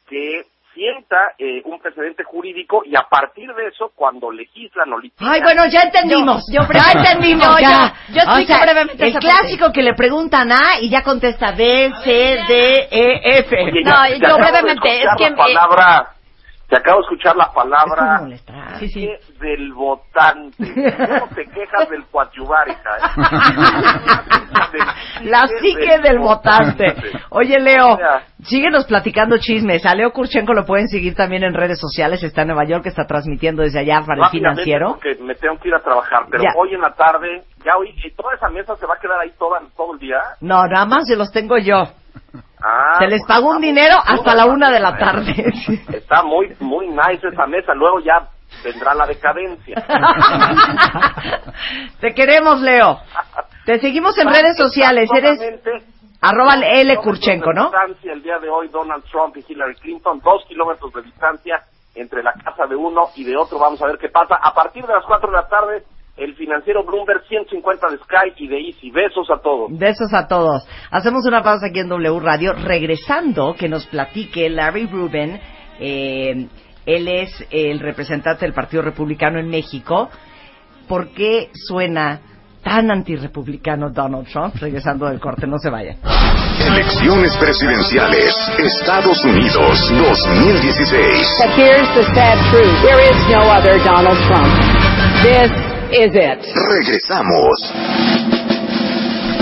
S11: que sienta eh, un precedente jurídico y a partir de eso, cuando legislan o litigan...
S5: Ay, bueno, ya entendimos.
S10: Yo- yo
S5: ya entendimos.
S10: No,
S5: ya.
S10: yo- yo explico
S5: O sea,
S10: brevemente
S5: El clásico que le preguntan A y ya contesta B, C, D, E, F.
S11: Oye,
S10: No,
S11: ya-
S10: yo brevemente, es que,
S11: la palabra, te acabo de escuchar la palabra.
S10: Sí, sí.
S11: psique del votante. ¿Cómo te quejas del coadyuvar, hija? eh?
S5: La psique del votante. Oye, Leo,
S11: sea,
S5: síguenos platicando chismes. A Leo Kurchenko lo pueden seguir también en redes sociales. Está en Nueva York, está transmitiendo desde allá para el financiero.
S11: Porque me tengo que ir a trabajar, pero
S5: Ya.
S11: hoy en la tarde, ya hoy, y toda esa mesa se va a quedar ahí toda, todo el día.
S5: No, nada más se los tengo yo.
S11: Ah,
S5: Se les
S11: pues
S5: pagó un dinero hasta la una de la tarde.
S11: Está muy, muy nice esa mesa. Luego ya vendrá la decadencia.
S5: Te queremos, Leo. Te seguimos en redes sociales. Eres arroba L Kurchenko, ¿no?
S11: el día de hoy Donald Trump y Hillary Clinton, dos kilómetros de distancia entre la casa de uno y de otro. Vamos a ver qué pasa. A partir de las cuatro de la tarde, el financiero Bloomberg 150 de Sky y de Easy. Besos a todos.
S5: Besos a todos. Hacemos una pausa aquí en W Radio. Regresando, que nos platique Larry Rubin. eh, él es el representante del Partido Republicano en México. ¿Por qué suena tan antirrepublicano Donald Trump? Regresando del corte, no se vayan.
S2: Elecciones presidenciales. Estados Unidos 2016.
S3: But here's the sad truth. There is no other Donald Trump. This is it.
S2: Regresamos.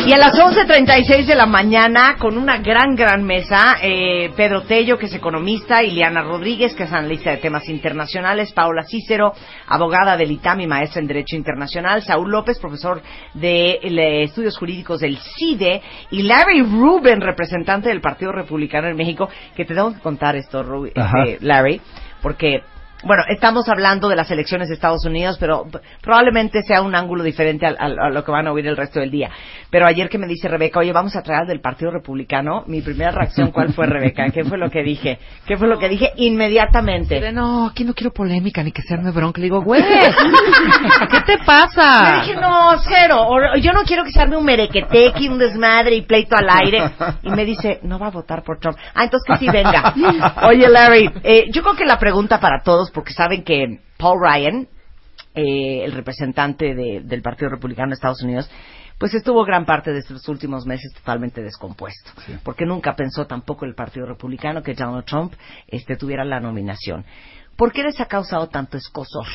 S5: Y a las 11.36 de la mañana, con una gran, gran mesa, eh, Pedro Tello, que es economista, Ileana Rodríguez, que es analista de temas internacionales, Paula Cícero, abogada del ITAM y maestra en Derecho Internacional, Saúl López, profesor de eh, Estudios Jurídicos del CIDE, y Larry Rubin, representante del Partido Republicano en México, que te tengo que contar esto, Ru- este, Larry, porque... Bueno, estamos hablando de las elecciones de Estados Unidos, pero probablemente sea un ángulo diferente al- al- a, lo que van a oír el resto del día. Pero ayer que me dice Rebeca, oye, vamos a traer del Partido Republicano, mi primera reacción, ¿cuál fue, Rebeca? ¿Qué fue lo que dije? ¿Qué fue lo que dije inmediatamente?
S7: No, aquí no quiero polémica ni que se arme bronca. Le digo, güey, ¿qué te pasa?
S5: Le dije, no, cero. Yo no quiero que se arme un merequetequi, un desmadre y pleito al aire. Y me dice, no va a votar por Trump. Ah, entonces que sí venga. Oye, Larry, eh, yo creo que la pregunta para todos, porque saben que Paul Ryan, eh, el representante de- del Partido Republicano de Estados Unidos, pues estuvo gran parte de estos últimos meses totalmente descompuesto, porque nunca pensó tampoco el Partido Republicano que Donald Trump este, tuviera la nominación. ¿Por qué les ha causado tanto escosor?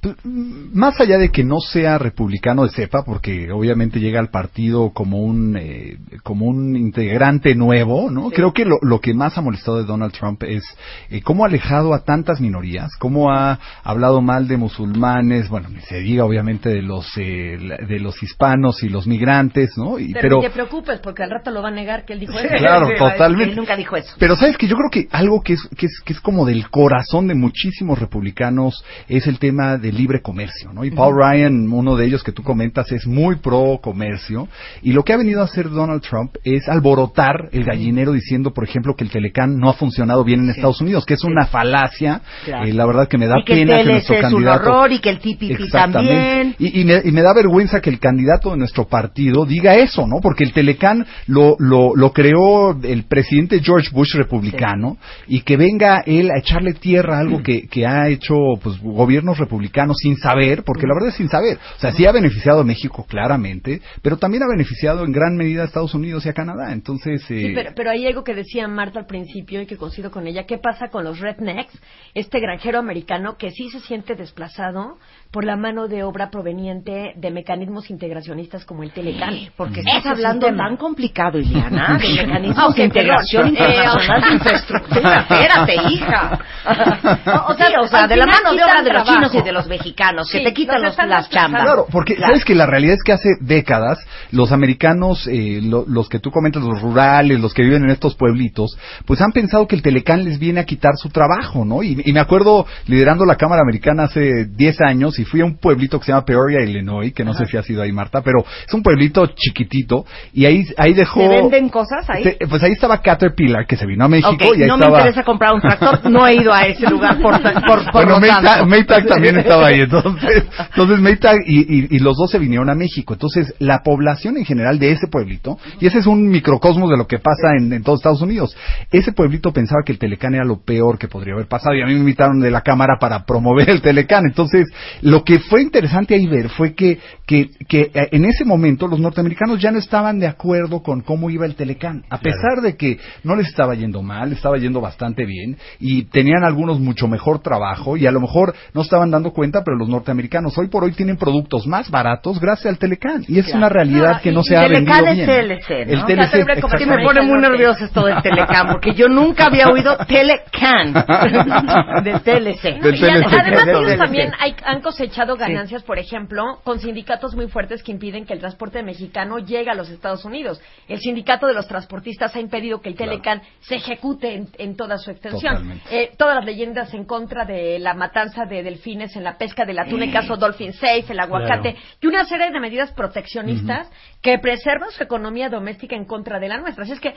S12: Pues, mm, más allá de que no sea republicano de cepa, porque obviamente llega al partido como un eh, como un integrante nuevo, ¿no? Creo que lo, lo que más ha molestado de Donald Trump es eh, cómo ha alejado a tantas minorías, cómo ha hablado mal de musulmanes, bueno, ni se diga obviamente de los eh, de los hispanos y los migrantes, ¿no? Y-
S10: Pero,
S12: pero
S10: ni te preocupes, porque al rato lo va a negar que él dijo eso.
S12: Claro, totalmente.
S5: Él nunca dijo eso.
S12: Pero sabes que yo creo que algo que es, que es, que es como del corazón de muchísimos republicanos es el tema del libre comercio, ¿no? Y Paul. Ryan, uno de ellos que tú comentas, es muy pro comercio. Y lo que ha venido a hacer Donald Trump es alborotar el gallinero diciendo, por ejemplo, que el Telecán no ha funcionado bien en Estados Unidos, que es una falacia.
S5: Claro.
S12: Eh, la verdad que me da
S5: y que
S12: pena que
S5: TLC
S12: nuestro
S5: es un
S12: candidato
S5: horror y que el TPP también.
S12: Y, y me, y me da vergüenza que el candidato de nuestro partido diga eso, ¿no? Porque el Telecán lo, lo, lo creó el presidente George Bush republicano y que venga él a echarle tierra a algo que, que ha hecho pues gobiernos republicanos sin saber, porque la verdad es sin saber. O sea, sí ha beneficiado a México claramente, pero también ha beneficiado en gran medida a Estados Unidos y a Canadá. Entonces, eh,
S10: Sí, pero, pero hay algo que decía Marta al principio y que coincido con ella. ¿Qué pasa con los rednecks? Este granjero americano que sí se siente desplazado por la mano de obra proveniente de mecanismos integracionistas como el Telecán.
S5: Porque estás
S10: es un
S5: hablando
S10: tema.
S5: tan complicado, Iliana, de mecanismos de integración internacional de
S10: Eh,
S5: infraestructura. Espérate, hija. O, sea,
S10: Sí,
S5: o sea de la mano de obra de los chinos y de los mexicanos, que
S10: Sí,
S5: te quitan
S10: los
S5: las chambas.
S12: Claro, porque sabes que la realidad es que hace décadas los americanos, eh, lo- los que tú comentas, los rurales, los que viven en estos pueblitos, pues han pensado que el Telecán les viene a quitar su trabajo, ¿no? Y, y me acuerdo liderando la Cámara Americana hace 10 años y fui a un pueblito que se llama Peoria, Illinois, que no sé si ha sido ahí, Marta, pero es un pueblito chiquitito y ahí, ahí dejó...
S5: ¿Se venden cosas ahí?
S12: Pues ahí estaba Caterpillar, que se vino a México y ahí
S5: no
S12: estaba...
S5: me interesa comprar un tractor, no he ido a ese lugar por, por, por
S12: bueno, Maytag. Maytag también estaba ahí, entonces, entonces Maytag y, y- y los dos se vinieron a México. Entonces, la población en general de ese pueblito, y ese es un microcosmos de lo que pasa en, en todos Estados Unidos, ese pueblito pensaba que el Telecán era lo peor que podría haber pasado, y a mí me invitaron de la Cámara para promover el Telecán. Entonces, lo que fue interesante ahí ver fue que, que, que eh, en ese momento los norteamericanos ya no estaban de acuerdo con cómo iba el Telecán, a pesar de que no les estaba yendo mal, les estaba yendo bastante bien, y tenían algunos mucho mejor trabajo, y a lo mejor no estaban dando cuenta, pero los norteamericanos hoy por hoy tienen productos más baratos gracias al Telecán, y es
S5: Claro.
S12: una realidad
S5: Ah,
S12: que no
S5: y-
S12: se
S5: y
S12: ha
S5: Telecán
S12: vendido
S5: es
S12: bien.
S5: TLC, ¿no?
S12: El TLC,
S5: Es que me pone muy nervioso esto del Telecán, porque yo nunca había oído Telecan del TLC.
S10: No, y
S12: TLC.
S10: además ellos también hay- han cosechado ganancias, por ejemplo, con sindicatos muy fuertes que impiden que el transporte mexicano llegue a los Estados Unidos. El sindicato de los transportistas ha impedido que el Telecan se ejecute en, en toda su extensión. Eh, todas las leyendas en contra de la matanza de delfines en la pesca del atún, el caso Dolphin Safe, el aguacate,
S13: Claro.
S10: y una serie de medidas proteccionistas que preservan su economía doméstica en contra de la nuestra. Así es que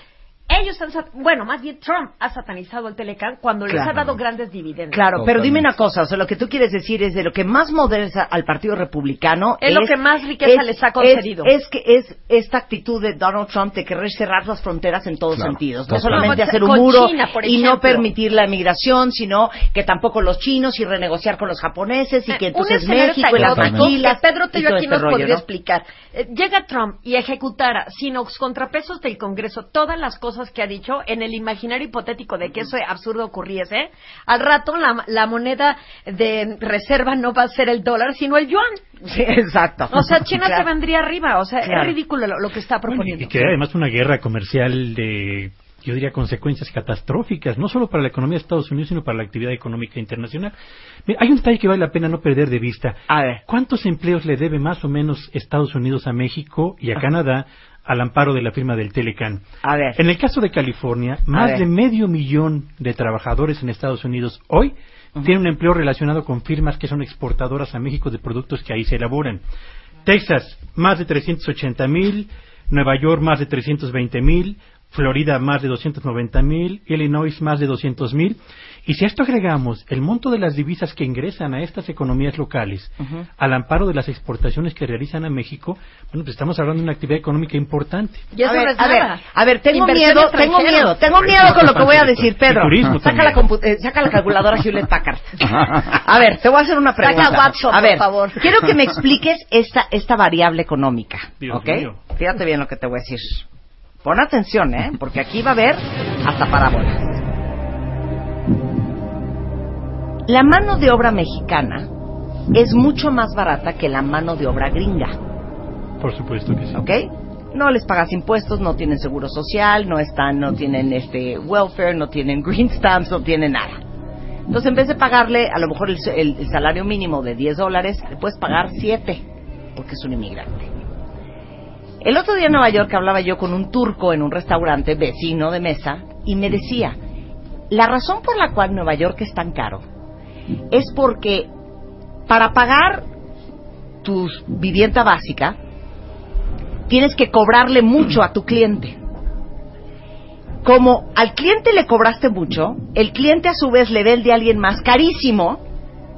S10: ellos han, bueno, más bien Trump ha satanizado el Telecan cuando les ha dado grandes dividendos.
S5: Claro, pero dime una cosa, o sea, lo que tú quieres decir es de lo que más moderniza al Partido Republicano
S10: Es lo que más riqueza les ha concedido.
S5: Es, que es esta actitud de Donald Trump de querer cerrar las fronteras en todos
S10: Claro,
S5: sentidos, no solamente hacer un muro
S10: China,
S5: y no permitir la emigración, sino que tampoco los chinos y renegociar con los japoneses y que
S10: un
S5: entonces México y las maquilas
S10: que Pedro Tello aquí
S5: este
S10: nos
S5: rollo,
S10: podría
S5: ¿no?
S10: explicar. Eh, llega Trump y ejecutara sin los contrapesos del Congreso todas las cosas que ha dicho en el imaginario hipotético de que eso absurdo ocurriese. Al rato la, la moneda de reserva no va a ser el dólar, sino el yuan.
S5: Sí, exacto.
S10: O sea, China
S5: Claro.
S10: se vendría arriba. O sea,
S6: Claro.
S10: es ridículo lo, lo que está proponiendo.
S6: Y que además una guerra comercial de, yo diría, consecuencias catastróficas, no solo para la economía de Estados Unidos, sino para la actividad económica internacional. Mira, hay un detalle que vale la pena no perder de vista.
S5: A ver.
S6: ¿Cuántos empleos le debe más o menos Estados Unidos a México y a Canadá al amparo de la firma del Telecan?
S5: A ver.
S6: En el caso de California, más de medio millón de trabajadores en Estados Unidos hoy tienen un empleo relacionado con firmas que son exportadoras a México de productos que ahí se elaboran. Texas, más de 380 mil, Nueva York, más de 320 mil, Florida, más de 290 mil, Illinois, más de 200 mil. Y si a esto agregamos el monto de las divisas que ingresan a estas economías locales, al amparo de las exportaciones que realizan a México, bueno, pues estamos hablando de una actividad económica importante.
S5: A ver, a ver,
S10: nada.
S5: a ver, tengo miedo, tengo miedo, tengo miedo con lo que voy a decir, Pedro. Saca la, eh, saca la calculadora Hewlett Packard. A ver, te voy a hacer una
S10: Saca
S5: pregunta.
S10: Watson,
S5: a ver,
S10: por favor.
S5: quiero que me expliques esta esta variable económica,
S6: Dios
S5: ¿ok?
S6: mío.
S5: Fíjate bien lo que te voy a decir. Pon atención, ¿eh? Porque aquí va a haber hasta parábolas. La mano de obra mexicana es mucho más barata que la mano de obra gringa.
S6: Por supuesto que sí.
S5: ¿Ok? No les pagas impuestos, no tienen seguro social, no están, no tienen este welfare, no tienen green stamps, no tienen nada. Entonces, en vez de pagarle a lo mejor el, el- el salario mínimo de 10 dólares, le puedes pagar 7, porque es un inmigrante. El otro día en Nueva York hablaba yo con un turco en un restaurante vecino de mesa y me decía, la razón por la cual Nueva York es tan caro es porque para pagar tu vivienda básica tienes que cobrarle mucho a tu cliente. Como al cliente le cobraste mucho, el cliente a su vez le ve el de alguien más carísimo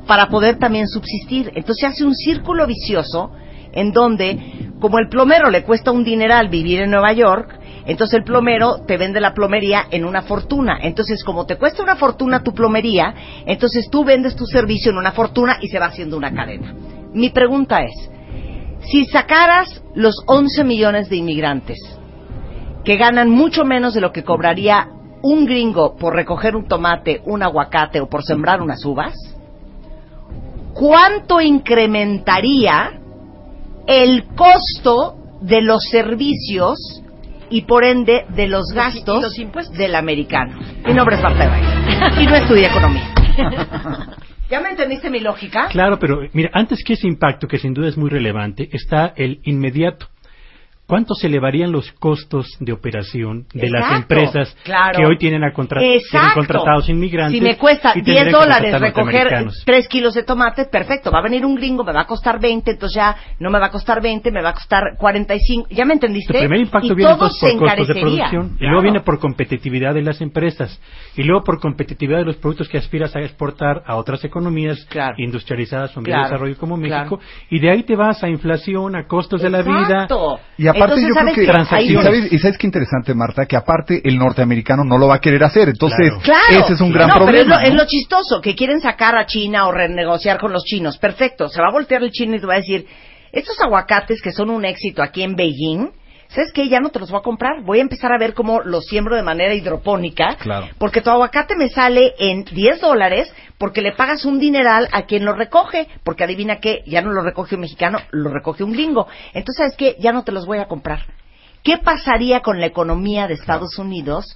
S5: para poder también subsistir. Entonces hace un círculo vicioso en donde, como el plomero le cuesta un dineral vivir en Nueva York, entonces el plomero te vende la plomería en una fortuna. Entonces, como te cuesta una fortuna tu plomería, entonces tú vendes tu servicio en una fortuna y se va haciendo una cadena. Mi pregunta es, si sacaras los 11 millones de inmigrantes que ganan mucho menos de lo que cobraría un gringo por recoger un tomate, un aguacate o por sembrar unas uvas, ¿cuánto incrementaría el costo de los servicios y por ende de los gastos del americano? Mi nombre es Marta de Baile y no estudié economía. ¿Ya me entendiste mi lógica?
S6: Claro, pero mira, antes que ese impacto, que sin duda es muy relevante, está el inmediato. ¿Cuánto se elevarían los costos de operación de las empresas
S5: claro.
S6: que hoy tienen, a contra- tienen contratados inmigrantes?
S5: Si me cuesta
S6: y
S5: 10
S6: tendrían que
S5: dólares recoger
S6: norteamericanos?
S5: 3 kilos de tomate, perfecto. Va a venir un gringo, me va a costar 20, entonces ya no me va a costar 20, me va a costar 45. ¿Ya me entendiste?
S6: Tu primer impacto
S5: y
S6: viene
S5: todo se
S6: por costos de producción, y luego viene por competitividad de las empresas, y luego por competitividad de los productos que aspiras a exportar a otras economías industrializadas o en de desarrollo como México, y de ahí te vas a inflación, a costos de la vida.
S12: Y aparte
S5: Entonces,
S12: yo creo
S5: ¿sabes
S12: que y sabes, y sabes qué interesante Marta que aparte el norteamericano no lo va a querer hacer entonces
S5: Claro.
S12: ese es un gran
S5: no,
S12: problema
S5: Pero es lo,
S12: ¿no?
S5: es lo chistoso, que quieren sacar a China o renegociar con los chinos. Perfecto, se va a voltear el chino y te va a decir, estos aguacates que son un éxito aquí en Beijing, ¿sabes qué? Ya no te los voy a comprar. Voy a empezar a ver cómo los siembro de manera hidropónica.
S12: Claro.
S5: Porque tu aguacate me sale en 10 dólares porque le pagas un dineral a quien lo recoge. Porque adivina qué, ya no lo recoge un mexicano, lo recoge un gringo. Entonces, ¿sabes qué? Ya no te los voy a comprar. ¿Qué pasaría con la economía de Estados Unidos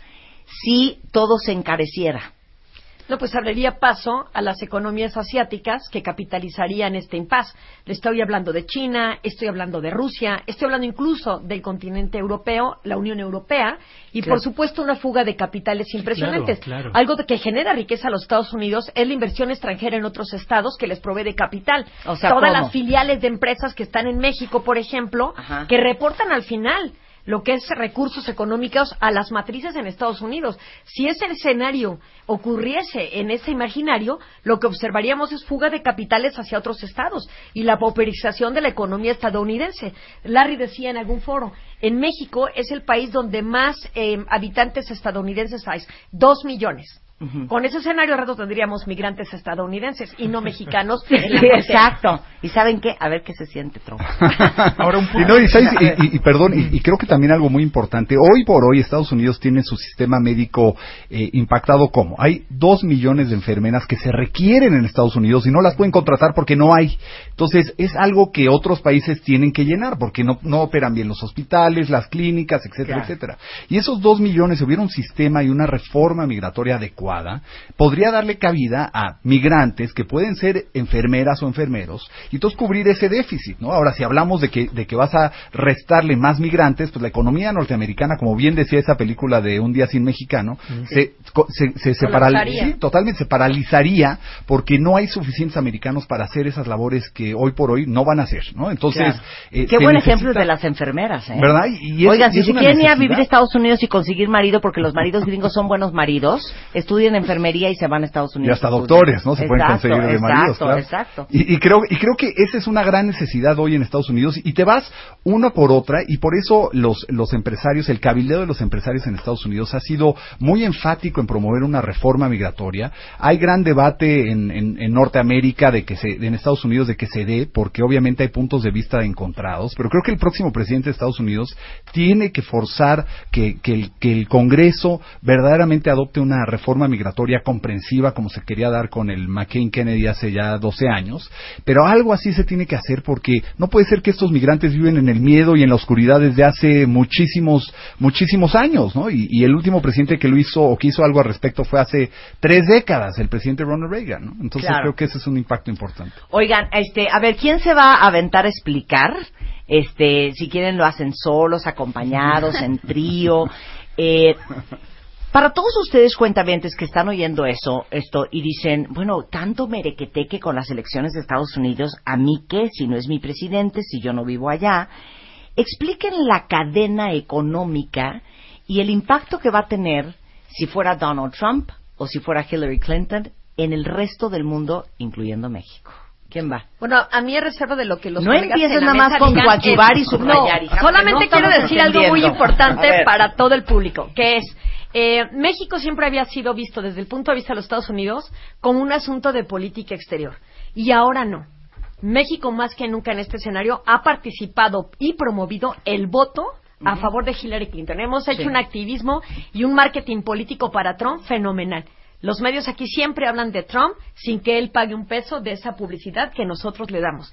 S5: si todo se encareciera?
S10: No, pues abriría paso a las economías asiáticas que capitalizarían este impas. Le estoy hablando de China, estoy hablando de Rusia, estoy hablando incluso del continente europeo, la Unión Europea, y
S13: Claro.
S10: por supuesto una fuga de capitales impresionantes.
S13: claro.
S10: Algo que genera riqueza a los Estados Unidos es la inversión extranjera en otros estados que les provee de capital.
S5: O sea,
S10: Todas
S5: ¿cómo?
S10: las filiales de empresas que están en México, por ejemplo,
S5: Ajá.
S10: que reportan al final lo que es recursos económicos a las matrices en Estados Unidos. Si ese escenario ocurriese en ese imaginario, lo que observaríamos es fuga de capitales hacia otros estados y la pauperización de la economía estadounidense. Larry decía en algún foro, en México es el país donde más eh, habitantes estadounidenses hay, dos millones. Con ese escenario rato tendríamos migrantes estadounidenses y no mexicanos.
S5: Sí, exacto. ¿Y saben qué? A ver qué se siente, Trump.
S8: Ahora un
S12: Y, no, y, ¿sabes? Y- y- y perdón, y, y creo que también algo muy importante, hoy por hoy Estados Unidos tiene su sistema médico eh, impactado como, hay dos millones de enfermeras que se requieren en Estados Unidos y no las pueden contratar porque no hay. Entonces es algo que otros países tienen que llenar porque no, no operan bien los hospitales, las clínicas, etcétera,
S13: Claro.
S12: etcétera. Y esos dos millones, si hubiera un sistema y una reforma migratoria adecuada, podría darle cabida a migrantes que pueden ser enfermeras o enfermeros y entonces cubrir ese déficit, ¿no? Ahora, si hablamos de que, de que vas a restarle más migrantes, pues la economía norteamericana, como bien decía esa película de Un día sin mexicano, se, co- se, se, se paral-
S13: Colapsaría.
S12: sí, totalmente se paralizaría porque no hay suficientes americanos para hacer esas labores que hoy por hoy no van a hacer, ¿no? Entonces,
S5: Claro.
S12: eh,
S5: Qué buen
S12: necesita-
S5: ejemplo de las enfermeras, ¿eh?
S12: ¿Verdad? Y- y es-
S5: Oigan,
S12: y
S5: si se quieren ir a vivir a Estados Unidos y conseguir marido, porque los maridos gringos son buenos maridos, estudian enfermería y se van a Estados
S12: Y
S5: Unidos.
S12: hasta doctores, ¿no? Se pueden conseguir de maridos,
S5: exacto,
S12: claro.
S5: Exacto,
S12: Y, y creo y creo que esa es una gran necesidad hoy en Estados Unidos y te vas una por otra y por eso los los empresarios, el cabildeo de los empresarios en Estados Unidos ha sido muy enfático en promover una reforma migratoria. Hay gran debate en, en- en Norteamérica de que se en Estados Unidos de que se dé porque obviamente hay puntos de vista encontrados, pero creo que el próximo presidente de Estados Unidos tiene que forzar que, que el, que el Congreso verdaderamente adopte una reforma reforma migratoria comprensiva como se quería dar con el McCain Kennedy hace ya 12 años, pero algo así se tiene que hacer porque no puede ser que estos migrantes viven en el miedo y en la oscuridad desde hace muchísimos, muchísimos años, ¿no? Y, y el último presidente que lo hizo o que hizo algo al respecto fue hace tres décadas, el presidente Ronald Reagan, ¿no? Entonces
S5: Claro.
S12: creo que ese es un impacto importante.
S5: Oigan, este, a ver, ¿quién se va a aventar a explicar? Este, si quieren lo hacen solos, acompañados, en trío. Eh, para todos ustedes cuentavientes que están oyendo eso, esto y dicen, bueno, tanto merequeteque con las elecciones de Estados Unidos, ¿a mí qué? Si no es mi presidente, si yo no vivo allá. Expliquen la cadena económica y el impacto que va a tener si fuera Donald Trump o si fuera Hillary Clinton en el resto del mundo, incluyendo México. ¿Quién va?
S10: Bueno, a mí es reserva de lo que los
S5: No empieces nada más con coadyuvar y subrayar,
S10: No,
S5: hija,
S10: solamente
S5: no
S10: quiero decir algo muy importante para todo el público, que es eh, México siempre había sido visto desde el punto de vista de los Estados Unidos como un asunto de política exterior y ahora no. México más que nunca en este escenario ha participado y promovido el voto a favor de Hillary Clinton. Hemos hecho
S5: Sí.
S10: un activismo y un marketing político para Trump fenomenal. Los medios aquí siempre hablan de Trump sin que él pague un peso de esa publicidad que nosotros le damos.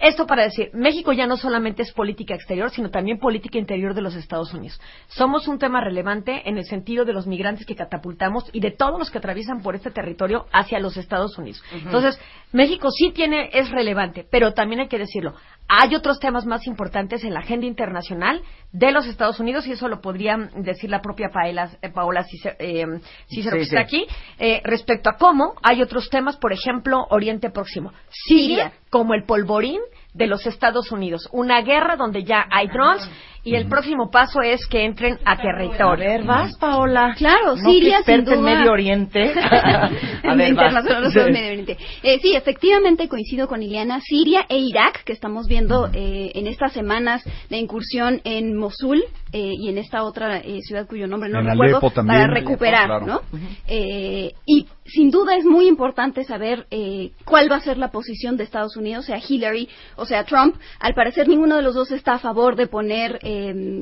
S10: Esto para decir, México ya no solamente es política exterior, sino también política interior de los Estados Unidos. Somos un tema relevante en el sentido de los migrantes que catapultamos y de todos los que atraviesan por este territorio hacia los Estados Unidos. Entonces, México sí tiene, es relevante, pero también hay que decirlo. Hay otros temas más importantes en la agenda internacional de los Estados Unidos y eso lo podría decir la propia Paola, eh, Paola Cícero, eh, Cícero,
S5: Sí,
S10: que
S5: sí.
S10: está aquí, eh, respecto a cómo hay otros temas, por ejemplo, Oriente Próximo. Siria, como el polvorín de los Estados Unidos. Una guerra donde ya hay drones y el próximo paso es que entren a territorio.
S5: A ver, vas, Paola.
S9: Claro,
S5: No,
S9: Siria, sin
S5: en
S9: duda.
S5: Medio Oriente. a
S9: en
S5: ver,
S9: internacional no Medio Oriente. Eh, sí, efectivamente coincido con Liliana. Siria e Irak, que estamos viendo eh, en estas semanas la incursión en Mosul eh, y en esta otra eh, ciudad cuyo nombre no
S12: En
S9: recuerdo,
S12: Alepo también.
S9: para recuperar,
S12: Alepo,
S9: ¿no?
S12: claro.
S9: Eh, y sin duda es muy importante saber eh, cuál va a ser la posición de Estados Unidos, sea Hillary o sea Trump. Al parecer ninguno de los dos está a favor de poner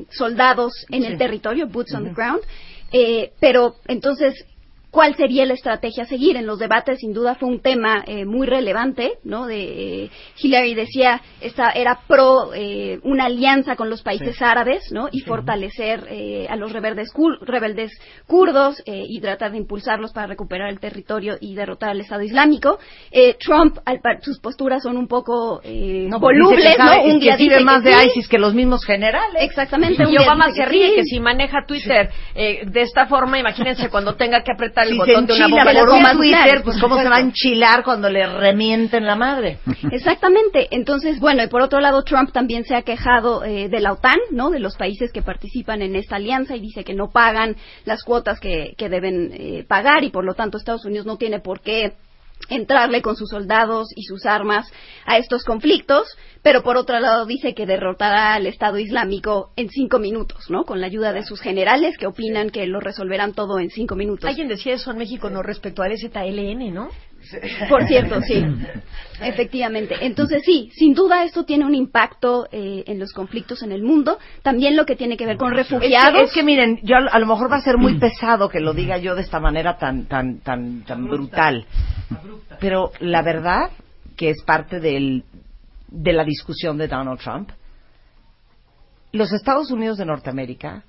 S9: soldados en
S5: Sí.
S9: el territorio, boots on the ground. Eh, pero entonces cuál sería la estrategia a seguir. En los debates, sin duda, fue un tema eh, muy relevante, ¿no? De, eh, Hillary decía, esta era pro eh, una alianza con los países
S13: Sí.
S9: árabes, ¿no? Y fortalecer eh, a los rebeldes, cur- rebeldes kurdos eh, y tratar de impulsarlos para recuperar el territorio y derrotar al Estado Islámico. Eh, Trump, al par- sus posturas son un poco eh,
S5: No,
S9: volubles, ¿no? Un día dice
S5: más
S9: que
S5: de
S9: sí.
S5: ISIS que los mismos generales.
S9: Exactamente.
S10: Y Obama se ríe
S9: sí.
S10: que si maneja Twitter eh, de esta forma, imagínense cuando tenga que apretar el
S5: Si
S10: botón de una
S5: enchila
S10: bomba
S5: por
S10: atómica.
S5: un Twitter, pues cómo se va a enchilar cuando le remienten la madre.
S9: Exactamente. Entonces, bueno, y por otro lado, Trump también se ha quejado eh, de la OTAN, ¿no? De los países que participan en esta alianza y dice que no pagan las cuotas que, que deben eh, pagar y por lo tanto Estados Unidos no tiene por qué entrarle con sus soldados y sus armas a estos conflictos, pero por otro lado dice que derrotará al Estado Islámico en cinco minutos, ¿no? Con la ayuda de sus generales que opinan que lo resolverán todo en cinco minutos.
S10: Alguien decía eso en México, no respecto al ZLN, ¿no?
S9: Por cierto, sí. Efectivamente. Entonces, sí, sin duda esto tiene un impacto eh, en los conflictos en el mundo. También lo que tiene que ver con
S5: Es que,
S9: refugiados.
S5: es que miren, yo a lo- a lo mejor va a ser muy pesado que lo diga yo de esta manera tan tan tan tan brutal. Pero la verdad que es parte del de la discusión de Donald Trump. Los Estados Unidos de Norteamérica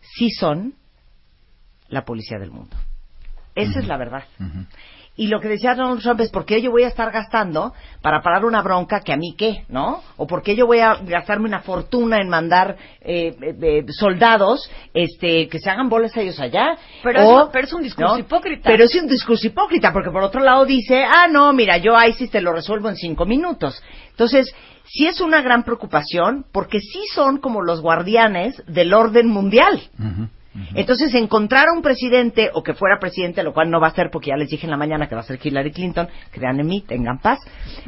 S5: sí son la policía del mundo. Esa es la verdad. Y lo que decía Donald Trump es, ¿por qué yo voy a estar gastando para parar una bronca que a mí qué, no? ¿O por qué yo voy a gastarme una fortuna en mandar eh, eh, eh, soldados este, que se hagan bolas a ellos allá?
S10: Pero
S5: O,
S10: eso- pero es un discurso hipócrita.
S5: Pero es un discurso hipócrita, porque por otro lado dice, ah, no, mira, yo ISIS te lo resuelvo en cinco minutos. Entonces, sí es una gran preocupación, porque sí son como los guardianes del orden mundial. Entonces, encontrar a un presidente, o que fuera presidente, lo cual no va a ser, porque ya les dije en la mañana que va a ser Hillary Clinton, crean en mí, tengan paz,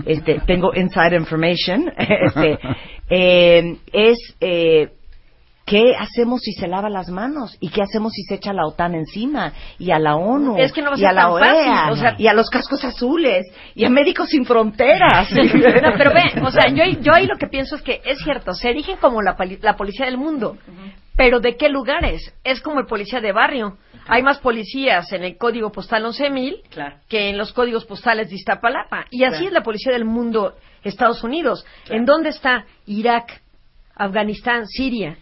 S5: este, tengo inside information, este, eh, es, eh, ¿qué hacemos si se lava las manos? ¿Y qué hacemos si se echa la OTAN encima? Y a la ONU,
S10: Es que no va a
S5: y a la OEA,
S10: fácil, o sea-
S5: y a los cascos azules, y a Médicos Sin Fronteras.
S10: No, pero ve, o sea, yo, yo ahí lo que pienso es que es cierto, se erigen como la, la policía del mundo, Pero ¿de qué lugares? Es como el policía de barrio. Hay más policías en el código postal 11.000
S5: Claro.
S10: que en los códigos postales de Iztapalapa. Y así
S5: Claro.
S10: es la policía del mundo, Estados Unidos. ¿En dónde está Irak, Afganistán, Siria?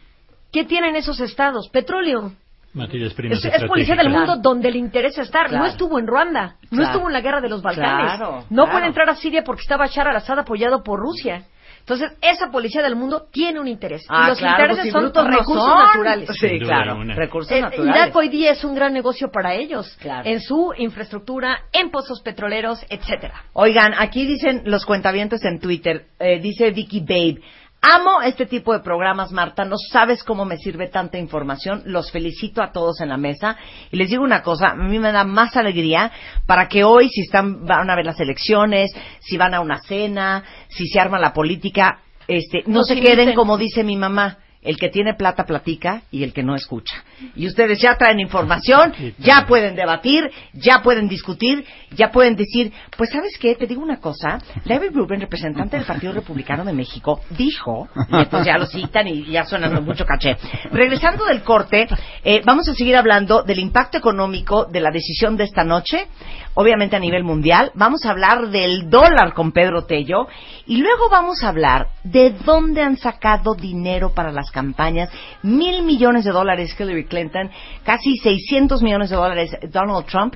S10: ¿Qué tienen esos estados? Petróleo.
S6: Materias primas
S10: Es, es policía del mundo donde le interesa estar.
S5: Claro.
S10: No estuvo en Ruanda, no estuvo en la guerra de los Balcanes.
S5: Claro,
S10: no
S5: claro.
S10: puede entrar a Siria porque está Bashar al-Assad apoyado por Rusia. Entonces, esa policía del mundo tiene un interés.
S5: Ah,
S10: y los
S5: claro,
S10: intereses
S5: pues si
S10: son recursos
S5: son.
S10: naturales.
S5: Sí,
S6: Sin
S5: claro. Recursos
S10: Eh,
S5: naturales.
S10: Irak hoy día es un gran negocio para ellos.
S5: Claro.
S10: En su infraestructura, en pozos petroleros, etcétera.
S5: Oigan, aquí dicen los cuentavientes en Twitter, eh, dice Vicky Babe. Amo este tipo de programas, Marta. No sabes cómo me sirve tanta información. Los felicito a todos en la mesa. Y les digo una cosa, a mí me da más alegría para que hoy, si están, van a ver las elecciones, si van a una cena, si se arma la política, este, no se queden como dice mi mamá. El que tiene plata platica y el que no escucha. Y ustedes ya traen información, ya pueden debatir, ya pueden discutir, ya pueden decir, pues sabes qué, te digo una cosa, Larry Rubin, representante del Partido Republicano de México, dijo, y entonces ya lo citan y ya suenan mucho caché. Regresando del corte, eh, vamos a seguir hablando del impacto económico de la decisión de esta noche, obviamente a nivel mundial. Vamos a hablar del dólar con Pedro Tello y luego vamos a hablar de dónde han sacado dinero para las campañas. Mil millones de dólares Hillary Clinton, casi 600 millones de dólares Donald Trump.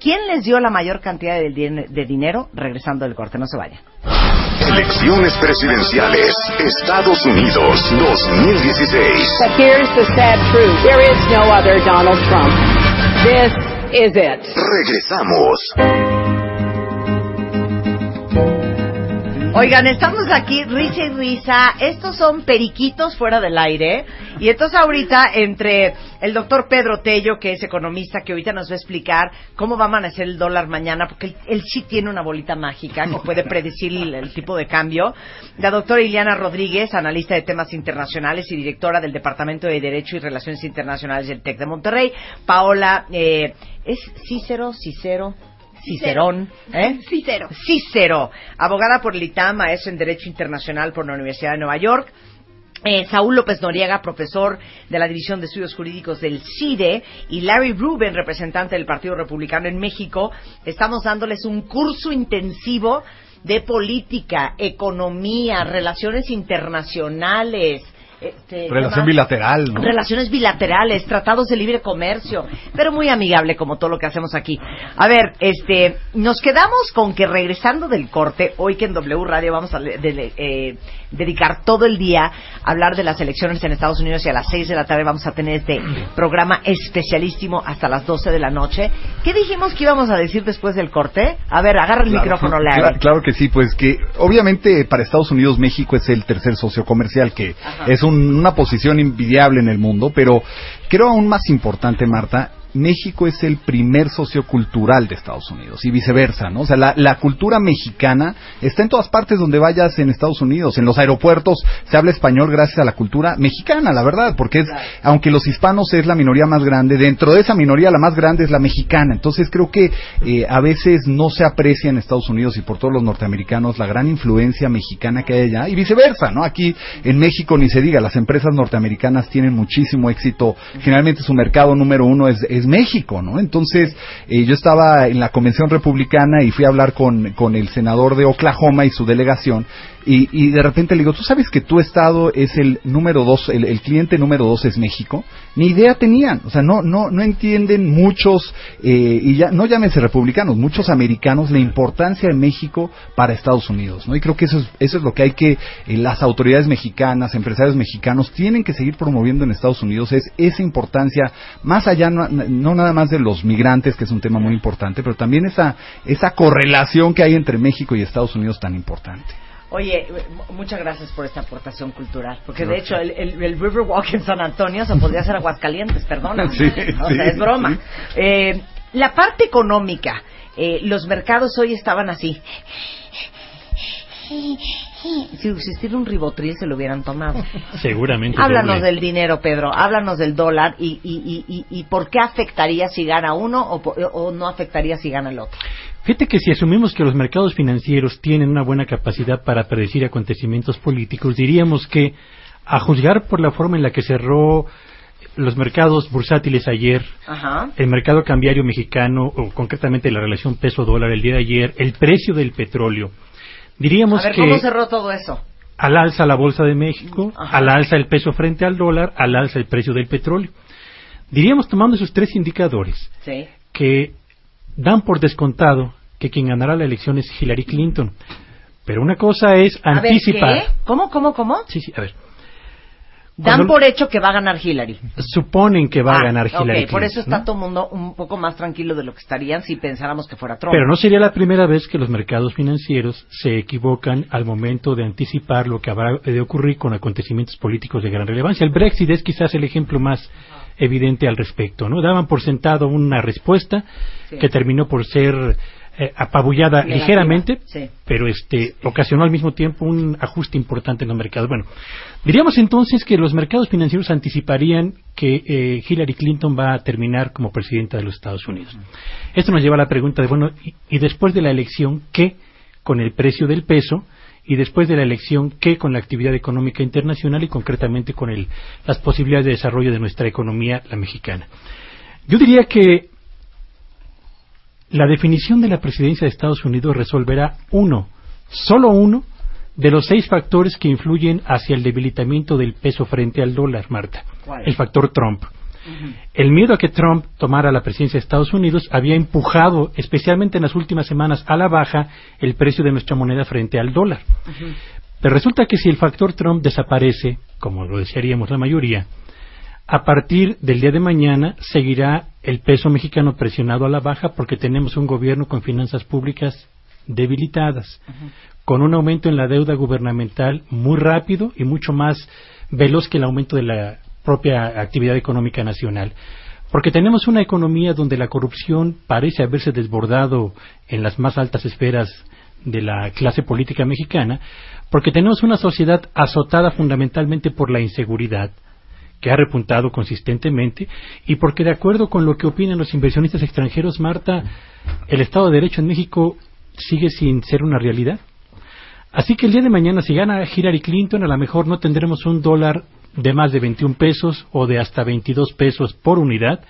S5: ¿Quién les dio la mayor cantidad de, din- de dinero? Regresando del corte, no se vayan.
S2: Elecciones presidenciales. Estados Unidos 2016.
S3: But here's the sad truth. There is no other Donald Trump. This is it.
S2: Regresamos.
S5: Oigan, estamos aquí, risa y risa. Estos son periquitos fuera del aire. Y entonces ahorita, entre el doctor Pedro Tello, que es economista, que ahorita nos va a explicar cómo va a amanecer el dólar mañana, porque él, sí tiene una bolita mágica que puede predecir el, el tipo de cambio. La doctora Iliana Rodríguez, analista de temas internacionales y directora del Departamento de Derecho y Relaciones Internacionales del TEC de Monterrey. Paola, eh, ¿es Cícero? Cicero. Cicerón, ¿eh?
S9: Cicero.
S5: Cicero, abogada por el ITAM, maestro en Derecho Internacional por la Universidad de Nueva York. Eh, Saúl López Noriega, profesor de la División de Estudios Jurídicos del CIDE, y Larry Rubin, representante del Partido Republicano en México. Estamos dándoles un curso intensivo de política, economía, relaciones internacionales. Este,
S12: Relación bilateral, ¿no?
S5: Relaciones bilaterales, tratados de libre comercio, pero muy amigable como todo lo que hacemos aquí. A ver, este, nos quedamos con que regresando del corte, hoy que en W Radio vamos a de- de- eh, dedicar todo el día a hablar de las elecciones en Estados Unidos y a las 6 de la tarde vamos a tener este programa especialísimo hasta las 12 de la noche. ¿Qué dijimos que íbamos a decir después del corte? A ver, agarra el
S12: Claro,
S5: micrófono, Larry.
S12: Claro, que sí, pues que obviamente para Estados Unidos México es el tercer socio comercial, que
S5: Ajá.
S12: es un- una posición invidiable en el mundo, pero creo aún más importante, Marta, México es el primer socio cultural de Estados Unidos y viceversa, ¿no? O sea, la, la cultura mexicana está en todas partes donde vayas en Estados Unidos. En los aeropuertos se habla español gracias a la cultura mexicana, la verdad, porque es, aunque los hispanos es la minoría más grande, dentro de esa minoría la más grande es la mexicana. Entonces creo que eh, a veces no se aprecia en Estados Unidos y por todos los norteamericanos la gran influencia mexicana que hay allá y viceversa, ¿no? Aquí en México ni se diga, las empresas norteamericanas tienen muchísimo éxito. Generalmente su mercado número uno es, es México, ¿no? Entonces eh, yo estaba en la convención republicana y fui a hablar con, con el senador de Oklahoma y su delegación y, y de repente le digo, ¿tú sabes que tu estado es el número dos, el, cliente número dos es México? Ni idea tenían, o sea, no, no, no entienden muchos, eh, y ya, no llámense republicanos, muchos americanos la importancia de México para Estados Unidos, ¿no? Y creo que eso es, eso es lo que hay que, eh, las autoridades mexicanas, empresarios mexicanos tienen que seguir promoviendo en Estados Unidos, es esa importancia, más allá, no, no nada más de los migrantes, que es un tema muy importante, pero también esa, esa correlación que hay entre México y Estados Unidos tan importante.
S5: Oye, m- muchas gracias por esta aportación cultural, porque de hecho el, el, el Riverwalk en San Antonio se podría hacer Aguascalientes, perdona.
S12: Sí,
S5: o
S12: sí,
S5: sea, es broma.
S12: sí.
S5: Eh, la parte económica, eh, los mercados hoy estaban así. Si existiera un ribotril se lo hubieran tomado.
S6: Seguramente.
S5: Háblanos
S6: doble.
S5: del dinero, Pedro. Háblanos del dólar y, y, y, y, por qué afectaría si gana uno o, no afectaría si gana el otro.
S6: Fíjate que si asumimos que los mercados financieros tienen una buena capacidad para predecir acontecimientos políticos, diríamos que, a juzgar por la forma en la que cerró los mercados bursátiles ayer,
S5: Ajá.
S6: el mercado cambiario mexicano, o concretamente la relación peso-dólar el día de ayer, el precio del petróleo. Diríamos
S5: A ver,
S6: que
S5: ¿cómo cerró todo eso?
S6: al alza la Bolsa de México,
S5: Ajá.
S6: al alza el peso frente al dólar, al alza el precio del petróleo. Diríamos, tomando esos tres indicadores,
S5: Sí.
S6: que dan por descontado que quien ganará la elección es Hillary Clinton. Pero una cosa es
S5: A ver,
S6: anticipar.
S5: ¿qué? ¿Cómo, cómo, cómo?
S6: Sí, sí, a ver.
S5: Dan
S6: Cuando-
S5: por hecho que va a ganar Hillary.
S6: Suponen que va
S5: Ah,
S6: a ganar Hillary
S5: ok,
S6: Clinton.
S5: por eso está
S6: ¿no?
S5: todo el mundo un poco más tranquilo de lo que estarían si pensáramos que fuera Trump.
S6: Pero no sería la primera vez que los mercados financieros se equivocan al momento de anticipar lo que habrá de ocurrir con acontecimientos políticos de gran relevancia. El Brexit es quizás el ejemplo más evidente al respecto, ¿no? Daban por sentado una respuesta
S5: Sí.
S6: que terminó por ser eh, apabullada
S5: Negativa,
S6: ligeramente,
S5: sí.
S6: pero este ocasionó al mismo tiempo un ajuste importante en los mercados. Bueno, diríamos entonces que los mercados financieros anticiparían que eh, Hillary Clinton va a terminar como presidenta de los Estados Unidos. Esto nos lleva a la pregunta de, bueno, y, y después de la elección, ¿qué con el precio del peso? Y después de la elección, ¿qué con la actividad económica internacional y concretamente con el, las posibilidades de desarrollo de nuestra economía, la mexicana? Yo diría que la definición de la presidencia de Estados Unidos resolverá uno, solo uno, de los seis factores que influyen hacia el debilitamiento del peso frente al dólar, Marta.
S5: ¿Cuál?
S6: El factor Trump. El miedo a que Trump tomara la presidencia de Estados Unidos había empujado, especialmente en las últimas semanas, a la baja el precio de nuestra moneda frente al dólar. Pero resulta que si el factor Trump desaparece, como lo desearíamos la mayoría, a partir del día de mañana seguirá el peso mexicano presionado a la baja porque tenemos un gobierno con finanzas públicas debilitadas, con un aumento en la deuda gubernamental muy rápido y mucho más veloz que el aumento de la propia actividad económica nacional. Porque tenemos una economía donde la corrupción parece haberse desbordado en las más altas esferas de la clase política mexicana, porque tenemos una sociedad azotada fundamentalmente por la inseguridad, que ha repuntado consistentemente, y porque de acuerdo con lo que opinan los inversionistas extranjeros, Marta, el Estado de Derecho en México sigue sin ser una realidad. Así que el día de mañana, si gana Hillary Clinton, a lo mejor no tendremos un dólar de más de 21 pesos o de hasta 22 pesos por unidad,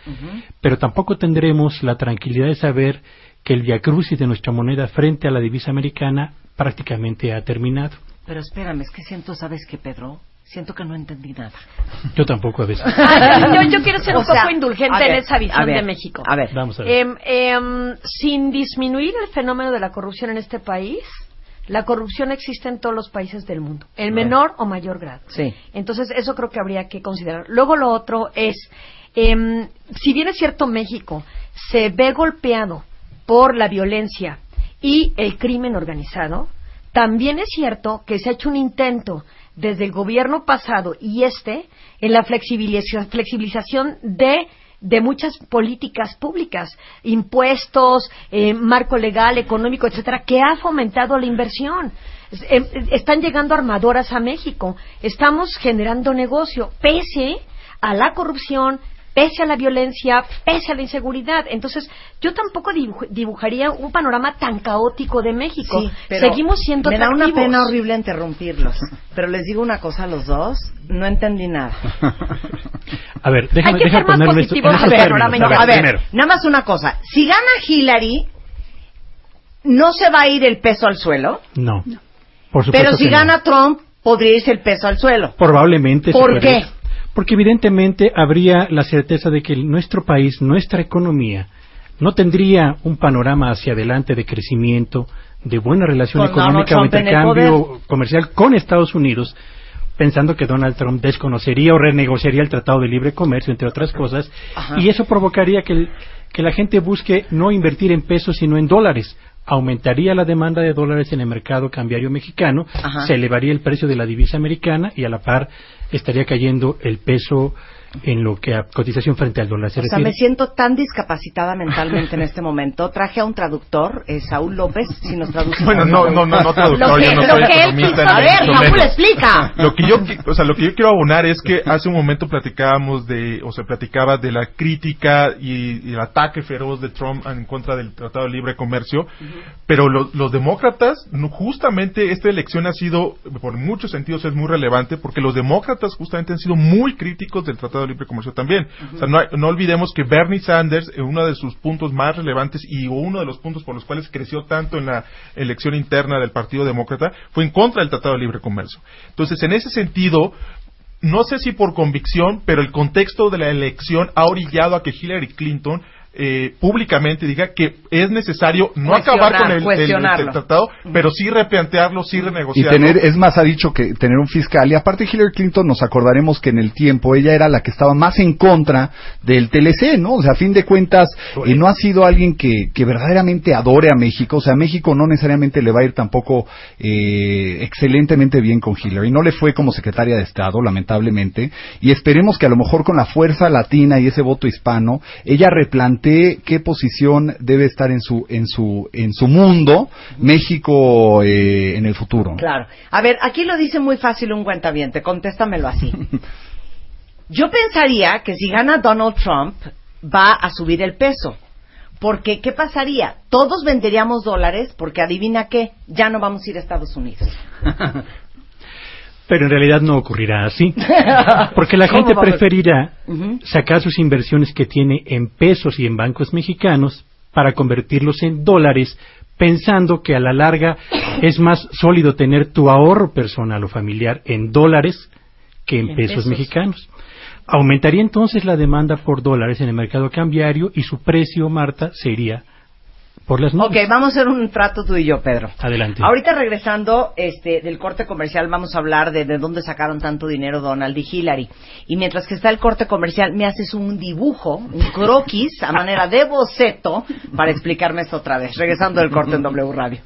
S6: pero tampoco tendremos la tranquilidad de saber que el viacrucis de nuestra moneda frente a la divisa americana prácticamente ha terminado.
S5: Pero espérame, es que siento, ¿sabes qué, Pedro? Siento que no entendí nada.
S6: Yo tampoco a veces.
S10: yo, yo quiero ser
S5: O
S10: un
S5: sea,
S10: poco indulgente
S5: ver,
S10: en esa visión
S5: ver,
S10: de México.
S5: a ver.
S6: Vamos a ver.
S10: Em, em, sin disminuir el fenómeno de la corrupción en este país, la corrupción existe en todos los países del mundo, en menor o mayor grado.
S5: Sí.
S10: Entonces, eso creo que habría que considerar. Luego, lo otro es, em, si bien es cierto México se ve golpeado por la violencia y el crimen organizado, también es cierto que se ha hecho un intento desde el gobierno pasado y este en la flexibilización, de de muchas políticas públicas, impuestos, eh, marco legal, económico, etcétera, que ha fomentado la inversión. Em, están llegando armadoras a México, estamos generando negocio, pese a la corrupción, pese a la violencia, pese a la inseguridad. Entonces, yo tampoco dibuj- dibujaría un panorama tan caótico de México.
S5: Sí, pero
S10: Seguimos siendo
S5: Me da una pena horrible interrumpirlos. Pero les digo una cosa a los dos, no entendí nada.
S6: A ver, déjame,
S10: Hay que
S6: déjame
S10: ser más
S6: en en
S10: positivos
S6: estos
S10: panorama
S6: A ver,
S5: a ver,
S6: primero.
S5: nada más una cosa. Si gana Hillary, no se va a ir el peso al suelo.
S6: No. Por supuesto
S5: Pero si
S6: que no.
S5: gana Trump, podría irse el peso al suelo.
S6: Probablemente.
S5: ¿Por qué?
S6: Porque evidentemente habría la certeza de que nuestro país, nuestra economía, no tendría un panorama hacia adelante de crecimiento, de buena relación
S5: Con
S6: económica o intercambio comercial con Estados Unidos, pensando que Donald Trump desconocería o renegociaría el Tratado de Libre Comercio, entre otras cosas,
S5: Ajá.
S6: y eso provocaría que, el- que la gente busque no invertir en pesos, sino en dólares. Aumentaría la demanda de dólares en el mercado cambiario mexicano,
S5: Ajá.
S6: se elevaría el precio de la divisa americana y a la par estaría cayendo el peso en lo que a cotización frente al dólar se
S5: O sea,
S6: refiere.
S5: me siento tan discapacitada mentalmente en este momento. Traje a un traductor, eh, Saúl López, si nos traduce.
S8: Bueno, no, no, no, no traductor,
S5: Lo que-
S8: yo no
S5: lo
S8: soy
S5: que él quiso- A ver, Saúl,
S8: menos.
S5: explica.
S8: Lo que yo, o sea, lo que yo quiero abonar es que hace un momento platicábamos de, o se platicaba de la crítica y, y el ataque feroz de Trump en contra del Tratado de Libre Comercio. Pero lo- los demócratas, no- justamente esta elección ha sido, por muchos sentidos es muy relevante, porque los demócratas justamente han sido muy críticos del Tratado de Libre Comercio también. O sea, no, hay- no olvidemos que Bernie Sanders, en uno de sus puntos más relevantes y uno de los puntos por los cuales creció tanto en la elección interna del Partido Demócrata, fue en contra del Tratado de Libre Comercio. Entonces, en ese sentido, no sé si por convicción, pero el contexto de la elección ha orillado a que Hillary Clinton eh, públicamente diga que es necesario no acabar con el, el-
S5: cuestionarlo.
S8: el tratado, pero sí replantearlo, sí
S12: Y
S8: renegociarlo.
S12: tener, es más, ha dicho que tener un fiscal. Y aparte Hillary Clinton, nos acordaremos que en el tiempo ella era la que estaba más en contra del TLC, ¿no? O sea, a fin de cuentas, eh, no ha sido alguien que, que verdaderamente adore a México. O sea, a México no necesariamente le va a ir tampoco eh, excelentemente bien con Hillary. No le fue como secretaria de Estado, lamentablemente. Y esperemos que a lo mejor con la fuerza latina y ese voto hispano, ella replantee qué posición debe estar en su, en su, en su mundo México eh, en el futuro.
S5: Claro. A ver, aquí lo dice muy fácil un cuentaviente, contéstamelo así. Yo pensaría que si gana Donald Trump, va a subir el peso. Porque, ¿qué pasaría? Todos venderíamos dólares porque adivina qué, ya no vamos a ir a Estados Unidos.
S6: Pero en realidad no ocurrirá así. Porque la
S5: ¿Cómo
S6: gente preferirá sacar sus inversiones que tiene en pesos y en bancos mexicanos para convertirlos en dólares, pensando que a la larga es más sólido tener tu ahorro personal o familiar en dólares que en,
S5: En
S6: pesos,
S5: pesos.
S6: mexicanos. Aumentaría entonces la demanda por dólares en el mercado cambiario y su precio, Marta, se iría por las.
S5: Ok, vamos a hacer un trato tú y yo, Pedro.
S6: Adelante.
S5: Ahorita regresando este, del corte comercial, vamos a hablar de, de dónde sacaron tanto dinero Donald y Hillary. Y mientras que está el corte comercial, me haces un dibujo, un croquis, a manera de boceto, para explicarme esto otra vez. Regresando del corte en W Radio.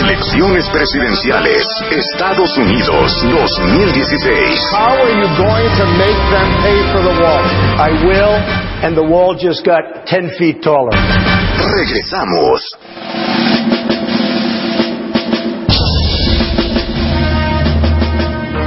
S2: Elecciones presidenciales. Estados Unidos 2016.
S4: How are you going to make them pay for the wall? I will, and the wall just got 10 feet taller.
S2: Regresamos.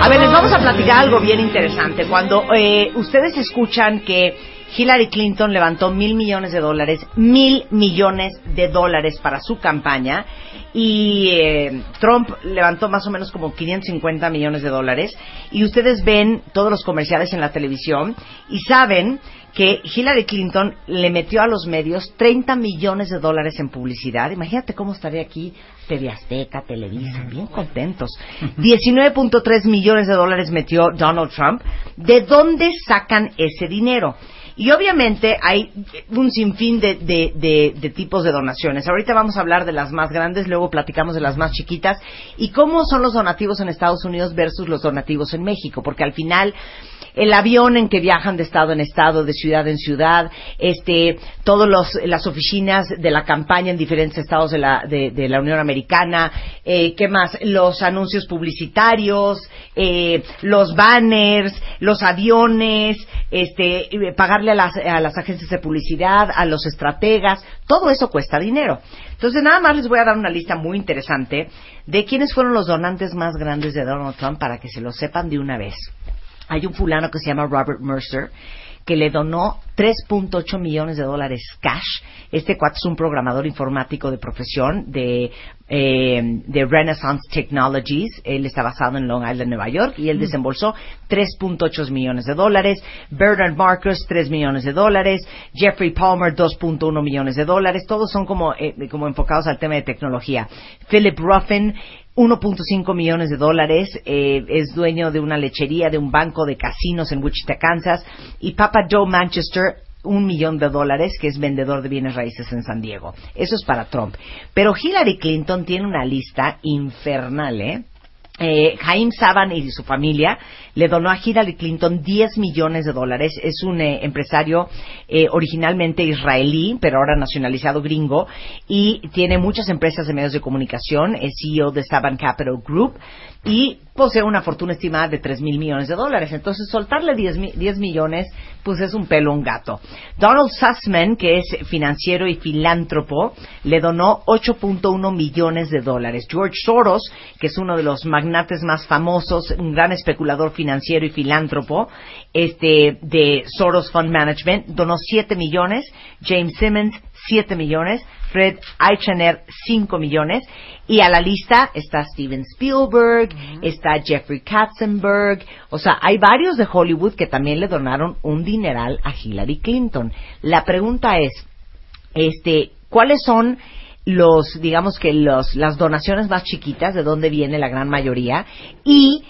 S5: A ver, les vamos a platicar algo bien interesante. Cuando eh, ustedes escuchan que Hillary Clinton levantó mil millones de dólares, mil millones de dólares para su campaña, y eh, Trump levantó más o menos como 550 millones de dólares, y ustedes ven todos los comerciales en la televisión y saben que Hillary Clinton le metió a los medios 30 millones de dólares en publicidad. Imagínate cómo estaría aquí TV Azteca, Televisa, bien contentos. 19.3 millones de dólares metió Donald Trump. ¿De dónde sacan ese dinero? Y obviamente hay un sinfín de, de, de, de tipos de donaciones. Ahorita vamos a hablar de las más grandes, luego platicamos de las más chiquitas y cómo son los donativos en Estados Unidos versus los donativos en México, porque al final el avión en que viajan de estado en estado, de ciudad en ciudad, este, todas las oficinas de la campaña en diferentes estados de la, de, de la Unión Americana, eh, ¿qué más? Los anuncios publicitarios, eh, los banners, los aviones, este, pagarle a las, a las agencias de publicidad, a los estrategas, todo eso cuesta dinero. Entonces, nada más les voy a dar una lista muy interesante de quiénes fueron los donantes más grandes de Donald Trump para que se lo sepan de una vez. Hay un fulano que se llama Robert Mercer que le donó 3.8 millones de dólares cash. Este cuate es un programador informático de profesión de, eh, de Renaissance Technologies. Él está basado en Long Island, Nueva York, y él desembolsó 3.8 millones de dólares. Bernard Marcus, 3 millones de dólares. Jeffrey Palmer, 2.1 millones de dólares. Todos son como, eh, como enfocados al tema de tecnología. Philip Ruffin, 1.5 millones de dólares, eh, es dueño de una lechería, de un banco de casinos en Wichita, Kansas, y Papa Joe Manchester, un millón de dólares, que es vendedor de bienes raíces en San Diego. Eso es para Trump. Pero Hillary Clinton tiene una lista infernal, ¿eh? Eh, Jaime Saban y su familia le donó a Hillary Clinton 10 millones de dólares. Es un eh, empresario eh, originalmente israelí, pero ahora nacionalizado gringo, y tiene muchas empresas de medios de comunicación. Es CEO de Saban Capital Group y posee una fortuna estimada de 3 mil millones de dólares. Entonces, soltarle 10, mi- 10 millones, pues es un pelo un gato. Donald Sussman, que es financiero y filántropo, le donó 8.1 millones de dólares. George Soros, que es uno de los magnates más famosos, un gran especulador financiero y filántropo, este, de Soros Fund Management, donó 7 millones. James Simmons, 7 millones. Fred Eichener 5 millones. Y a la lista está Steven Spielberg, está Jeffrey Katzenberg. O sea, hay varios de Hollywood que también le donaron un dineral a Hillary Clinton. La pregunta es, este, ¿cuáles son los, digamos que los, las donaciones más chiquitas, de dónde viene la gran mayoría? Y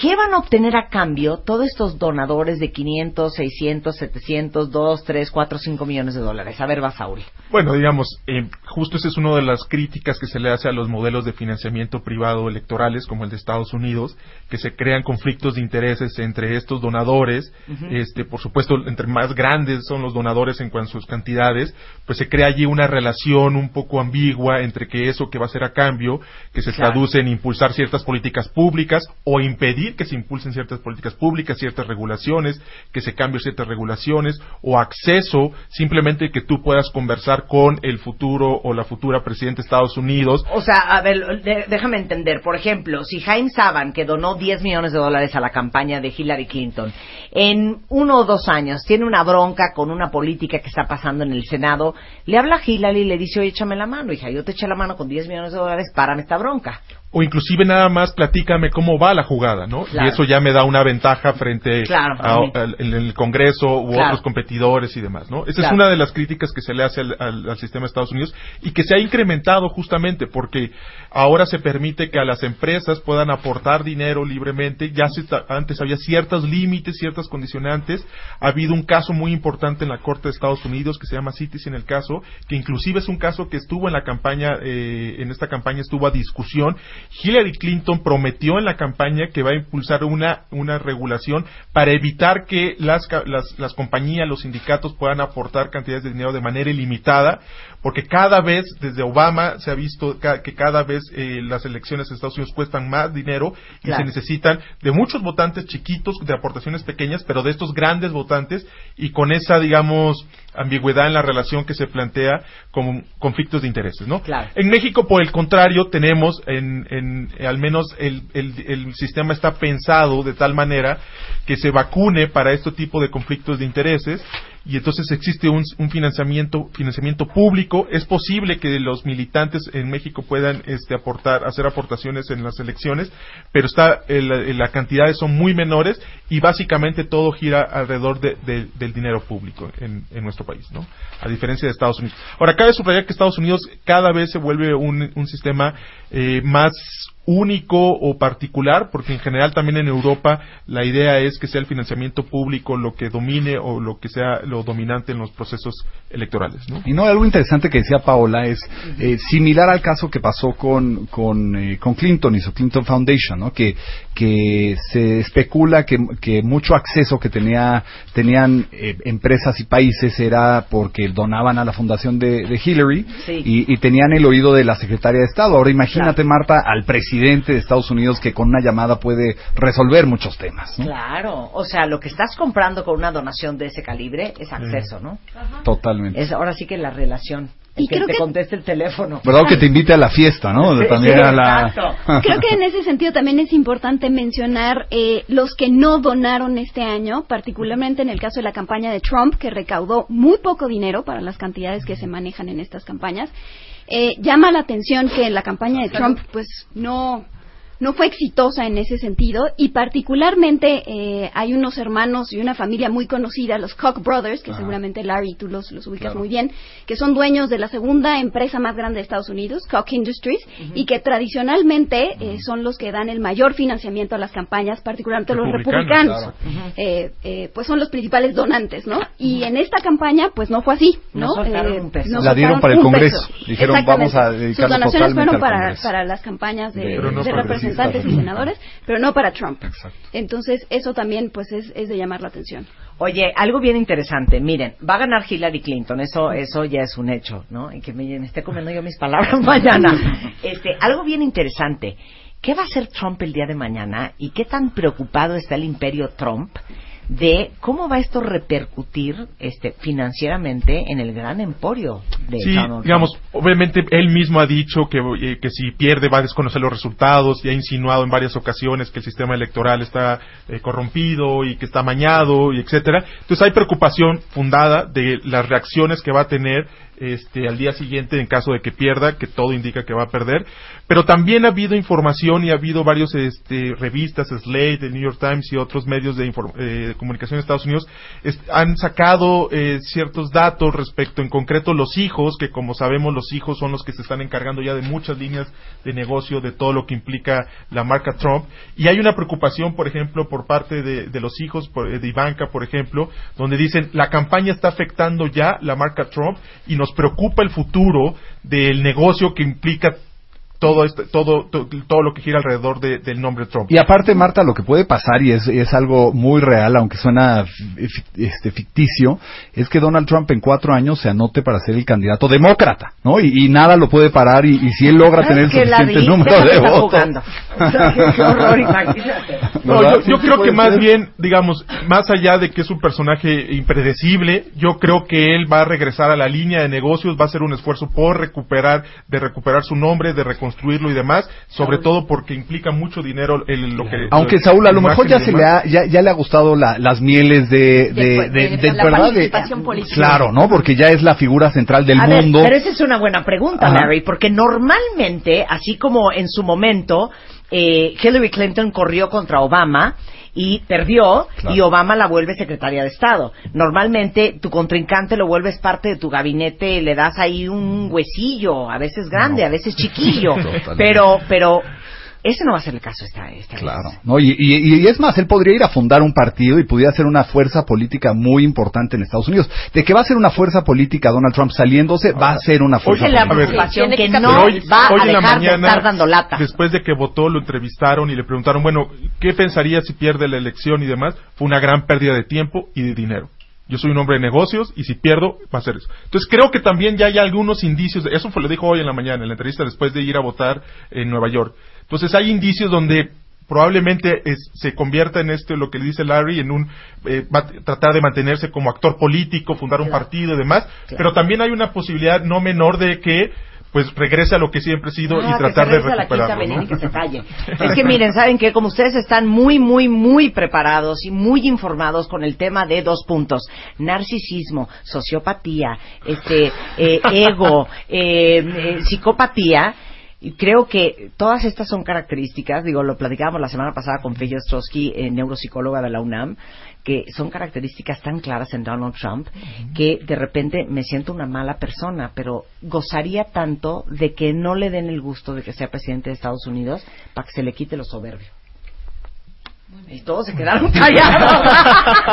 S5: ¿Qué van a obtener a cambio todos estos donadores de 500, 600, 700, 2, 3, 4, 5 millones de dólares? A ver, Basauri.
S8: Bueno, digamos, eh, justo esa es una de las críticas que se le hace a los modelos de financiamiento privado electorales, como el de Estados Unidos, que se crean conflictos de intereses entre estos donadores. este, por supuesto, entre más grandes son los donadores en cuanto a sus cantidades, pues se crea allí una relación un poco ambigua entre que eso que va a ser a cambio, que se
S13: Claro.
S8: traduce en impulsar ciertas políticas públicas o impedir que se impulsen ciertas políticas públicas, ciertas regulaciones, que se cambien ciertas regulaciones o acceso simplemente que tú puedas conversar con el futuro o la futura presidenta de Estados Unidos.
S5: O sea, a ver, déjame entender. Por ejemplo, si Jaime Saban, que donó 10 millones de dólares a la campaña de Hillary Clinton, en uno o dos años tiene una bronca con una política que está pasando en el Senado, le habla a Hillary y le dice, oye, échame la mano, hija, yo te eché la mano con 10 millones de dólares, párame esta bronca.
S8: O inclusive nada más platícame cómo va la jugada, ¿no?
S5: Claro.
S8: Y eso ya me da una ventaja frente
S5: Claro,
S8: a, en el Congreso u
S5: Claro.
S8: otros competidores y demás, ¿no? Esa es una de las críticas que se le hace al, al- al sistema de Estados Unidos y que se ha incrementado justamente porque ahora se permite que a las empresas puedan aportar dinero libremente. Ya se antes había ciertos límites, ciertas condicionantes. Ha habido un caso muy importante en la Corte de Estados Unidos que se llama Citizen el caso, que inclusive es un caso que estuvo en la campaña, eh, en esta campaña estuvo a discusión. Hillary Clinton prometió en la campaña que va a impulsar una, una regulación para evitar que las, las, las compañías, los sindicatos puedan aportar cantidades de dinero de manera ilimitada, porque cada vez, desde Obama, se ha visto que cada vez eh, las elecciones en Estados Unidos cuestan más dinero y
S13: Claro.
S8: se necesitan de muchos votantes chiquitos, de aportaciones pequeñas, pero de estos grandes votantes y con esa, digamos, ambigüedad en la relación que se plantea como conflictos de intereses, ¿no? En México, por el contrario, tenemos en, en eh, al menos el, el, el sistema está pensado de tal manera que se vacune para este tipo de conflictos de intereses y entonces existe un, un financiamiento financiamiento público. Es posible que los militantes en México puedan este aportar hacer aportaciones en las elecciones pero está el- las cantidades son muy menores y básicamente todo gira alrededor de- de- del dinero público en, en nuestro país no a diferencia de Estados Unidos. Ahora cabe subrayar que Estados Unidos cada vez se vuelve un, un sistema eh, más único o particular, porque en general también en Europa la idea es que sea el financiamiento público lo que domine o lo que sea lo dominante en los procesos electorales, ¿no?
S12: Y no, algo interesante que decía Paola es eh, similar al caso que pasó con, con, eh, con Clinton y su Clinton Foundation, ¿no? Que, que se especula que, que mucho acceso que tenía, tenían eh, empresas y países era porque donaban a la fundación de, de Hillary
S5: Sí.
S12: y, y tenían el oído de la secretaria de Estado. Ahora imagínate, Marta, al presidente de Estados Unidos que con una llamada puede resolver muchos temas. ¿no?
S5: Claro, o sea, lo que estás comprando con una donación de ese calibre es acceso, ¿no?
S12: Totalmente.
S5: Es ahora sí que la relación.
S9: Y
S5: que
S9: creo
S5: te
S9: que-
S5: conteste el teléfono.
S12: ¿Verdad que te invite a la fiesta, no?
S5: Sí,
S12: También
S5: sí,
S12: a la...
S5: exacto.
S9: Creo que en ese sentido también es importante mencionar eh, los que no donaron este año, particularmente en el caso de la campaña de Trump, que recaudó muy poco dinero para las cantidades que se manejan en estas campañas. Eh, llama la atención que la campaña de Trump, pues, no no fue exitosa en ese sentido y particularmente eh, hay unos hermanos y una familia muy conocida, los Koch Brothers, que
S13: Ajá.
S9: seguramente Larry tú los, los ubicas
S13: Claro.
S9: muy bien, que son dueños de la segunda empresa más grande de Estados Unidos, Koch Industries, y que tradicionalmente eh, son los que dan el mayor financiamiento a las campañas, particularmente los
S13: Republicanos,
S9: republicanos. Eh, eh, pues son los principales donantes, ¿no? Y en esta campaña, pues no fue así, ¿no? Eh,
S5: un peso.
S9: no
S12: La dieron para el Congreso.
S9: peso.
S12: Dijeron, vamos a
S9: Sus donaciones fueron para, para las campañas de,
S12: Pero no
S9: de
S12: progresistas,
S9: representantes y
S12: ¿no?
S9: senadores, pero no para Trump. Entonces, eso también pues es, es de llamar la atención.
S5: Oye, algo bien interesante. Miren, va a ganar Hillary Clinton. Eso, eso ya es un hecho, ¿no? Y que me, me esté comiendo yo mis palabras mañana. Este, algo bien interesante. ¿Qué va a hacer Trump el día de mañana? ¿Y qué tan preocupado está el imperio Trump de cómo va esto a repercutir este, financieramente en el gran emporio de
S8: Sí,
S5: Donald
S8: digamos, obviamente él mismo ha dicho que, eh, que si pierde va a desconocer los resultados y ha insinuado en varias ocasiones que el sistema electoral está eh, corrompido y que está amañado y etcétera. Entonces hay preocupación fundada de las reacciones que va a tener este, al día siguiente en caso de que pierda, que todo indica que va a perder. Pero también ha habido información y ha habido varios este, revistas, Slate, el New York Times y otros medios de, eh, comunicación de Estados Unidos han sacado eh, ciertos datos respecto, en concreto, los hijos, que como sabemos los hijos son los que se están encargando ya de muchas líneas de negocio, de todo lo que implica la marca Trump. Y hay una preocupación, por ejemplo, por parte de, los hijos eh, de Ivanka, por ejemplo, donde dicen la campaña está afectando ya la marca Trump y nos preocupa el futuro del negocio que implica todo este- todo, to- todo lo que gira alrededor de- del nombre Trump.
S12: Y aparte, Marta, lo que puede pasar, y es, es algo muy real, aunque suena este, ficticio, es que Donald Trump en cuatro años se anote para ser el candidato demócrata, ¿no? Y, y nada lo puede parar, y, y si él logra tener el
S5: ¿Sabes qué,
S12: suficiente número de votos.
S8: No, yo, yo
S12: sí
S8: creo que más
S12: ser.
S8: bien, digamos, más allá de que es un personaje impredecible, yo creo que él va a regresar a la línea de negocios, va a hacer un esfuerzo por recuperar, de recuperar su nombre, de reconstruirlo y demás, sobre todo porque implica mucho dinero el, lo que...
S12: Aunque Saúl, a lo mejor ya se le ha, ya, ya le ha gustado la- las mieles de, de,
S10: De-
S12: de,
S10: de-
S12: de-
S10: la
S12: ¿verdad? De-
S10: participación política.
S12: claro, ¿no? Porque ya es la figura central del
S5: A ver,
S12: mundo.
S5: pero esa es una buena pregunta,
S12: Ajá.
S5: Larry, porque normalmente, así como en su momento, eh, Hillary Clinton corrió contra Obama y perdió y Obama la vuelve secretaria de Estado. Normalmente tu contrincante lo vuelves parte de tu gabinete, le das ahí un huesillo, a veces grande, a veces chiquillo, pero pero ese no va a ser el caso esta, esta vez.
S12: Claro, ¿no? Y, y- y es más, él podría ir a fundar un partido y pudiera ser una fuerza política muy importante en Estados Unidos. De que va a ser una fuerza política Donald Trump saliéndose, va a ser una fuerza
S5: es la
S12: política.
S5: preocupación que no
S8: hoy,
S5: va
S8: hoy
S5: a
S8: en la
S5: dejar de
S8: mañana,
S5: estar dando lata.
S8: después de que votó, lo entrevistaron y le preguntaron, bueno, ¿qué pensaría si pierde la elección y demás? Fue una gran pérdida de tiempo y de dinero. Yo soy un hombre de negocios y si pierdo, va a ser eso. Entonces creo que también ya hay algunos indicios, de- eso fue, lo dijo hoy en la mañana, en la entrevista después de ir a votar en Nueva York. Entonces hay indicios donde probablemente es- se convierta en esto, lo que le dice Larry, en un, eh, va tratar de mantenerse como actor político, fundar un partido y demás, pero también hay una posibilidad no menor de que pues regrese a lo que siempre ha sido
S5: Ah,
S8: y
S5: que
S8: tratar
S5: se
S8: de
S5: a la
S8: recuperarlo.
S5: avenida
S8: ¿no?
S5: y que se calle. Es que miren, saben que como ustedes están muy, muy, muy preparados y muy informados con el tema de dos puntos: narcisismo, sociopatía, este, eh, ego, eh, eh, psicopatía. Y creo que todas estas son características, digo, lo platicábamos la semana pasada con Feyo Ostrowski, eh, neuropsicóloga de la UNAM, que son características tan claras en Donald Trump que de repente me siento una mala persona, pero gozaría tanto de que no le den el gusto de que sea presidente de Estados Unidos para que se le quite lo soberbio. Y todos se quedaron callados.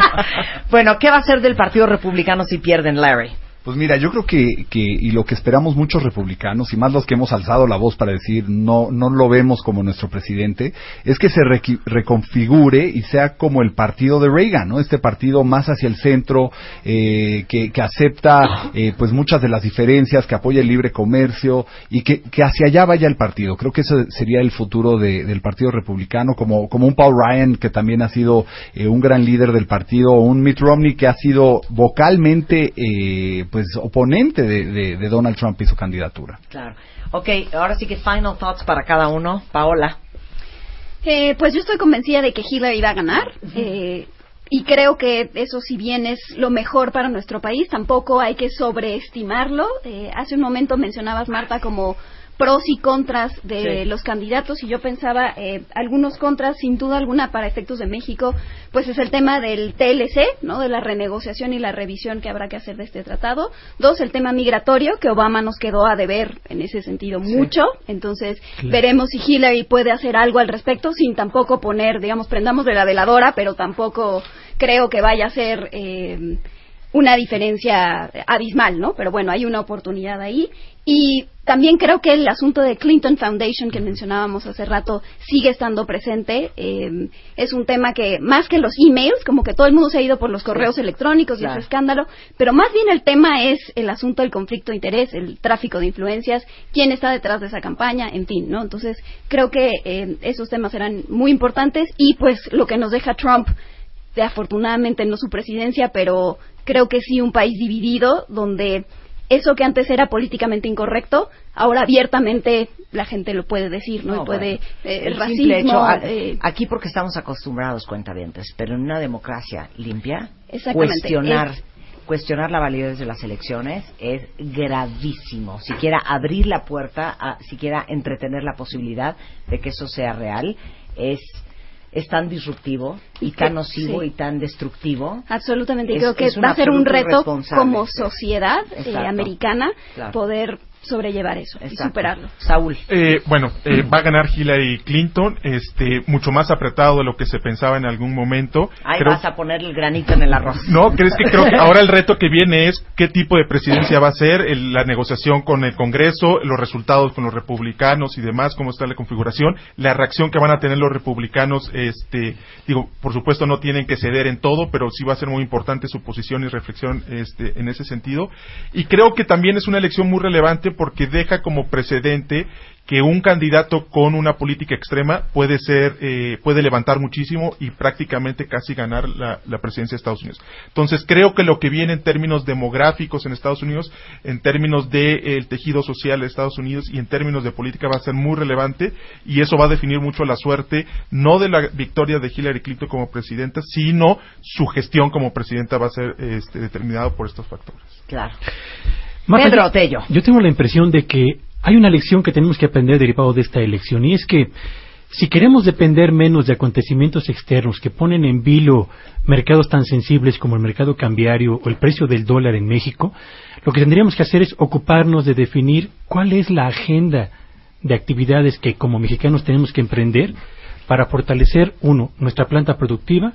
S5: bueno, ¿qué va a hacer del Partido Republicano si pierden, Larry?
S12: Pues mira, yo creo que, que, y lo que esperamos muchos republicanos, y más los que hemos alzado la voz para decir no, no lo vemos como nuestro presidente, es que se requi- reconfigure y sea como el partido de Reagan, ¿no? Este partido más hacia el centro, eh, que, que acepta eh, pues muchas de las diferencias, que apoya el libre comercio y que, que hacia allá vaya el partido. Creo que ese sería el futuro de- del partido republicano, como, como un Paul Ryan que también ha sido eh, un gran líder del partido, o un Mitt Romney que ha sido vocalmente eh, pues oponente de, de- de Donald Trump y su candidatura.
S5: Claro. Ok, ahora sí que final thoughts para cada uno. Paola.
S9: Eh, pues yo estoy convencida de que Hillary va a ganar. eh, y creo que eso, si bien es lo mejor para nuestro país, tampoco hay que sobreestimarlo. Eh, hace un momento mencionabas, Marta, como pros y contras de
S13: Sí.
S9: los candidatos y yo pensaba eh, algunos contras sin duda alguna para efectos de México pues es el tema del TLC no de la renegociación y la revisión que habrá que hacer de este tratado dos el tema migratorio que Obama nos quedó a deber en ese sentido
S13: Sí.
S9: mucho entonces
S13: Claro.
S9: veremos si Hillary puede hacer algo al respecto sin tampoco poner digamos prendamos de la veladora pero tampoco creo que vaya a ser eh, una diferencia abismal, ¿no? Pero bueno, hay una oportunidad ahí. Y también creo que el asunto de Clinton Foundation que mencionábamos hace rato sigue estando presente. Eh, es un tema que, más que los emails, como que todo el mundo se ha ido por los correos electrónicos y
S13: Claro.
S9: ese escándalo, pero más bien el tema es el asunto del conflicto de interés, el tráfico de influencias, quién está detrás de esa campaña, en fin, ¿no? Entonces, creo que eh, esos temas serán muy importantes y pues lo que nos deja Trump afortunadamente no su presidencia, pero creo que sí un país dividido donde eso que antes era políticamente incorrecto, ahora abiertamente la gente lo puede decir, ¿no? Puede
S5: bueno.
S9: eh,
S5: El
S9: racismo,
S5: simple hecho, a-
S9: eh,
S5: aquí porque estamos acostumbrados, cuentavientes, pero en una democracia limpia, cuestionar
S9: es-
S5: cuestionar la validez de las elecciones es gravísimo. Siquiera abrir la puerta, a, siquiera entretener la posibilidad de que eso sea real, es es tan disruptivo y tan nocivo
S9: sí.
S5: y tan destructivo.
S9: Absolutamente,
S5: Es-
S9: creo que va a ser un reto como sociedad eh, americana
S5: Claro.
S9: poder sobrellevar eso y
S5: Exacto.
S9: superarlo.
S5: Saúl.
S8: Eh, bueno, eh, va a ganar Hillary Clinton, este, mucho más apretado de lo que se pensaba en algún momento.
S5: Ahí
S8: Creo-
S5: vas a poner el granito en el arroz.
S8: No, crees que creo que ahora el reto que viene es qué tipo de presidencia va a ser, el- la negociación con el Congreso, los resultados con los republicanos y demás, cómo está la configuración, la reacción que van a tener los republicanos, este, digo, por supuesto no tienen que ceder en todo, pero sí va a ser muy importante su posición y reflexión, este, en ese sentido. Y creo que también es una elección muy relevante porque deja como precedente que un candidato con una política extrema puede ser, eh, puede levantar muchísimo y prácticamente casi ganar la, presidencia de Estados Unidos. Entonces creo que lo que viene en términos demográficos en Estados Unidos, en términos del tejido social de Estados Unidos y en términos de política va a ser muy relevante y eso va a definir mucho la suerte no de la victoria de Hillary Clinton como presidenta, sino su gestión como presidenta va a ser este, determinado por estos factores.
S5: Claro.
S6: Marta,
S5: Pedro
S6: yo-
S5: Tello.
S6: Yo tengo la impresión de que hay una lección que tenemos que aprender derivado de esta elección y es que si queremos depender menos de acontecimientos externos que ponen en vilo mercados tan sensibles como el mercado cambiario o el precio del dólar en México, lo que tendríamos que hacer es ocuparnos de definir cuál es la agenda de actividades que como mexicanos tenemos que emprender para fortalecer, uno, nuestra planta productiva,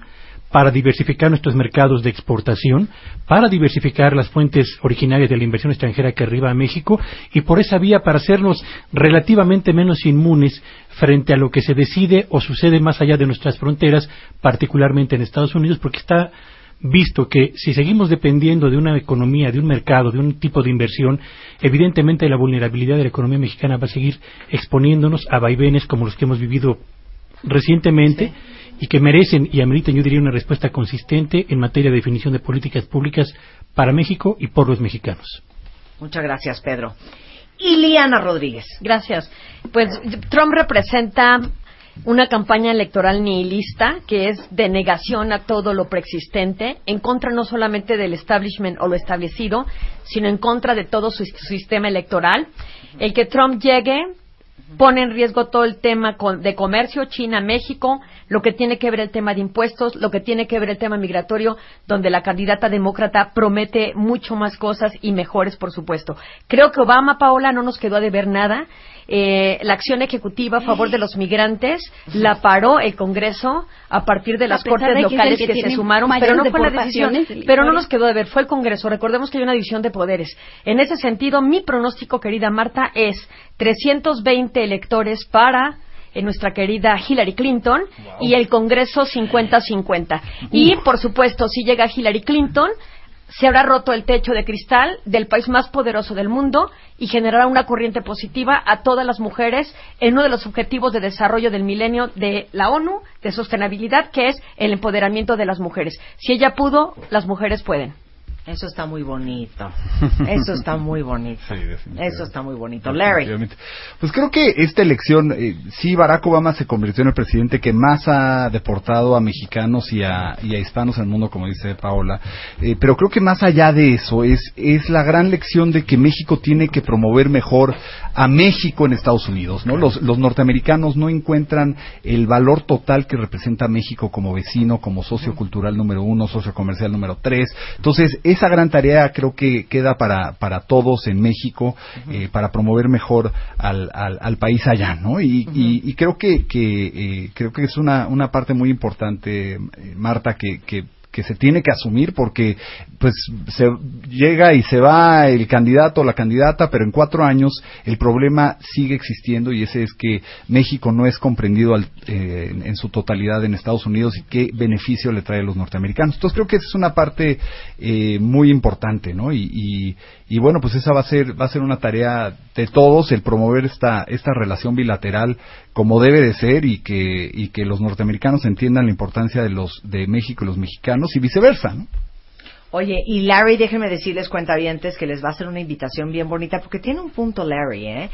S6: para diversificar nuestros mercados de exportación, para diversificar las fuentes originarias de la inversión extranjera que arriba a México y por esa vía para hacernos relativamente menos inmunes frente a lo que se decide o sucede más allá de nuestras fronteras, particularmente en Estados Unidos, porque está visto que si seguimos dependiendo de una economía, de un mercado, de un tipo de inversión, evidentemente la vulnerabilidad de la economía mexicana va a seguir exponiéndonos a vaivenes como los que hemos vivido recientemente y que merecen y ameritan, yo diría, una respuesta consistente en materia de definición de políticas públicas para México y por los mexicanos.
S5: Muchas gracias, Pedro. Y Liana Rodríguez.
S10: Gracias. Pues Trump representa una campaña electoral nihilista que es de negación a todo lo preexistente, en contra no solamente del establishment o lo establecido, sino en contra de todo su sistema electoral. El que Trump llegue pone en riesgo todo el tema de comercio China-México, lo que tiene que ver el tema de impuestos, lo que tiene que ver el tema migratorio, donde la candidata demócrata promete mucho más cosas y mejores, por supuesto. Creo que Obama, Paola, no nos quedó a deber nada. Eh, la acción ejecutiva a favor de los migrantes la paró el Congreso a partir de las cortes
S9: de
S10: locales
S9: que
S10: que, se sumaron, pero no fue la decisión. Pero no nos quedó de ver, fue el Congreso. Recordemos que hay una división de poderes. En ese sentido, mi pronóstico, querida Marta, es 320 electores para eh, nuestra querida Hillary Clinton y el Congreso 50-50. Y, por supuesto, si llega Hillary Clinton, se habrá roto el techo de cristal del país más poderoso del mundo y generará una corriente positiva a todas las mujeres en uno de los objetivos de desarrollo del milenio de la ONU de sostenibilidad, que es el empoderamiento de las mujeres. Si ella pudo, las mujeres pueden.
S5: Eso está muy bonito. Eso está muy bonito. Eso está muy bonito. Larry.
S12: Pues creo que esta elección, eh, sí, Barack Obama se convirtió en el presidente que más ha deportado a mexicanos y a, y a hispanos en el mundo, como dice Paola. Eh, pero creo que más allá de eso, es, es la gran lección de que México tiene que promover mejor a México en Estados Unidos. ¿no? Los, los norteamericanos no encuentran el valor total que representa México como vecino, como socio cultural número uno, socio comercial número tres. Entonces, esa gran tarea creo que queda para, para todos en México, eh, para promover mejor al, al, al país allá, ¿no? Y, y, y creo que, que eh, creo que es una, una parte muy importante, eh, Marta, que, que que se tiene que asumir porque pues se llega y se va el candidato o la candidata pero en cuatro años el problema sigue existiendo y ese es que México no es comprendido al, eh, en, su totalidad en Estados Unidos y qué beneficio le trae a los norteamericanos. Entonces creo que esa es una parte eh, muy importante no y, y bueno pues esa va a ser va a ser una tarea de todos el promover esta esta relación bilateral como debe de ser y que y que los norteamericanos entiendan la importancia de los de México y los mexicanos y viceversa ¿no?
S5: Oye, y Larry, déjenme decirles, cuentavientes, que les va a hacer una invitación bien bonita, porque tiene un punto Larry, ¿eh?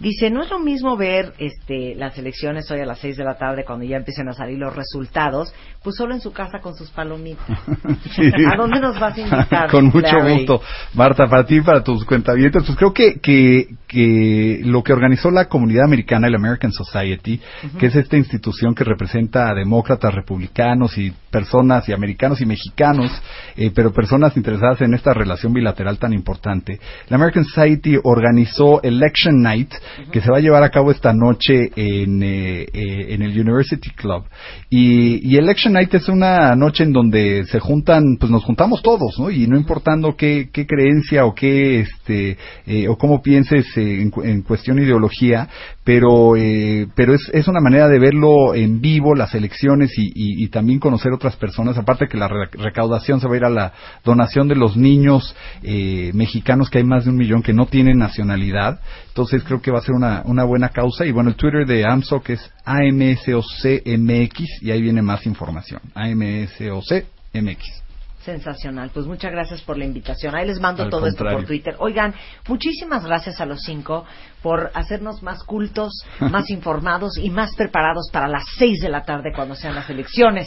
S5: Dice, no es lo mismo ver este, las elecciones hoy a las 6 de la tarde cuando ya empiecen a salir los resultados, pues solo en su casa con sus palomitas. ¿A dónde nos vas a invitar?
S12: Con mucho
S5: Larry?
S12: gusto. Marta, para ti, para tus cuentavientes, pues creo que, que, que lo que organizó la comunidad americana, el American Society, que es esta institución que representa a demócratas, republicanos y personas y americanos y mexicanos, eh, pero personas interesadas en esta relación bilateral tan importante. La American Society organizó Election Night, que se va a llevar a cabo esta noche en, eh, eh, en el University Club. Y, y Election Night es una noche en donde se juntan, pues nos juntamos todos, ¿no? Y no importando qué, qué creencia o qué, este, eh, o cómo pienses eh, en, en cuestión ideología, pero, eh, pero es, es una manera de verlo en vivo, las elecciones y, y- también conocer otras personas, aparte que la re- recaudación se va a ir a la donación de los niños eh, mexicanos, que hay más de un millón que no tienen nacionalidad, entonces creo que va a ser una, una buena causa, y bueno, el Twitter de AMSOC es AMSOCMX, y ahí viene más información, AMSOCMX.
S5: Sensacional. Pues muchas gracias por la invitación. Ahí les mando
S12: Al
S5: todo esto por. Twitter. Oigan, muchísimas gracias a los cinco por hacernos más cultos, más informados y más preparados para las seis de la tarde cuando sean las elecciones.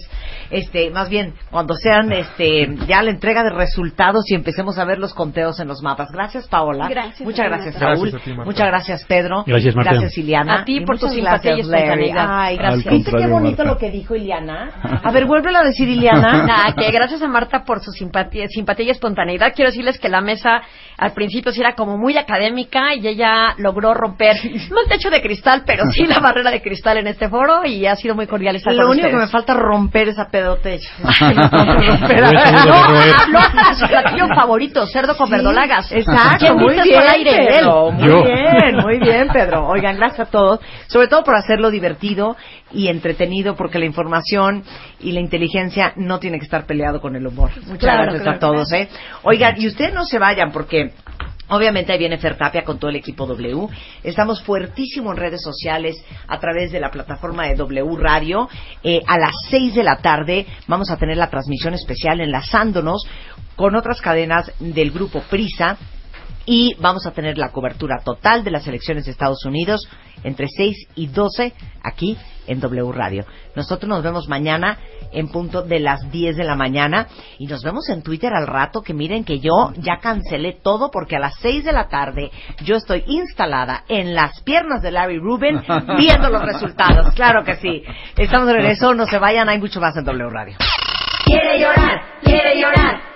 S5: Este, más bien, cuando sean este, ya la entrega de resultados y empecemos a ver los conteos en los mapas. Gracias, Paola.
S9: Gracias a
S5: Muchas gracias. Saúl.
S8: Gracias a ti,
S5: muchas gracias, Pedro.
S6: Gracias, Marta.
S5: Gracias, Iliana.
S10: A ti por tu
S5: muchas
S10: simpatía y
S5: gracias, Larry.
S10: espontaneidad.
S5: Ay,
S10: Gracias.
S5: ¿Viste qué bonito
S12: Marta.
S5: lo que dijo Iliana? A ver, vuélvelo a decir, Iliana.
S10: Nada, que gracias a Marta por su simpatía, simpatía y espontaneidad. Quiero decirles que la mesa al principio sí era como muy académica y ella logró romper, no el techo de cristal, pero sí la barrera de cristal en este foro y ha sido muy cordial estar
S5: Lo
S10: con
S5: único que me falta es romper esa pedote.
S10: Habló para su platillo favorito, cerdo con verdolagas.
S5: Exacto,
S10: ¿Quién
S5: muy bien,
S10: por aire?
S5: Pedro,
S10: Él.
S5: muy
S6: Yo.
S5: bien, muy bien, Pedro. Oigan, gracias a todos, sobre todo por hacerlo divertido y entretenido, porque la información y la inteligencia no tiene que estar peleado con el humor. Muchas
S10: Claro,
S5: gracias
S10: claro.
S5: a todos, ¿eh? Oigan, y ustedes no se vayan, porque Obviamente ahí viene Fertapia con todo el equipo W. Estamos fuertísimo en redes sociales a través de la plataforma de W Radio. Eh, a las 6 de la tarde vamos a tener la transmisión especial enlazándonos con otras cadenas del grupo Prisa y vamos a tener la cobertura total de las elecciones de Estados Unidos entre 6 y 12 aquí en W Radio. Nosotros nos vemos mañana en punto de las 10 de la mañana y nos vemos en Twitter al rato que miren que yo ya cancelé todo porque a las 6 de la tarde yo estoy instalada en las piernas de Larry Rubin viendo los resultados. Claro que sí. Estamos de regreso, no se vayan, hay mucho más en W Radio.
S13: Quiere llorar, quiere llorar,